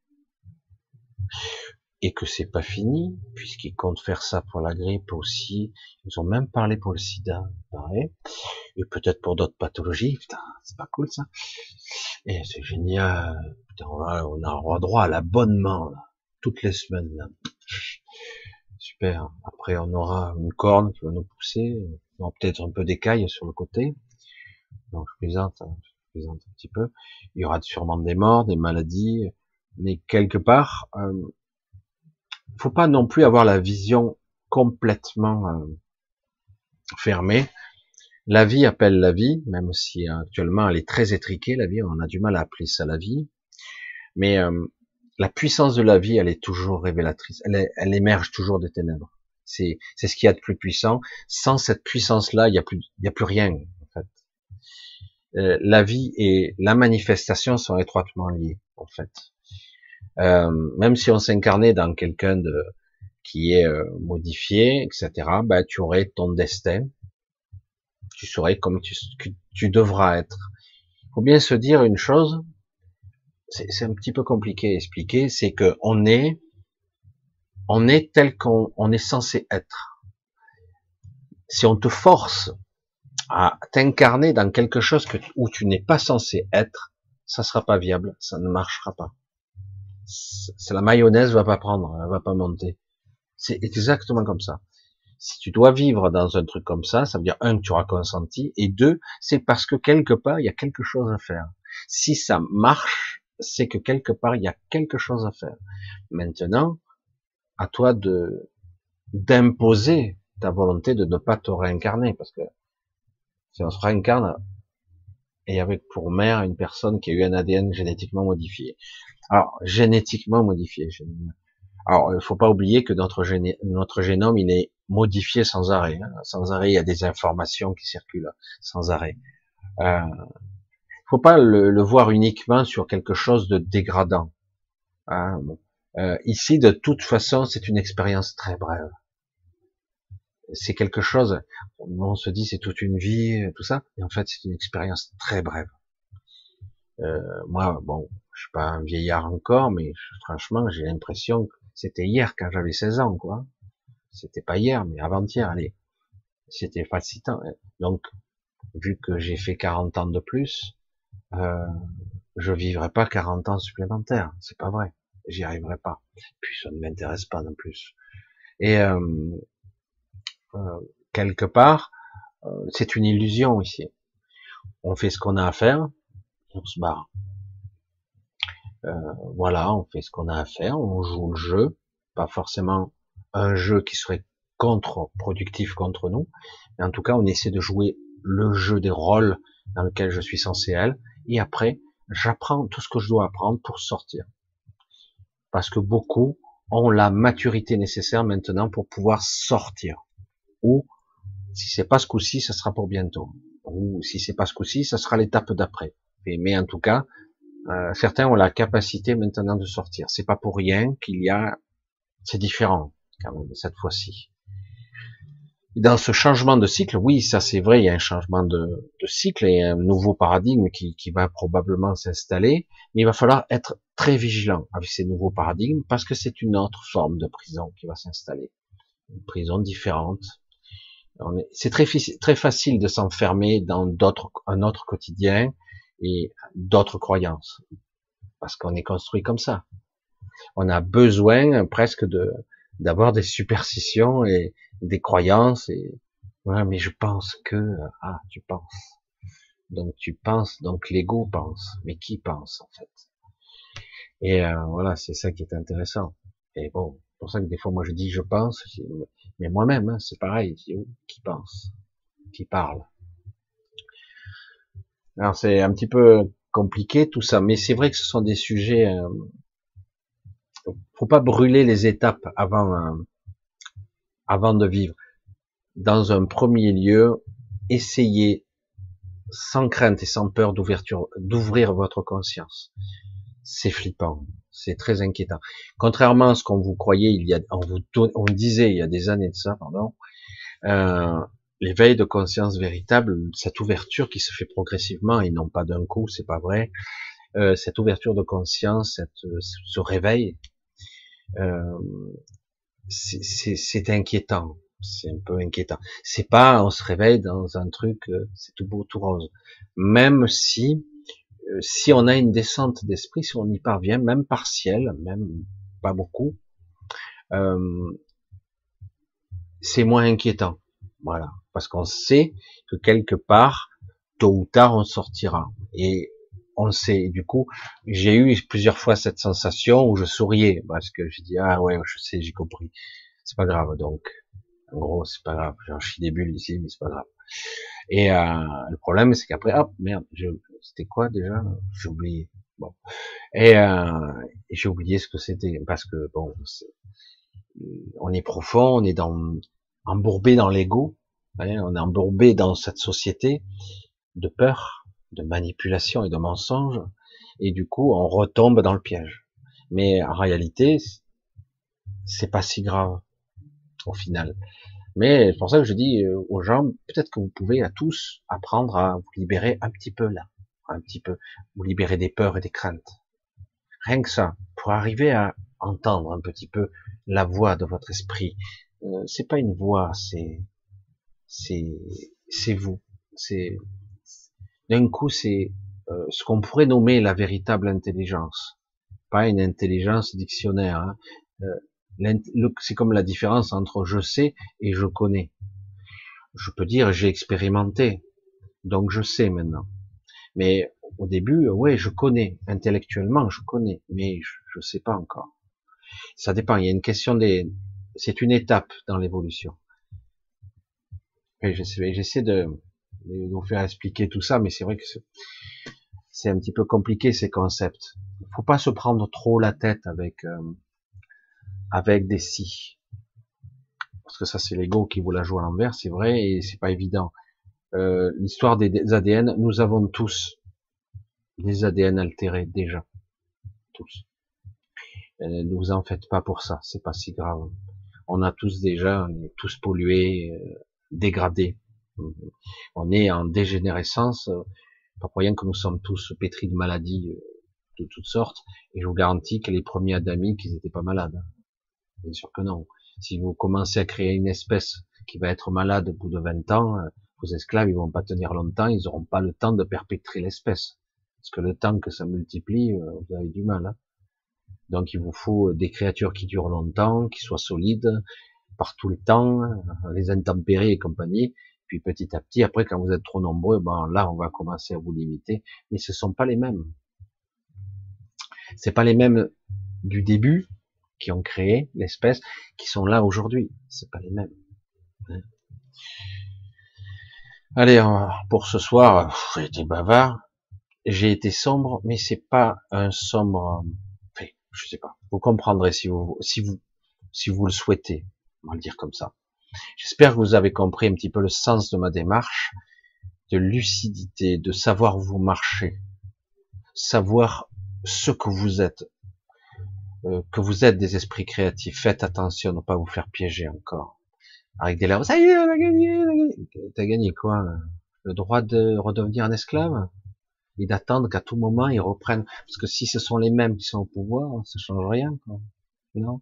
Speaker 1: et que c'est pas fini, puisqu'ils comptent faire ça pour la grippe aussi, ils ont même parlé pour le sida, pareil, et peut-être pour d'autres pathologies, putain, c'est pas cool ça, et c'est génial, putain, on a, droit à l'abonnement, toutes les semaines, là. Super. Après, on aura une corne qui va nous pousser. On aura peut-être un peu d'écailles sur le côté. Donc, je plaisante, hein, je plaisante un petit peu. Il y aura sûrement des morts, des maladies. Mais quelque part, euh, faut pas non plus avoir la vision complètement euh, fermée. La vie appelle la vie, même si actuellement elle est très étriquée, la vie, on a du mal à appeler ça la vie. Mais euh, la puissance de la vie, elle est toujours révélatrice. Elle, émerge toujours des ténèbres. C'est, ce qu'il y a de plus puissant. Sans cette puissance-là, il n'y a plus, a plus rien, en fait. Euh, la vie et la manifestation sont étroitement liées, en fait. Euh, même si on s'incarnait dans quelqu'un de, qui est euh, modifié, etc., bah, tu aurais ton destin. Tu saurais comme tu, tu devras être. Il faut bien se dire une chose, c'est un petit peu compliqué à expliquer, c'est que on est, on est tel qu'on on est censé être. Si on te force à t'incarner dans quelque chose que, où tu n'es pas censé être, ça sera pas viable, ça ne marchera pas. C'est la mayonnaise va pas prendre, elle va pas monter. C'est exactement comme ça. Si tu dois vivre dans un truc comme ça, ça veut dire un tu auras consenti, et deux, c'est parce que quelque part il y a quelque chose à faire. Si ça marche, c'est que quelque part il y a quelque chose à faire. Maintenant, à toi de d'imposer ta volonté de ne pas te réincarner, parce que si on se réincarne et avec pour mère une personne qui a eu un ADN génétiquement modifié. Alors génétiquement modifié. Alors il faut pas oublier que notre, génome il est modifié sans arrêt. Hein. Sans arrêt, il y a des informations qui circulent sans arrêt. Euh, faut pas le, voir uniquement sur quelque chose de dégradant. Hein, euh, ici, de toute façon, c'est une expérience très brève. C'est quelque chose, on se dit c'est toute une vie, tout ça, et en fait c'est une expérience très brève. Euh, moi, bon, je suis pas un vieillard encore, mais franchement, j'ai l'impression que c'était hier quand j'avais 16 ans, quoi. C'était pas hier, mais avant-hier, allez. C'était fascinant. Donc, vu que j'ai fait 40 ans de plus, euh, je vivrai pas 40 ans supplémentaires. C'est pas vrai. J'y arriverai pas. Puis ça ne m'intéresse pas non plus. Et euh, euh, quelque part, euh, c'est une illusion ici. On fait ce qu'on a à faire, on se barre. Euh, voilà, on fait ce qu'on a à faire, on joue le jeu, pas forcément un jeu qui serait contre-productif contre nous, mais en tout cas, on essaie de jouer le jeu des rôles dans lequel je suis censé être, et après, j'apprends tout ce que je dois apprendre pour sortir. Parce que beaucoup ont la maturité nécessaire maintenant pour pouvoir sortir. ou si c'est pas ce coup-ci, ça sera pour bientôt, ou si c'est pas ce coup-ci, ça sera l'étape d'après. Mais en tout cas, euh, certains ont la capacité maintenant de sortir. C'est pas pour rien qu'il y a, c'est différent quand même cette fois-ci. Dans ce changement de cycle, oui, ça c'est vrai, il y a un changement de, de cycle et un nouveau paradigme qui, qui va probablement s'installer, mais il va falloir être très vigilant avec ces nouveaux paradigmes parce que c'est une autre forme de prison qui va s'installer, une prison différente. C'est très, très facile de s'enfermer dans un autre quotidien et d'autres croyances. Parce qu'on est construit comme ça. On a besoin presque de d'avoir des superstitions et des croyances et mais je pense que ah tu penses. Donc tu penses, donc l'ego pense. Mais qui pense en fait? Et euh, voilà, c'est ça qui est intéressant. Et bon, c'est pour ça que des fois moi je dis je pense, mais moi-même hein, c'est pareil. Qui pense? Qui parle? Alors c'est un petit peu compliqué tout ça, mais c'est vrai que ce sont des sujets. Euh, faut pas brûler les étapes avant euh, avant de vivre. Dans un premier lieu, essayez sans crainte et sans peur d'ouverture, d'ouvrir votre conscience. C'est flippant, c'est très inquiétant. Contrairement à ce qu'on vous croyait, il y a, on vous, on disait il y a des années de ça, pardon, euh, l'éveil de conscience véritable, cette ouverture qui se fait progressivement et non pas d'un coup, c'est pas vrai. Euh, cette ouverture de conscience, cette, ce réveil, euh, c'est inquiétant. C'est un peu inquiétant. C'est pas on se réveille dans un truc, euh, c'est tout beau, tout rose. Même si, euh, si on a une descente d'esprit, si on y parvient, même partielle, même pas beaucoup, euh, c'est moins inquiétant. Voilà parce qu'on sait que quelque part, tôt ou tard, on sortira. Et on sait. du coup, j'ai eu plusieurs fois cette sensation où je souriais parce que je dis ah ouais, je sais, j'ai compris. C'est pas grave. Donc, en gros, c'est pas grave. J'en chie des bulles ici, mais c'est pas grave. Et euh, le problème, c'est qu'après, hop, merde, c'était quoi déjà? J'ai oublié. Bon. Et, euh, j'ai oublié ce que c'était parce que bon, on est profond, on est dans embourbé dans l'ego on est embourbé dans cette société de peur, de manipulation et de mensonge, et du coup, on retombe dans le piège. Mais en réalité, c'est pas si grave au final. Mais c'est pour ça que je dis euh, aux gens, peut-être que vous pouvez à tous apprendre à vous libérer un petit peu là, un petit peu, vous libérer des peurs et des craintes. Rien que ça, pour arriver à entendre un petit peu la voix de votre esprit. Euh, c'est pas une voix, c'est c'est c'est vous. C'est d'un coup c'est euh, ce qu'on pourrait nommer la véritable intelligence, pas une intelligence dictionnaire. Hein. Euh, c'est comme la différence entre je sais et je connais. Je peux dire j'ai expérimenté, donc je sais maintenant. Mais au début, ouais, je connais intellectuellement, je connais, mais je, je sais pas encore. Ça dépend. Il y a une question des, c'est une étape dans l'évolution. J'essaie de, vous faire expliquer tout ça, mais c'est vrai que c'est un petit peu compliqué ces concepts. Il faut pas se prendre trop la tête avec euh, avec des si, parce que ça c'est l'ego qui vous la joue à l'envers, c'est vrai et c'est pas évident. Euh, L'histoire des, ADN, nous avons tous des ADN altérés déjà, tous. Euh, ne vous en faites pas pour ça, c'est pas si grave. On a tous déjà, on est tous pollués. Euh, dégradé. On est en dégénérescence, pas pour rien que nous sommes tous pétris de maladies euh, de toutes sortes, et je vous garantis que les premiers adamiques, ils n'étaient pas malades. Bien sûr que non. Si vous commencez à créer une espèce qui va être malade au bout de 20 ans, euh, vos esclaves, ils vont pas tenir longtemps, ils n'auront pas le temps de perpétrer l'espèce. Parce que le temps que ça multiplie, euh, vous avez du mal. Hein. Donc il vous faut des créatures qui durent longtemps, qui soient solides, par tout le temps, les intempéries et compagnie. Puis petit à petit, après, quand vous êtes trop nombreux, ben là, on va commencer à vous limiter. Mais ce sont pas les mêmes. C'est pas les mêmes du début qui ont créé l'espèce, qui sont là aujourd'hui. C'est pas les mêmes. Allez, pour ce soir, j'ai été bavard, j'ai été sombre, mais c'est pas un sombre. Je sais pas. Vous comprendrez si vous si vous si vous le souhaitez on va le dire comme ça. J'espère que vous avez compris un petit peu le sens de ma démarche, de lucidité, de savoir vous marcher, savoir ce que vous êtes, euh, que vous êtes des esprits créatifs. Faites attention à ne pas vous faire piéger encore. Avec des larmes, ça y est, on a gagné, T'as gagné quoi? Le droit de redevenir un esclave? Et d'attendre qu'à tout moment ils reprennent. Parce que si ce sont les mêmes qui sont au pouvoir, ça change rien. Quoi. Non?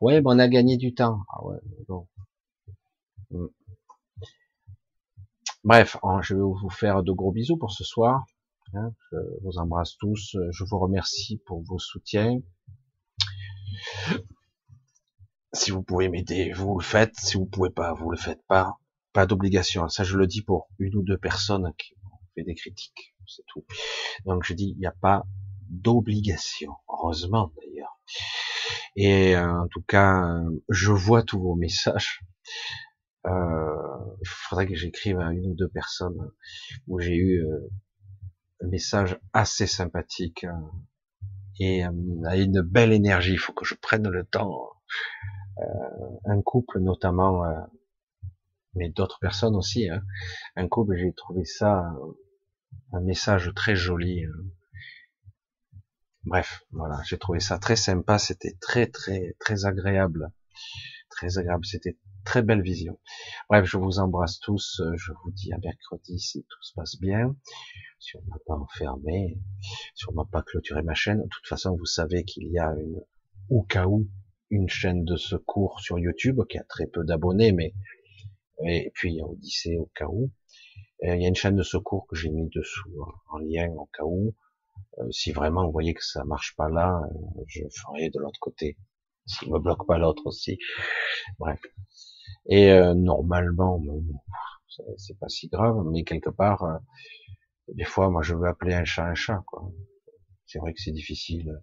Speaker 1: Ouais, ben on a gagné du temps. Ah ouais, bon. Hmm. Bref, je vais vous faire de gros bisous pour ce soir. Hein, je vous embrasse tous. Je vous remercie pour vos soutiens. Si vous pouvez m'aider, vous le faites. Si vous pouvez pas, vous le faites pas. Pas d'obligation. Ça, je le dis pour une ou deux personnes qui ont fait des critiques. Donc, je dis, il n'y a pas d'obligation. Heureusement, d'ailleurs. Et euh, en tout cas, je vois tous vos messages. Euh, il faudrait que j'écrive à une ou deux personnes où j'ai eu euh, un message assez sympathique et à une belle énergie. Il faut que je prenne le temps. un couple notamment, mais d'autres personnes aussi. Hein. Un couple, j'ai trouvé ça un message très joli. Bref, voilà, j'ai trouvé ça très sympa, c'était très très très agréable, très agréable, c'était très belle vision. Bref, je vous embrasse tous, je vous dis à mercredi si tout se passe bien, si on m'a pas enfermé, si on m'a pas clôturé ma chaîne. De toute façon, vous savez qu'il y a une, au cas où, une chaîne de secours sur YouTube qui a très peu d'abonnés, mais et puis il y a Odyssée au cas où. Il y a une chaîne de secours que j'ai mis dessous en lien au cas où. Euh, si vraiment vous voyez que ça marche pas là, euh, je ferai de l'autre côté. S'il me bloque pas l'autre aussi. Bref. Et euh, normalement, c'est pas si grave, mais quelque part, des fois, moi, je veux appeler un chat un chat. C'est vrai que c'est difficile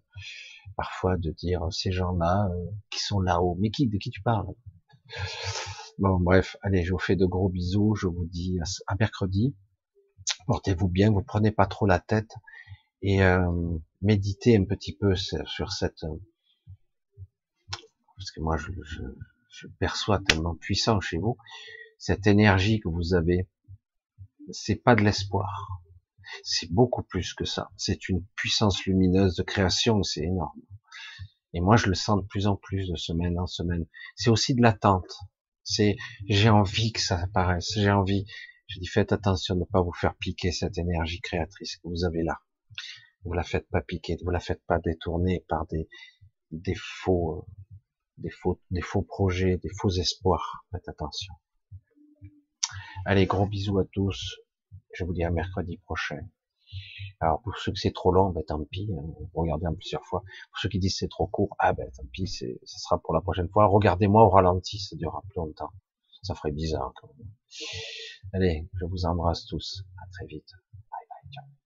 Speaker 1: parfois de dire ces gens-là qui sont là-haut. Mais qui, de qui tu parles? Bon, bref, allez, je vous fais de gros bisous. Je vous dis à mercredi. Portez-vous bien, vous prenez pas trop la tête et euh, méditer un petit peu sur cette parce que moi je, je, je, perçois tellement puissant chez vous cette énergie que vous avez. C'est pas de l'espoir. C'est beaucoup plus que ça. C'est une puissance lumineuse de création c'est énorme. Et moi je le sens de plus en plus de semaine en semaine. C'est aussi de l'attente c'est j'ai envie que ça apparaisse j'ai envie je dis faites attention de ne pas vous faire piquer cette énergie créatrice que vous avez là vous la faites pas piquer, vous la faites pas détourner par des, des faux, euh, des faux, des faux projets, des faux espoirs. Faites attention. Allez, gros bisous à tous. Je vous dis à mercredi prochain. Alors pour ceux que c'est trop long, ben tant pis, hein, regardez en plusieurs fois. Pour ceux qui disent c'est trop court, ah ben tant pis, c'est, ça sera pour la prochaine fois. Regardez-moi au ralenti, ça durera plus longtemps. Ça ferait bizarre quand même. Allez, je vous embrasse tous. À très vite. Bye bye.